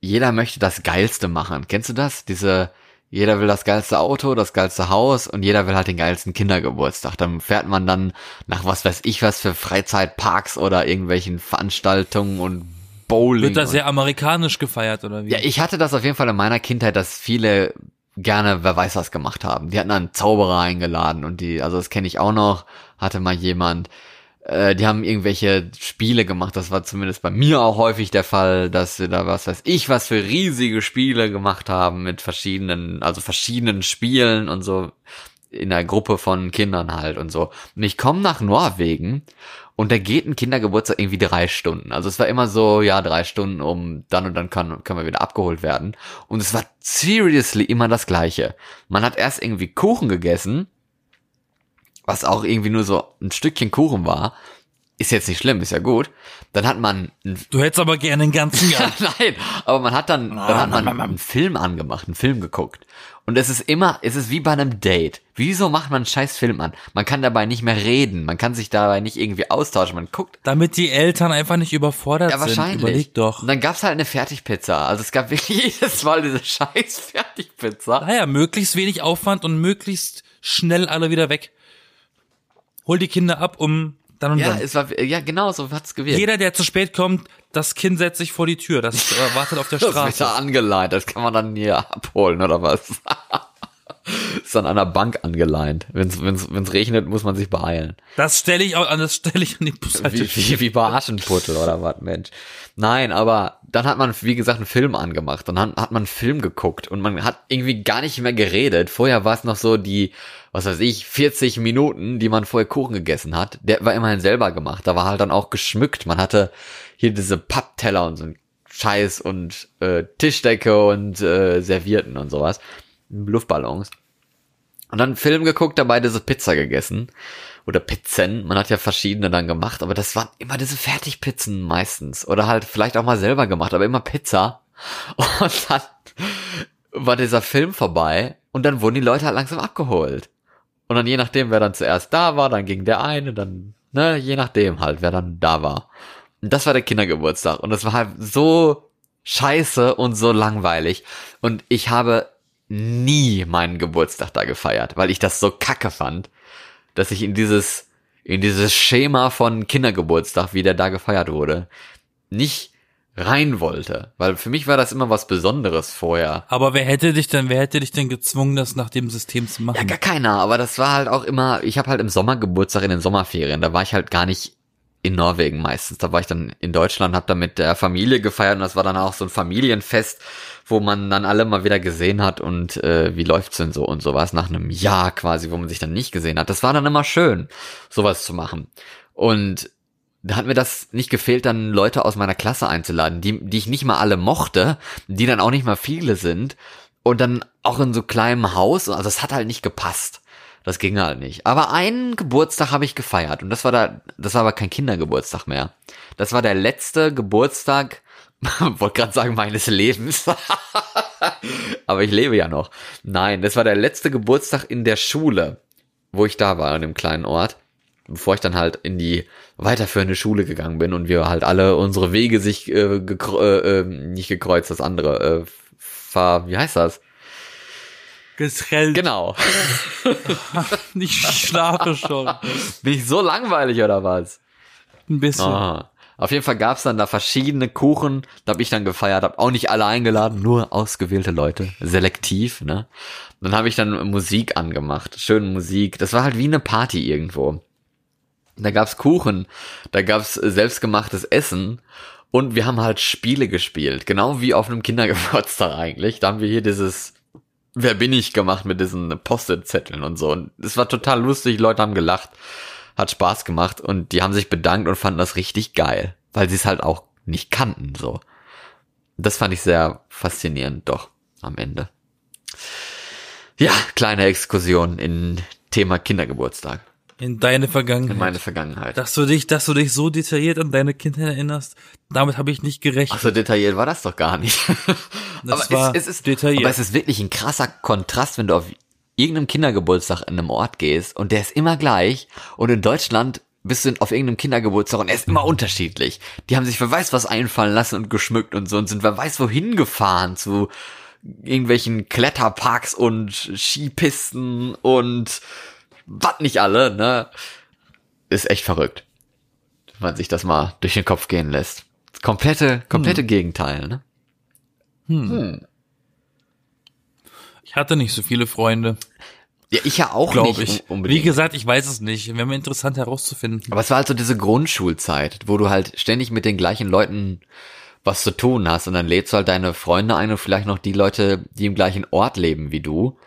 jeder möchte das Geilste machen. Kennst du das? Diese, jeder will das geilste Auto, das geilste Haus und jeder will halt den geilsten Kindergeburtstag. Dann fährt man dann nach was weiß ich was für Freizeitparks oder irgendwelchen Veranstaltungen und Bowling. Wird da und- sehr amerikanisch gefeiert oder wie? ja, ich hatte das auf jeden Fall in meiner Kindheit, dass viele gerne, wer weiß was gemacht haben. Die hatten dann Zauberer eingeladen und die, also das kenne ich auch noch, hatte mal jemand. Äh, die haben irgendwelche Spiele gemacht, das war zumindest bei mir auch häufig der Fall, dass wir da was weiß ich was für riesige Spiele gemacht haben mit verschiedenen, also verschiedenen Spielen und so in einer Gruppe von Kindern halt und so. Und ich komme nach Norwegen und da geht ein Kindergeburtstag irgendwie drei Stunden. Also es war immer so, ja, drei Stunden, um dann und dann kann, können wir wieder abgeholt werden. Und es war seriously immer das Gleiche. Man hat erst irgendwie Kuchen gegessen, was auch irgendwie nur so ein Stückchen Kuchen war. Ist jetzt nicht schlimm, ist ja gut. Dann hat man Du hättest aber gerne den ganzen ja, (laughs) Jahr. nein, aber man hat dann, dann hat man einen Film angemacht, einen Film geguckt. Und es ist immer, es ist wie bei einem Date. Wieso macht man einen scheiß Film an? Man kann dabei nicht mehr reden, man kann sich dabei nicht irgendwie austauschen, man guckt. Damit die Eltern einfach nicht überfordert Ja, sind. wahrscheinlich. Überleg doch. Und dann gab's halt eine Fertigpizza. Also es gab wirklich (laughs) jedes Mal diese scheiß Fertigpizza. Naja, möglichst wenig Aufwand und möglichst schnell alle wieder weg. Hol die Kinder ab, um dann und Ja, dann. es war, ja, genau so hat's gewirkt. Jeder, der zu spät kommt, das Kind setzt sich vor die Tür. Das äh, wartet auf der (laughs) das wird da Straße. angeleitet, das kann man dann hier abholen oder was? (laughs) Ist an einer Bank angeleint. Wenn's, wenn's, wenn's regnet, muss man sich beeilen. Das stelle ich auch an, das stelle ich an die Bushaltestelle. Wie, wie, wie bei Aschenputtel oder was, Mensch. Nein, aber dann hat man, wie gesagt, einen Film angemacht. Dann hat, hat man einen Film geguckt und man hat irgendwie gar nicht mehr geredet. Vorher war es noch so die, was weiß ich, 40 Minuten, die man vorher Kuchen gegessen hat. Der war immerhin selber gemacht. Da war halt dann auch geschmückt. Man hatte hier diese Pappteller und so ein Scheiß und äh, Tischdecke und äh, Servierten und sowas. Luftballons. Und dann Film geguckt, dabei diese Pizza gegessen. Oder Pizzen. Man hat ja verschiedene dann gemacht, aber das waren immer diese Fertigpizzen meistens. Oder halt vielleicht auch mal selber gemacht, aber immer Pizza. (laughs) Und dann war dieser Film vorbei und dann wurden die Leute halt langsam abgeholt. Und dann je nachdem, wer dann zuerst da war, dann ging der eine, dann, ne, je nachdem halt, wer dann da war. Und das war der Kindergeburtstag. Und das war halt so scheiße und so langweilig. Und ich habe nie meinen Geburtstag da gefeiert, weil ich das so kacke fand, dass ich in dieses, in dieses Schema von Kindergeburtstag, wie der da gefeiert wurde, nicht rein wollte. Weil für mich war das immer was Besonderes vorher. Aber wer hätte dich denn, wer hätte dich denn gezwungen, das nach dem System zu machen? Ja, gar keiner, aber das war halt auch immer, ich habe halt im Sommer Geburtstag in den Sommerferien, da war ich halt gar nicht in Norwegen meistens. Da war ich dann in Deutschland, habe da mit der Familie gefeiert und das war dann auch so ein Familienfest, wo man dann alle mal wieder gesehen hat und äh, wie läuft's denn so und sowas nach einem Jahr quasi, wo man sich dann nicht gesehen hat. Das war dann immer schön, sowas zu machen. Und da hat mir das nicht gefehlt, dann Leute aus meiner Klasse einzuladen, die, die ich nicht mal alle mochte, die dann auch nicht mal viele sind und dann auch in so kleinem Haus, also es hat halt nicht gepasst. Das ging halt nicht. Aber einen Geburtstag habe ich gefeiert und das war da, das war aber kein Kindergeburtstag mehr. Das war der letzte Geburtstag, (laughs) wollte gerade sagen meines Lebens, (laughs) aber ich lebe ja noch. Nein, das war der letzte Geburtstag in der Schule, wo ich da war in dem kleinen Ort, bevor ich dann halt in die weiterführende Schule gegangen bin und wir halt alle unsere Wege sich äh, gekre äh, äh, nicht gekreuzt, das andere, äh, ver, wie heißt das? Getrennt. Genau. (laughs) Ich schlafe schon. Bin ich so langweilig oder was? Ein bisschen. Ah. Auf jeden Fall gab's dann da verschiedene Kuchen, da hab ich dann gefeiert, hab auch nicht alle eingeladen, nur ausgewählte Leute, selektiv, ne? Dann habe ich dann Musik angemacht, schöne Musik. Das war halt wie eine Party irgendwo. Da gab's Kuchen, da gab's selbstgemachtes Essen und wir haben halt Spiele gespielt, genau wie auf einem Kindergeburtstag eigentlich. Da haben wir hier dieses Wer bin ich gemacht mit diesen Post-it-Zetteln und so. Und es war total lustig, Leute haben gelacht, hat Spaß gemacht und die haben sich bedankt und fanden das richtig geil, weil sie es halt auch nicht kannten, so. Das fand ich sehr faszinierend, doch, am Ende. Ja, kleine Exkursion in Thema Kindergeburtstag, In deine Vergangenheit. in meine Vergangenheit. dass du dich, dass du dich so detailliert an deine Kindheit erinnerst, damit habe ich nicht gerechnet. Ach so detailliert war das doch gar nicht. (laughs) Das war es, es ist detailliert. Aber es ist wirklich ein krasser Kontrast, wenn du auf irgendeinem Kindergeburtstag in einem Ort gehst und der ist immer gleich und in Deutschland bist du auf irgendeinem Kindergeburtstag und er ist immer unterschiedlich. Die haben sich wer weiß was einfallen lassen und geschmückt und so und sind wer weiß wohin gefahren zu irgendwelchen Kletterparks und Skipisten und was nicht alle, ne? Ist echt verrückt. Wenn man sich das mal durch den Kopf gehen lässt. Das komplette, komplette Gegenteil, ne? ich hatte nicht so viele Freunde, Ja, ich ja auch glaube nicht ich. un- unbedingt. Wie gesagt, ich weiß es nicht. Wäre mir interessant herauszufinden. Aber es war halt so diese Grundschulzeit, wo du halt ständig mit den gleichen Leuten was zu tun hast und dann lädst du halt deine Freunde ein und vielleicht noch die Leute, die im gleichen Ort leben wie du,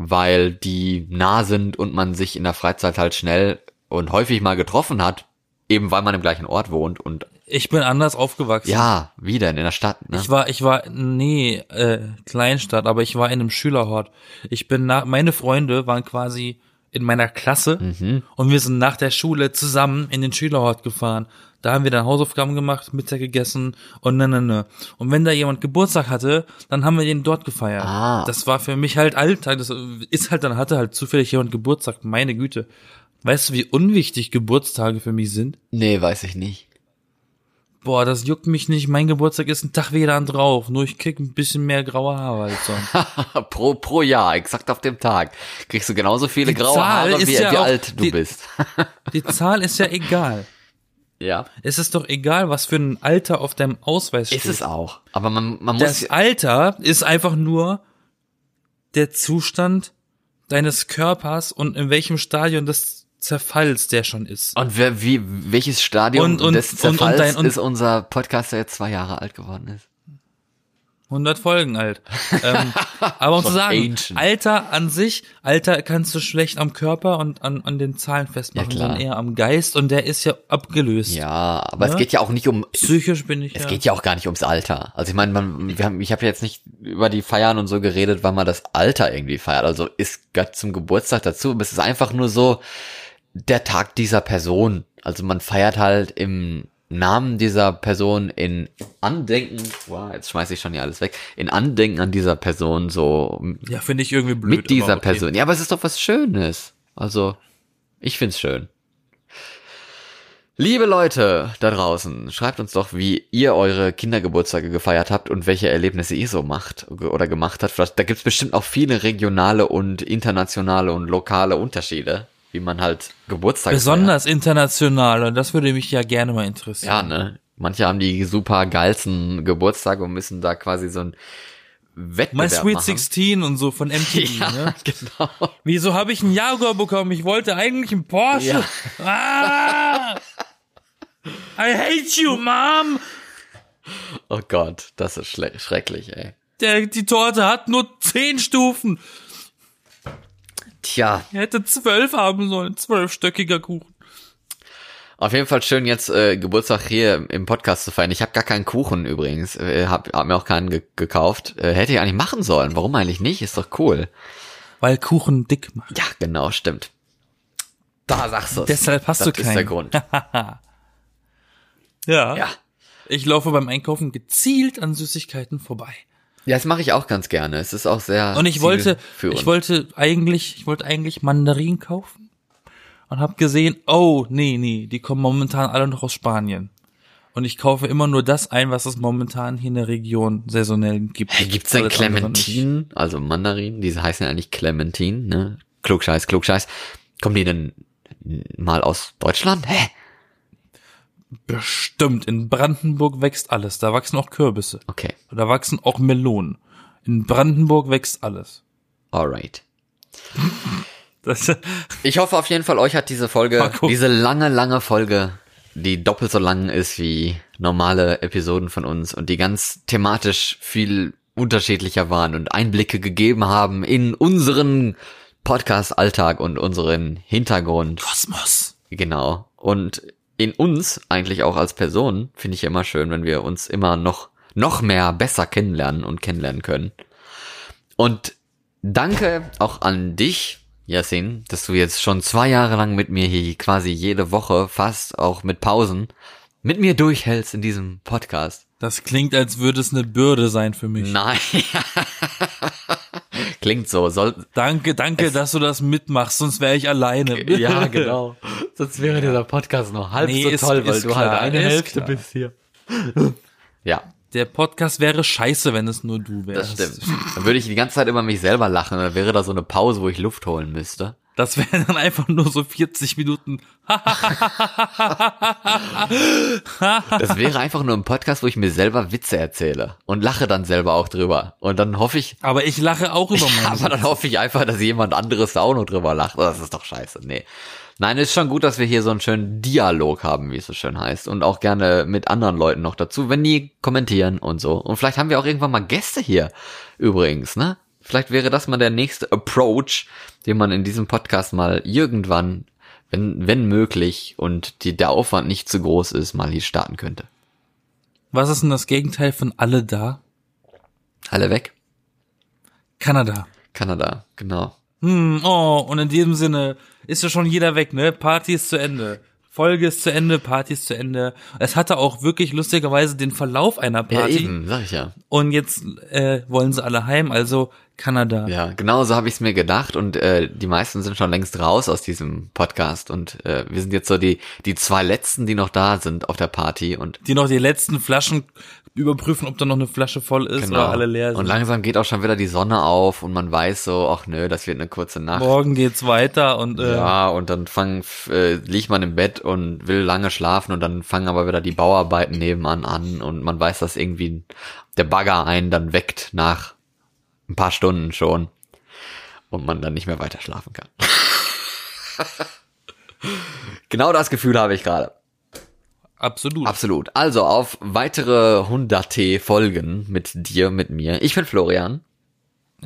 weil die nah sind und man sich in der Freizeit halt schnell und häufig mal getroffen hat, eben weil man im gleichen Ort wohnt und Ich bin anders aufgewachsen. ja, wie denn in der Stadt, ne? Ich war, ich war, nee, äh, Kleinstadt, aber ich war in einem Schülerhort. Ich bin nach, meine Freunde waren quasi in meiner Klasse Mhm. und wir sind nach der Schule zusammen in den Schülerhort gefahren. Da haben wir dann Hausaufgaben gemacht, Mittag gegessen und ne, ne, ne. Und wenn da jemand Geburtstag hatte, dann haben wir den dort gefeiert. Ah. Das war für mich halt Alltag. Das ist halt, dann hatte halt zufällig jemand Geburtstag. Meine Güte. Weißt du, wie unwichtig Geburtstage für mich sind? Nee, weiß ich nicht. Boah, das juckt mich nicht. Mein Geburtstag ist ein Tag wieder an drauf. Nur ich krieg ein bisschen mehr graue Haare als sonst. (laughs) pro, pro Jahr, exakt auf dem Tag, kriegst du genauso viele Die graue Zahl Haare, wie, ja wie auch- alt du die- bist. (laughs) Die Zahl ist ja egal. Ja. Es ist doch egal, was für ein Alter auf deinem Ausweis steht. Ist es auch. Aber man, man muss Das Alter ist einfach nur der Zustand deines Körpers und in welchem Stadion des Zerfalls der schon ist. Und wer, wie, welches Stadium Und- und- des und- und Zerfalls dein- und- ist unser Podcast, der jetzt zwei Jahre alt geworden ist? 100 Folgen alt. (laughs) ähm, aber um zu Schon sagen, ancient. Alter an sich, Alter kannst du schlecht am Körper und an, an den Zahlen festmachen, Ja, sondern eher am Geist und der ist ja abgelöst. Ja, aber es Ne? geht ja auch nicht um, Psychisch bin ich es ja. geht ja auch gar nicht ums Alter. Also ich meine, man, wir haben, ich habe jetzt nicht über die Feiern und so geredet, weil man das Alter irgendwie feiert. Also ist Gott zum Geburtstag dazu. aber Es ist einfach nur so der Tag dieser Person. Also man feiert halt im Namen dieser Person in Andenken, wow, jetzt schmeiß ich schon hier alles weg, in Andenken an dieser Person so ja, finde ich irgendwie blöd. mit dieser okay. Person. Ja, aber es ist doch was Schönes. Also, ich find's schön. Liebe Leute da draußen, schreibt uns doch, wie ihr eure Kindergeburtstage gefeiert habt und welche Erlebnisse ihr so macht oder gemacht habt. Vielleicht, da gibt's bestimmt auch viele regionale und internationale und lokale Unterschiede, wie man halt Geburtstage Besonders international und das würde mich ja gerne mal interessieren. Ja, ne? Manche haben die super geilsten Geburtstage und müssen da quasi so ein Wettbewerb My Sweet machen. 16 und so von MTV, (laughs) Ja, ne? genau. Wieso habe ich einen Jaguar bekommen? Ich wollte eigentlich einen Porsche. Ah! I hate you, Mom! Oh Gott, das ist schrecklich, ey. Der, die Torte hat nur zehn Stufen. Tja, Er hätte zwölf haben sollen. Zwölfstöckiger Kuchen. auf jeden Fall schön jetzt äh, Geburtstag hier im Podcast zu feiern. Ich habe gar keinen Kuchen übrigens, äh, hab, hab mir auch keinen ge gekauft. Äh, hätte ich eigentlich machen sollen. Warum eigentlich nicht? Ist doch cool. Weil Kuchen dick macht. Ja, genau, stimmt. Da sagst du Deshalb hast das du ist keinen. der Grund. (laughs) Ja. Ja. Ich laufe beim Einkaufen gezielt an Süßigkeiten vorbei. Ja, das mache ich auch ganz gerne. Es ist auch sehr Und ich wollte, ich wollte eigentlich, ich wollte eigentlich Mandarinen kaufen und habe gesehen, oh, nee, nee, die kommen momentan alle noch aus Spanien. Und ich kaufe immer nur das ein, was es momentan hier in der Region saisonell gibt. Hey, gibt's denn. Clementinen, also Mandarinen, diese heißen ja eigentlich Clementinen, ne? Klugscheiß, Klugscheiß. Kommen die denn mal aus Deutschland? Hä? Bestimmt. In Brandenburg wächst alles. Da wachsen auch Kürbisse. Okay, Da wachsen auch Melonen. In Brandenburg wächst alles. alright. Das, (laughs) Ich hoffe auf jeden Fall, euch hat diese Folge, diese lange, lange Folge, die doppelt so lang ist wie normale Episoden von uns und die ganz thematisch viel unterschiedlicher waren und Einblicke gegeben haben in unseren Podcast-Alltag und unseren Hintergrund. Kosmos. Genau. Und in uns eigentlich auch als Person finde ich immer schön, wenn wir uns immer noch, noch mehr besser kennenlernen und kennenlernen können. Und danke auch an dich, Yasin, dass du jetzt schon zwei Jahre lang mit mir hier quasi jede Woche, fast auch mit Pausen, mit mir durchhältst in diesem Podcast. Das klingt, als würde es eine Bürde sein für mich. Nein. (laughs) (laughs) Klingt so. Soll, Danke, danke, dass du das mitmachst, sonst wäre ich alleine. (laughs) ja, (laughs) genau. Sonst wäre dieser Podcast noch halb Nee, so ist- toll, weil ist du halt klar, eine ist Hälfte klar. bist hier. Ja, Der Podcast wäre scheiße, wenn es nur du wärst. Das stimmt. Dann würde ich die ganze Zeit über mich selber lachen. Dann wäre da so eine Pause, wo ich Luft holen müsste. Das wären dann einfach nur so 40 Minuten. Das wäre einfach nur ein Podcast, wo ich mir selber Witze erzähle und lache dann selber auch drüber. Und dann hoffe ich, Aber ich lache auch über (laughs) meine. aber dann hoffe ich einfach, dass jemand anderes da auch noch drüber lacht. Das ist doch scheiße. Nee. Nein, ist schon gut, dass wir hier so einen schönen Dialog haben, wie es so schön heißt. Und auch gerne mit anderen Leuten noch dazu, wenn die kommentieren und so. Und vielleicht haben wir auch irgendwann mal Gäste hier, übrigens, ne? Vielleicht wäre das mal der nächste Approach, den man in diesem Podcast mal irgendwann, wenn, wenn möglich und die, der Aufwand nicht zu groß ist, mal hier starten könnte. Was ist denn das Gegenteil von alle da? Alle weg? Kanada. Kanada, genau. Hm, oh, und in diesem Sinne ist ja schon jeder weg, ne? Party ist zu Ende. Folge ist zu Ende, Party ist zu Ende. Es hatte auch wirklich lustigerweise den Verlauf einer Ja, Party. eben, sag ich ja. Und jetzt äh, wollen sie alle heim, also Kanada. Ja, genau so habe ich es mir gedacht und äh, die meisten sind schon längst raus aus diesem Podcast und äh, wir sind jetzt so die die zwei letzten, die noch da sind auf der Party und Die noch die letzten Flaschen überprüfen, ob da noch eine Flasche voll ist genau. oder alle leer sind. Und langsam geht auch schon wieder die Sonne auf und man weiß so, ach nö, das wird eine kurze Nacht. Morgen geht's weiter und äh, Ja, und dann fang, äh, liegt man im Bett und will lange schlafen und dann fangen aber wieder die Bauarbeiten nebenan an und man weiß, dass irgendwie der Bagger einen dann weckt nach ein paar Stunden schon. und man dann nicht mehr weiter schlafen kann. (laughs) genau das Gefühl habe ich gerade. Absolut. Absolut. Also auf weitere hunderte Folgen mit dir, mit mir. Ich bin Florian.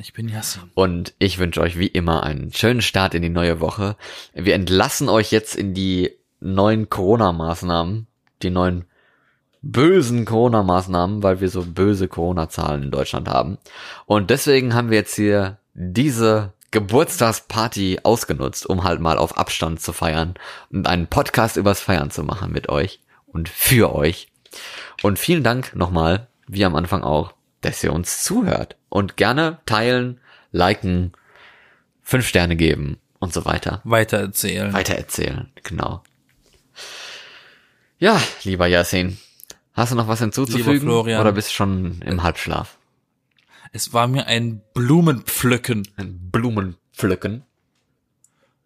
Ich bin Yassin. Und ich wünsche euch wie immer einen schönen Start in die neue Woche. Wir entlassen euch jetzt in die neuen Corona-Maßnahmen, die neuen bösen Corona-Maßnahmen, weil wir so böse Corona-Zahlen in Deutschland haben. Und deswegen haben wir jetzt hier diese Geburtstagsparty ausgenutzt, um halt mal auf Abstand zu feiern und einen Podcast übers Feiern zu machen mit euch und für euch. Und vielen Dank nochmal, wie am Anfang auch, dass ihr uns zuhört und gerne teilen, liken, fünf Sterne geben und so weiter. Weitererzählen. Weitererzählen, genau. Ja, lieber Yasin, hast du noch was hinzuzufügen Lieber Florian. oder bist du schon im Halbschlaf? Es war mir ein Blumenpflücken. Ein Blumenpflücken.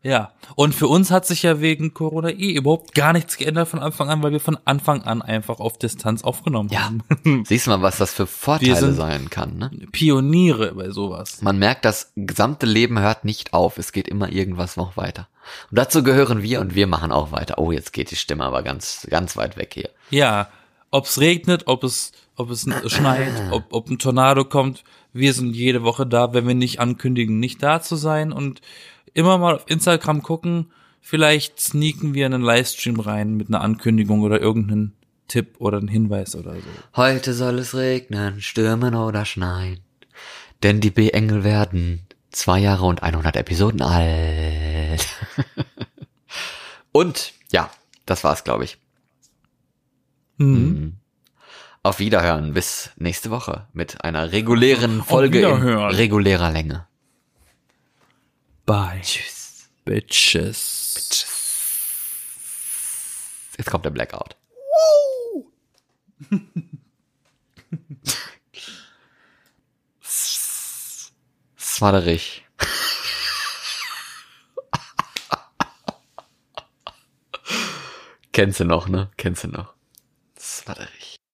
Ja. Und für uns hat sich ja wegen Corona eh überhaupt gar nichts geändert von Anfang an, weil wir von Anfang an einfach auf Distanz aufgenommen Ja, haben. (laughs) siehst du mal, was das für Vorteile sein kann, ne? Pioniere bei sowas. Man merkt, das gesamte Leben hört nicht auf. Es geht immer irgendwas noch weiter. Und dazu gehören wir und wir machen auch weiter. Oh, jetzt geht die Stimme aber ganz, ganz weit weg hier. Ja. Ob's regnet, ob es, ob es (clears throat) schneit, ob, ob ein Tornado kommt. Wir sind jede Woche da, wenn wir nicht ankündigen, nicht da zu sein und immer mal auf Instagram gucken. Vielleicht sneaken wir einen Livestream rein mit einer Ankündigung oder irgendeinen Tipp oder einen Hinweis oder so. Heute soll es regnen, stürmen oder schneien. Denn die B-Engel werden zwei Jahre und 100 Episoden alt. (laughs) und, ja, das war's, glaube ich. Mhm. Auf Wiederhören bis nächste Woche mit einer regulären Folge in regulärer Länge. Bye. Tschüss. Bitches. Jetzt kommt der Blackout. Swaderich. (laughs) (laughs) Kennst du noch, ne? Kennst du noch? Swaderich.